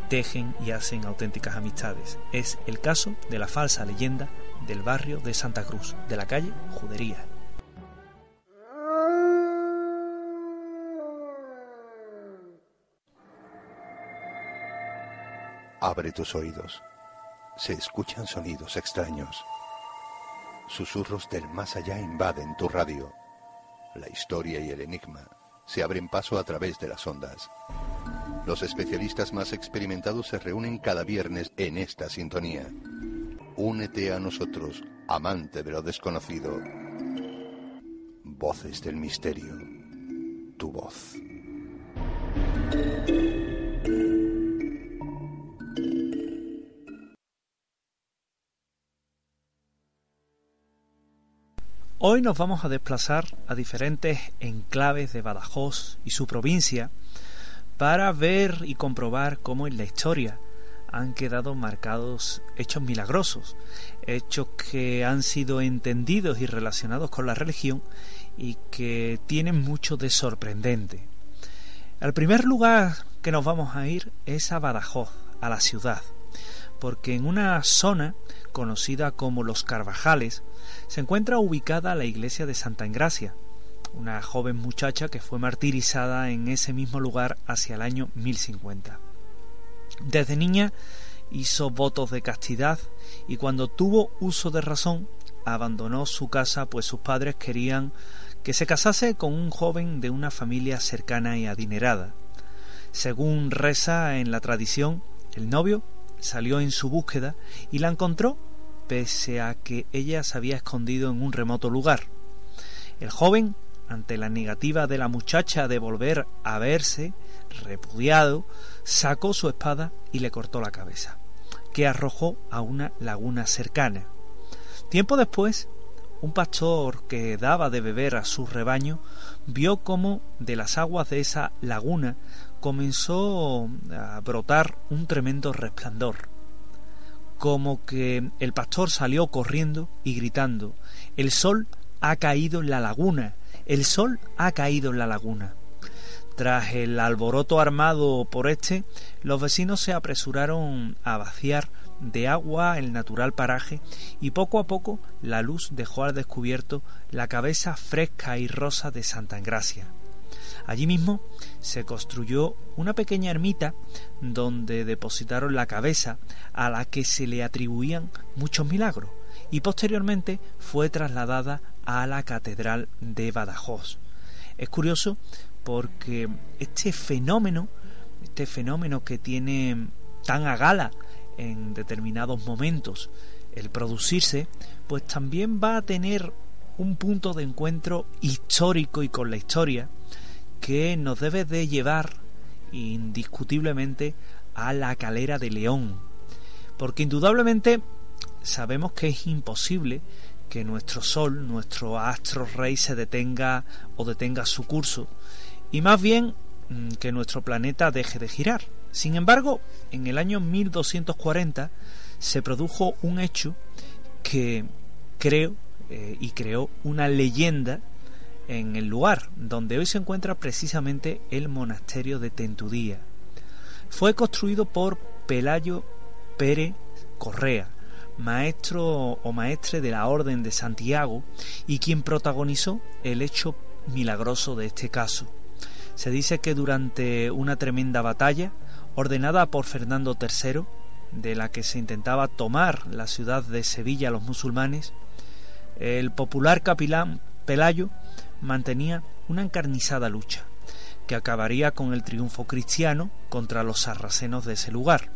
[SPEAKER 2] tejen y hacen auténticas amistades. Es el caso de la falsa leyenda del barrio de Santa Cruz, de la calle Judería.
[SPEAKER 12] Abre tus oídos. Se escuchan sonidos extraños. Susurros del más allá invaden tu radio. La historia y el enigma se abren paso a través de las ondas. Los especialistas más experimentados se reúnen cada viernes en esta sintonía. Únete a nosotros, amante de lo desconocido. Voces del misterio. Tu voz.
[SPEAKER 2] Hoy nos vamos a desplazar a diferentes enclaves de Badajoz y su provincia para ver y comprobar cómo en la historia han quedado marcados hechos milagrosos, hechos que han sido entendidos y relacionados con la religión y que tienen mucho de sorprendente. El primer lugar que nos vamos a ir es a Badajoz, a la ciudad, porque en una zona conocida como Los Carvajales se encuentra ubicada la iglesia de Santa Engracia, una joven muchacha que fue martirizada en ese mismo lugar hacia el año 1050. Desde niña hizo votos de castidad y cuando tuvo uso de razón abandonó su casa pues sus padres querían que se casase con un joven de una familia cercana y adinerada. Según reza en la tradición, el novio salió en su búsqueda y la encontró pese a que ella se había escondido en un remoto lugar. El joven, ante la negativa de la muchacha de volver a verse, repudiado, sacó su espada y le cortó la cabeza, que arrojó a una laguna cercana. Tiempo después, un pastor que daba de beber a su rebaño vio cómo de las aguas de esa laguna comenzó a brotar un tremendo resplandor, como que el pastor salió corriendo y gritando El sol ha caído en la laguna, el sol ha caído en la laguna. Tras el alboroto armado por este, los vecinos se apresuraron a vaciar de agua el natural paraje y poco a poco la luz dejó al descubierto la cabeza fresca y rosa de Santa Engracia. Allí mismo se construyó una pequeña ermita donde depositaron la cabeza a la que se le atribuían muchos milagros y posteriormente fue trasladada a la Catedral de Badajoz. Es curioso porque este fenómeno, este fenómeno que tiene tan a gala en determinados momentos el producirse, pues también va a tener un punto de encuentro histórico y con la historia que nos debe de llevar indiscutiblemente a la calera de León, porque indudablemente sabemos que es imposible que nuestro Sol, nuestro astro rey, se detenga o detenga su curso, y más bien mm, que nuestro planeta deje de girar. Sin embargo, en el año 1240 se produjo un hecho que creo eh, y creó una leyenda en el lugar donde hoy se encuentra precisamente el monasterio de Tentudía. Fue construido por Pelayo Pérez Correa, maestro o maestre de la Orden de Santiago y quien protagonizó el hecho milagroso de este caso. Se dice que durante una tremenda batalla, ordenada por Fernando III, de la que se intentaba tomar la ciudad de Sevilla a los musulmanes, el popular capilán Pelayo mantenía una encarnizada lucha, que acabaría con el triunfo cristiano contra los sarracenos de ese lugar.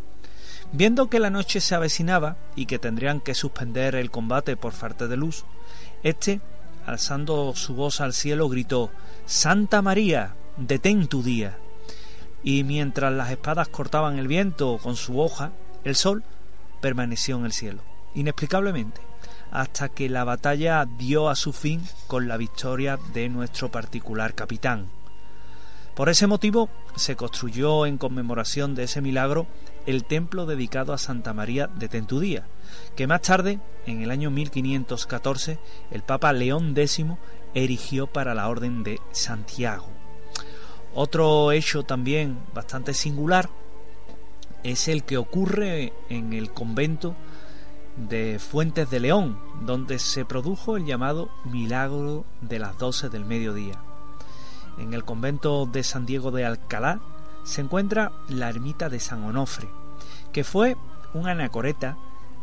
[SPEAKER 2] Viendo que la noche se avecinaba y que tendrían que suspender el combate por falta de luz, éste, alzando su voz al cielo, gritó Santa María, detén tu día. Y mientras las espadas cortaban el viento con su hoja, el sol permaneció en el cielo, inexplicablemente hasta que la batalla dio a su fin con la victoria de nuestro particular capitán. Por ese motivo se construyó en conmemoración de ese milagro el templo dedicado a Santa María de Tentudía, que más tarde, en el año 1514, el Papa León X erigió para la Orden de Santiago. Otro hecho también bastante singular es el que ocurre en el convento de Fuentes de León, donde se produjo el llamado Milagro de las doce del mediodía. En el convento de San Diego de Alcalá se encuentra la ermita de San Onofre, que fue un anacoreta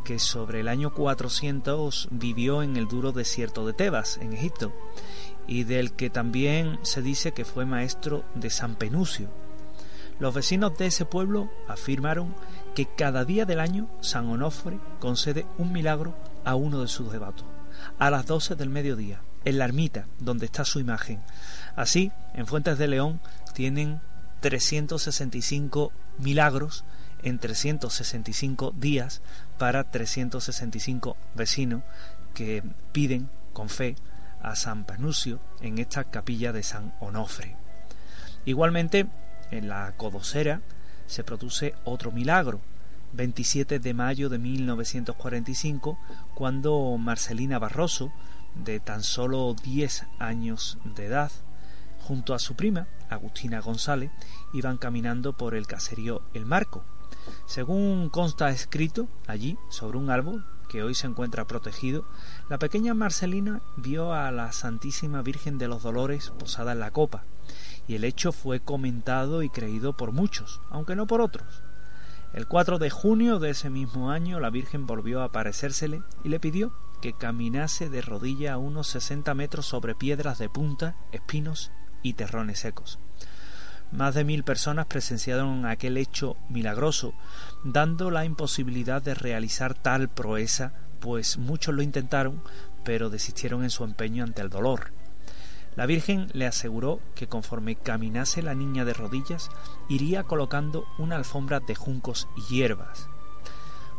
[SPEAKER 2] que sobre el año 400 vivió en el duro desierto de Tebas, en Egipto, y del que también se dice que fue maestro de San Penucio. Los vecinos de ese pueblo afirmaron que cada día del año San Onofre concede un milagro a uno de sus devotos, a las 12 del mediodía, en la ermita donde está su imagen. Así, en Fuentes de León tienen 365 milagros en 365 días para 365 vecinos que piden con fe a San Panucio en esta capilla de San Onofre. Igualmente, en la Codosera se produce otro milagro, 27 de mayo de 1945, cuando Marcelina Barroso, de tan solo 10 años de edad, junto a su prima, Agustina González, iban caminando por el caserío El Marco. Según consta escrito allí, sobre un árbol, que hoy se encuentra protegido, la pequeña Marcelina vio a la Santísima Virgen de los Dolores posada en la copa, y el hecho fue comentado y creído por muchos, aunque no por otros. El 4 de junio de ese mismo año la Virgen volvió a aparecérsele y le pidió que caminase de rodilla a unos 60 metros sobre piedras de punta, espinos y terrones secos. Más de mil personas presenciaron aquel hecho milagroso, dando la imposibilidad de realizar tal proeza, pues muchos lo intentaron, pero desistieron en su empeño ante el dolor. La Virgen le aseguró que conforme caminase la niña de rodillas, iría colocando una alfombra de juncos y hierbas.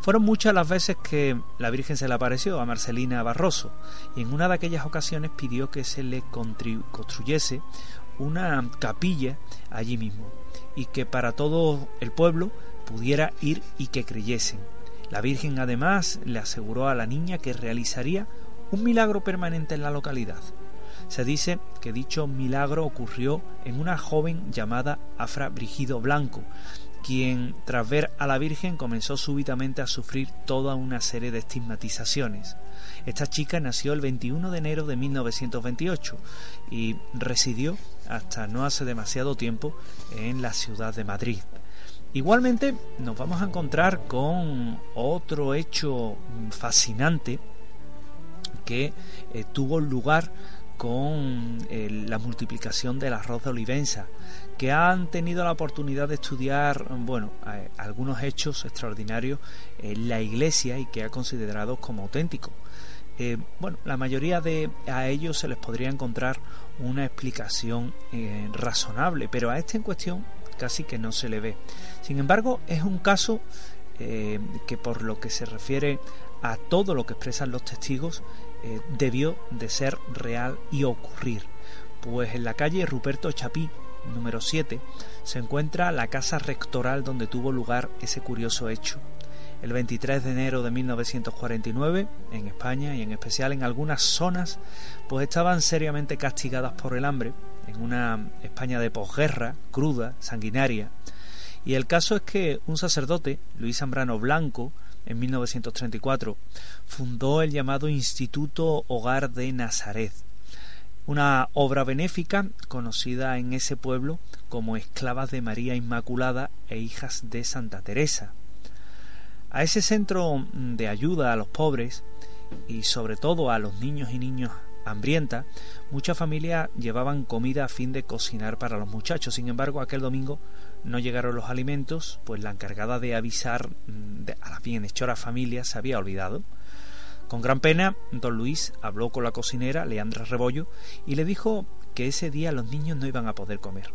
[SPEAKER 2] Fueron muchas las veces que la Virgen se le apareció a Marcelina Barroso y en una de aquellas ocasiones pidió que se le construyese una capilla allí mismo y que para todo el pueblo pudiera ir y que creyesen. La Virgen además le aseguró a la niña que realizaría un milagro permanente en la localidad. Se dice que dicho milagro ocurrió en una joven llamada Afra Brigido Blanco, quien tras ver a la Virgen comenzó súbitamente a sufrir toda una serie de estigmatizaciones. Esta chica nació el 21 de enero de 1928 y residió hasta no hace demasiado tiempo en la ciudad de Madrid. Igualmente nos vamos a encontrar con otro hecho fascinante que eh, tuvo lugar con eh, la multiplicación del arroz de olivenza, que han tenido la oportunidad de estudiar, bueno, algunos hechos extraordinarios en la Iglesia y que ha considerado como auténticos. Eh, bueno, la mayoría de a ellos se les podría encontrar una explicación eh, razonable, pero a este en cuestión casi que no se le ve. Sin embargo, es un caso que por lo que se refiere a todo lo que expresan los testigos eh, debió de ser real y ocurrir, pues en la calle Ruperto Chapí, número 7, se encuentra la casa rectoral donde tuvo lugar ese curioso hecho. El 23 de enero de 1949, en España y en especial en algunas zonas, pues estaban seriamente castigadas por el hambre, en una España de posguerra, cruda, sanguinaria. Y el caso es que un sacerdote, Luis Zambrano Blanco, en 1934, fundó el llamado Instituto Hogar de Nazaret, una obra benéfica conocida en ese pueblo como Esclavas de María Inmaculada e Hijas de Santa Teresa. A ese centro de ayuda a los pobres y sobre todo a los niños y niños hambrientas, muchas familias llevaban comida a fin de cocinar para los muchachos. Sin embargo, aquel domingo no llegaron los alimentos, pues la encargada de avisar a las bienhechoras familias se había olvidado. Con gran pena, don Luis habló con la cocinera, Leandra Rebollo, y le dijo que ese día los niños no iban a poder comer.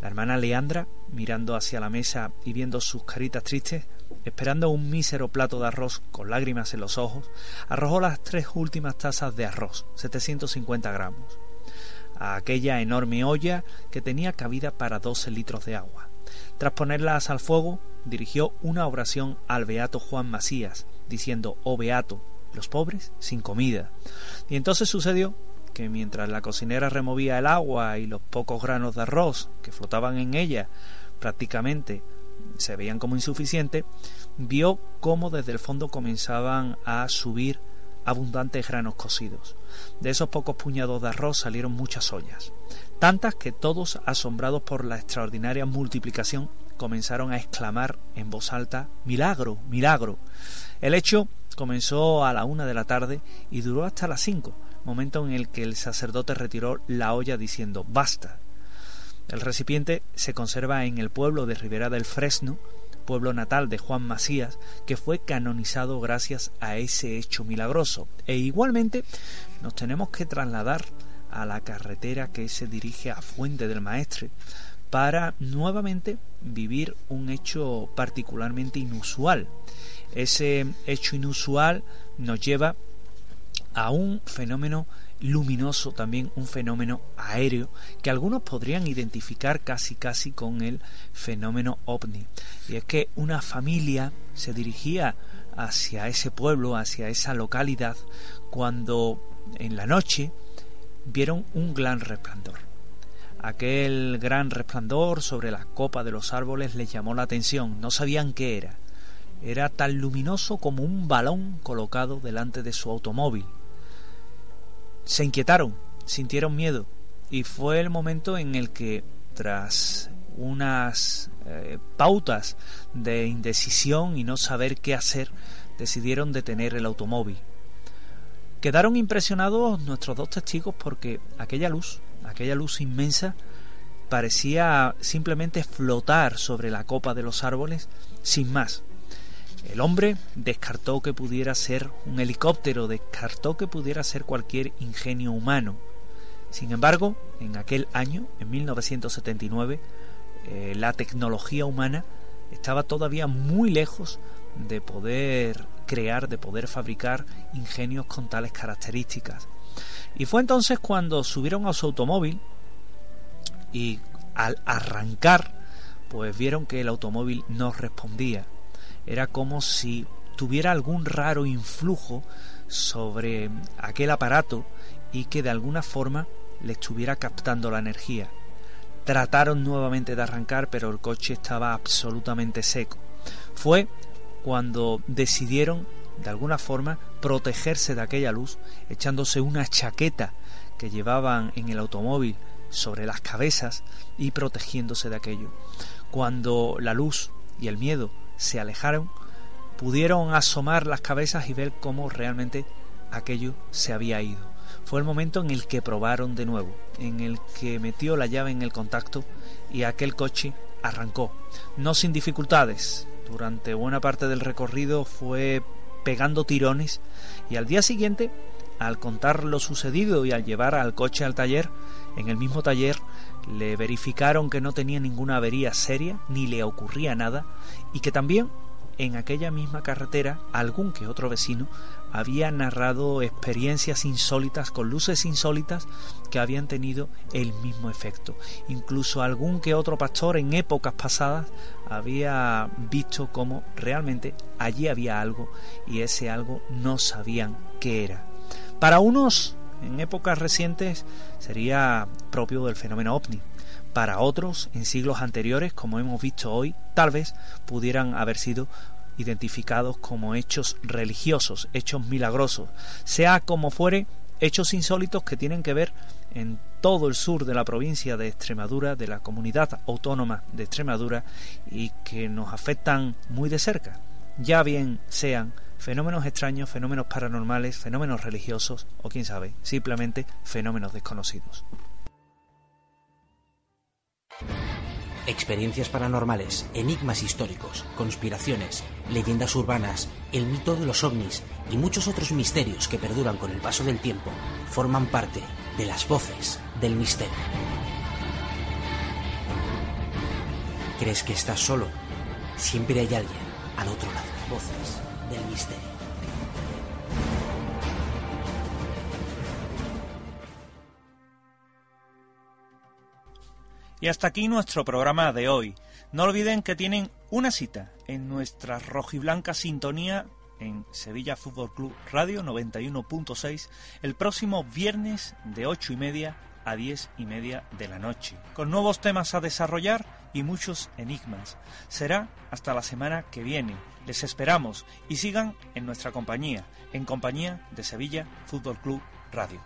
[SPEAKER 2] La hermana Leandra, mirando hacia la mesa y viendo sus caritas tristes, esperando un mísero plato de arroz con lágrimas en los ojos, arrojó las tres últimas tazas de arroz, 750 gramos, a aquella enorme olla que tenía cabida para 12 litros de agua. Tras ponerlas al fuego, dirigió una oración al beato Juan Macías, diciendo, oh beato, los pobres sin comida. Y entonces sucedió que mientras la cocinera removía el agua y los pocos granos de arroz que flotaban en ella prácticamente se veían como insuficientes, vio cómo desde el fondo comenzaban a subir abundantes granos cocidos. De esos pocos puñados de arroz salieron muchas ollas tantas que todos, asombrados por la extraordinaria multiplicación, comenzaron a exclamar en voz alta Milagro, milagro. El hecho comenzó a la una de la tarde y duró hasta las cinco, momento en el que el sacerdote retiró la olla diciendo basta. El recipiente se conserva en el pueblo de Ribera del Fresno, pueblo natal de Juan Macías, que fue canonizado gracias a ese hecho milagroso. E igualmente nos tenemos que trasladar a la carretera que se dirige a Fuente del Maestre para nuevamente vivir un hecho particularmente inusual. Ese hecho inusual nos lleva a un fenómeno luminoso, también un fenómeno aéreo, que algunos podrían identificar casi casi con el fenómeno ovni. Y es que una familia se dirigía hacia ese pueblo, hacia esa localidad, cuando en la noche vieron un gran resplandor. Aquel gran resplandor sobre la copa de los árboles les llamó la atención, no sabían qué era. Era tan luminoso como un balón colocado delante de su automóvil se inquietaron, sintieron miedo y fue el momento en el que tras unas eh, pautas de indecisión y no saber qué hacer, decidieron detener el automóvil. Quedaron impresionados nuestros dos testigos porque aquella luz, aquella luz inmensa, parecía simplemente flotar sobre la copa de los árboles sin más. El hombre descartó que pudiera ser un helicóptero, descartó que pudiera ser cualquier ingenio humano. Sin embargo, en aquel año, en 1979, eh, la tecnología humana estaba todavía muy lejos de poder crear, de poder fabricar ingenios con tales características. Y fue entonces cuando subieron a su automóvil y al arrancar, pues vieron que el automóvil no respondía era como si tuviera algún raro influjo sobre aquel aparato y que de alguna forma le estuviera captando la energía. Trataron nuevamente de arrancar, pero el coche estaba absolutamente seco. Fue cuando decidieron, de alguna forma, protegerse de aquella luz, echándose una chaqueta que llevaban en el automóvil sobre las cabezas y protegiéndose de aquello. Cuando la luz y el miedo se alejaron, pudieron asomar las cabezas y ver cómo realmente aquello se había ido. Fue el momento en el que probaron de nuevo, en el que metió la llave en el contacto y aquel coche arrancó, no sin dificultades. Durante buena parte del recorrido fue pegando tirones y al día siguiente, al contar lo sucedido y al llevar al coche al taller, en el mismo taller le verificaron que no tenía ninguna avería seria ni le ocurría nada y que también en aquella misma carretera algún que otro vecino había narrado experiencias insólitas con luces insólitas que habían tenido el mismo efecto. Incluso algún que otro pastor en épocas pasadas había visto cómo realmente allí había algo y ese algo no sabían qué era. Para unos en épocas recientes sería propio del fenómeno ovni. Para otros, en siglos anteriores, como hemos visto hoy, tal vez pudieran haber sido identificados como hechos religiosos, hechos milagrosos, sea como fuere, hechos insólitos que tienen que ver en todo el sur de la provincia de Extremadura, de la comunidad autónoma de Extremadura, y que nos afectan muy de cerca, ya bien sean fenómenos extraños, fenómenos paranormales, fenómenos religiosos o quién sabe, simplemente fenómenos desconocidos.
[SPEAKER 15] Experiencias paranormales, enigmas históricos, conspiraciones, leyendas urbanas, el mito de los ovnis y muchos otros misterios que perduran con el paso del tiempo forman parte de las voces del misterio. ¿Crees que estás solo? Siempre hay alguien al otro lado. Voces del misterio.
[SPEAKER 14] Y hasta aquí nuestro programa de hoy. No olviden que tienen una cita en nuestra rojiblanca sintonía en Sevilla Fútbol Club Radio 91.6 el próximo viernes de 8 y media a 10 y media de la noche, con nuevos temas a desarrollar y muchos enigmas. Será hasta la semana que viene. Les esperamos y sigan en nuestra compañía, en compañía de Sevilla Fútbol Club Radio.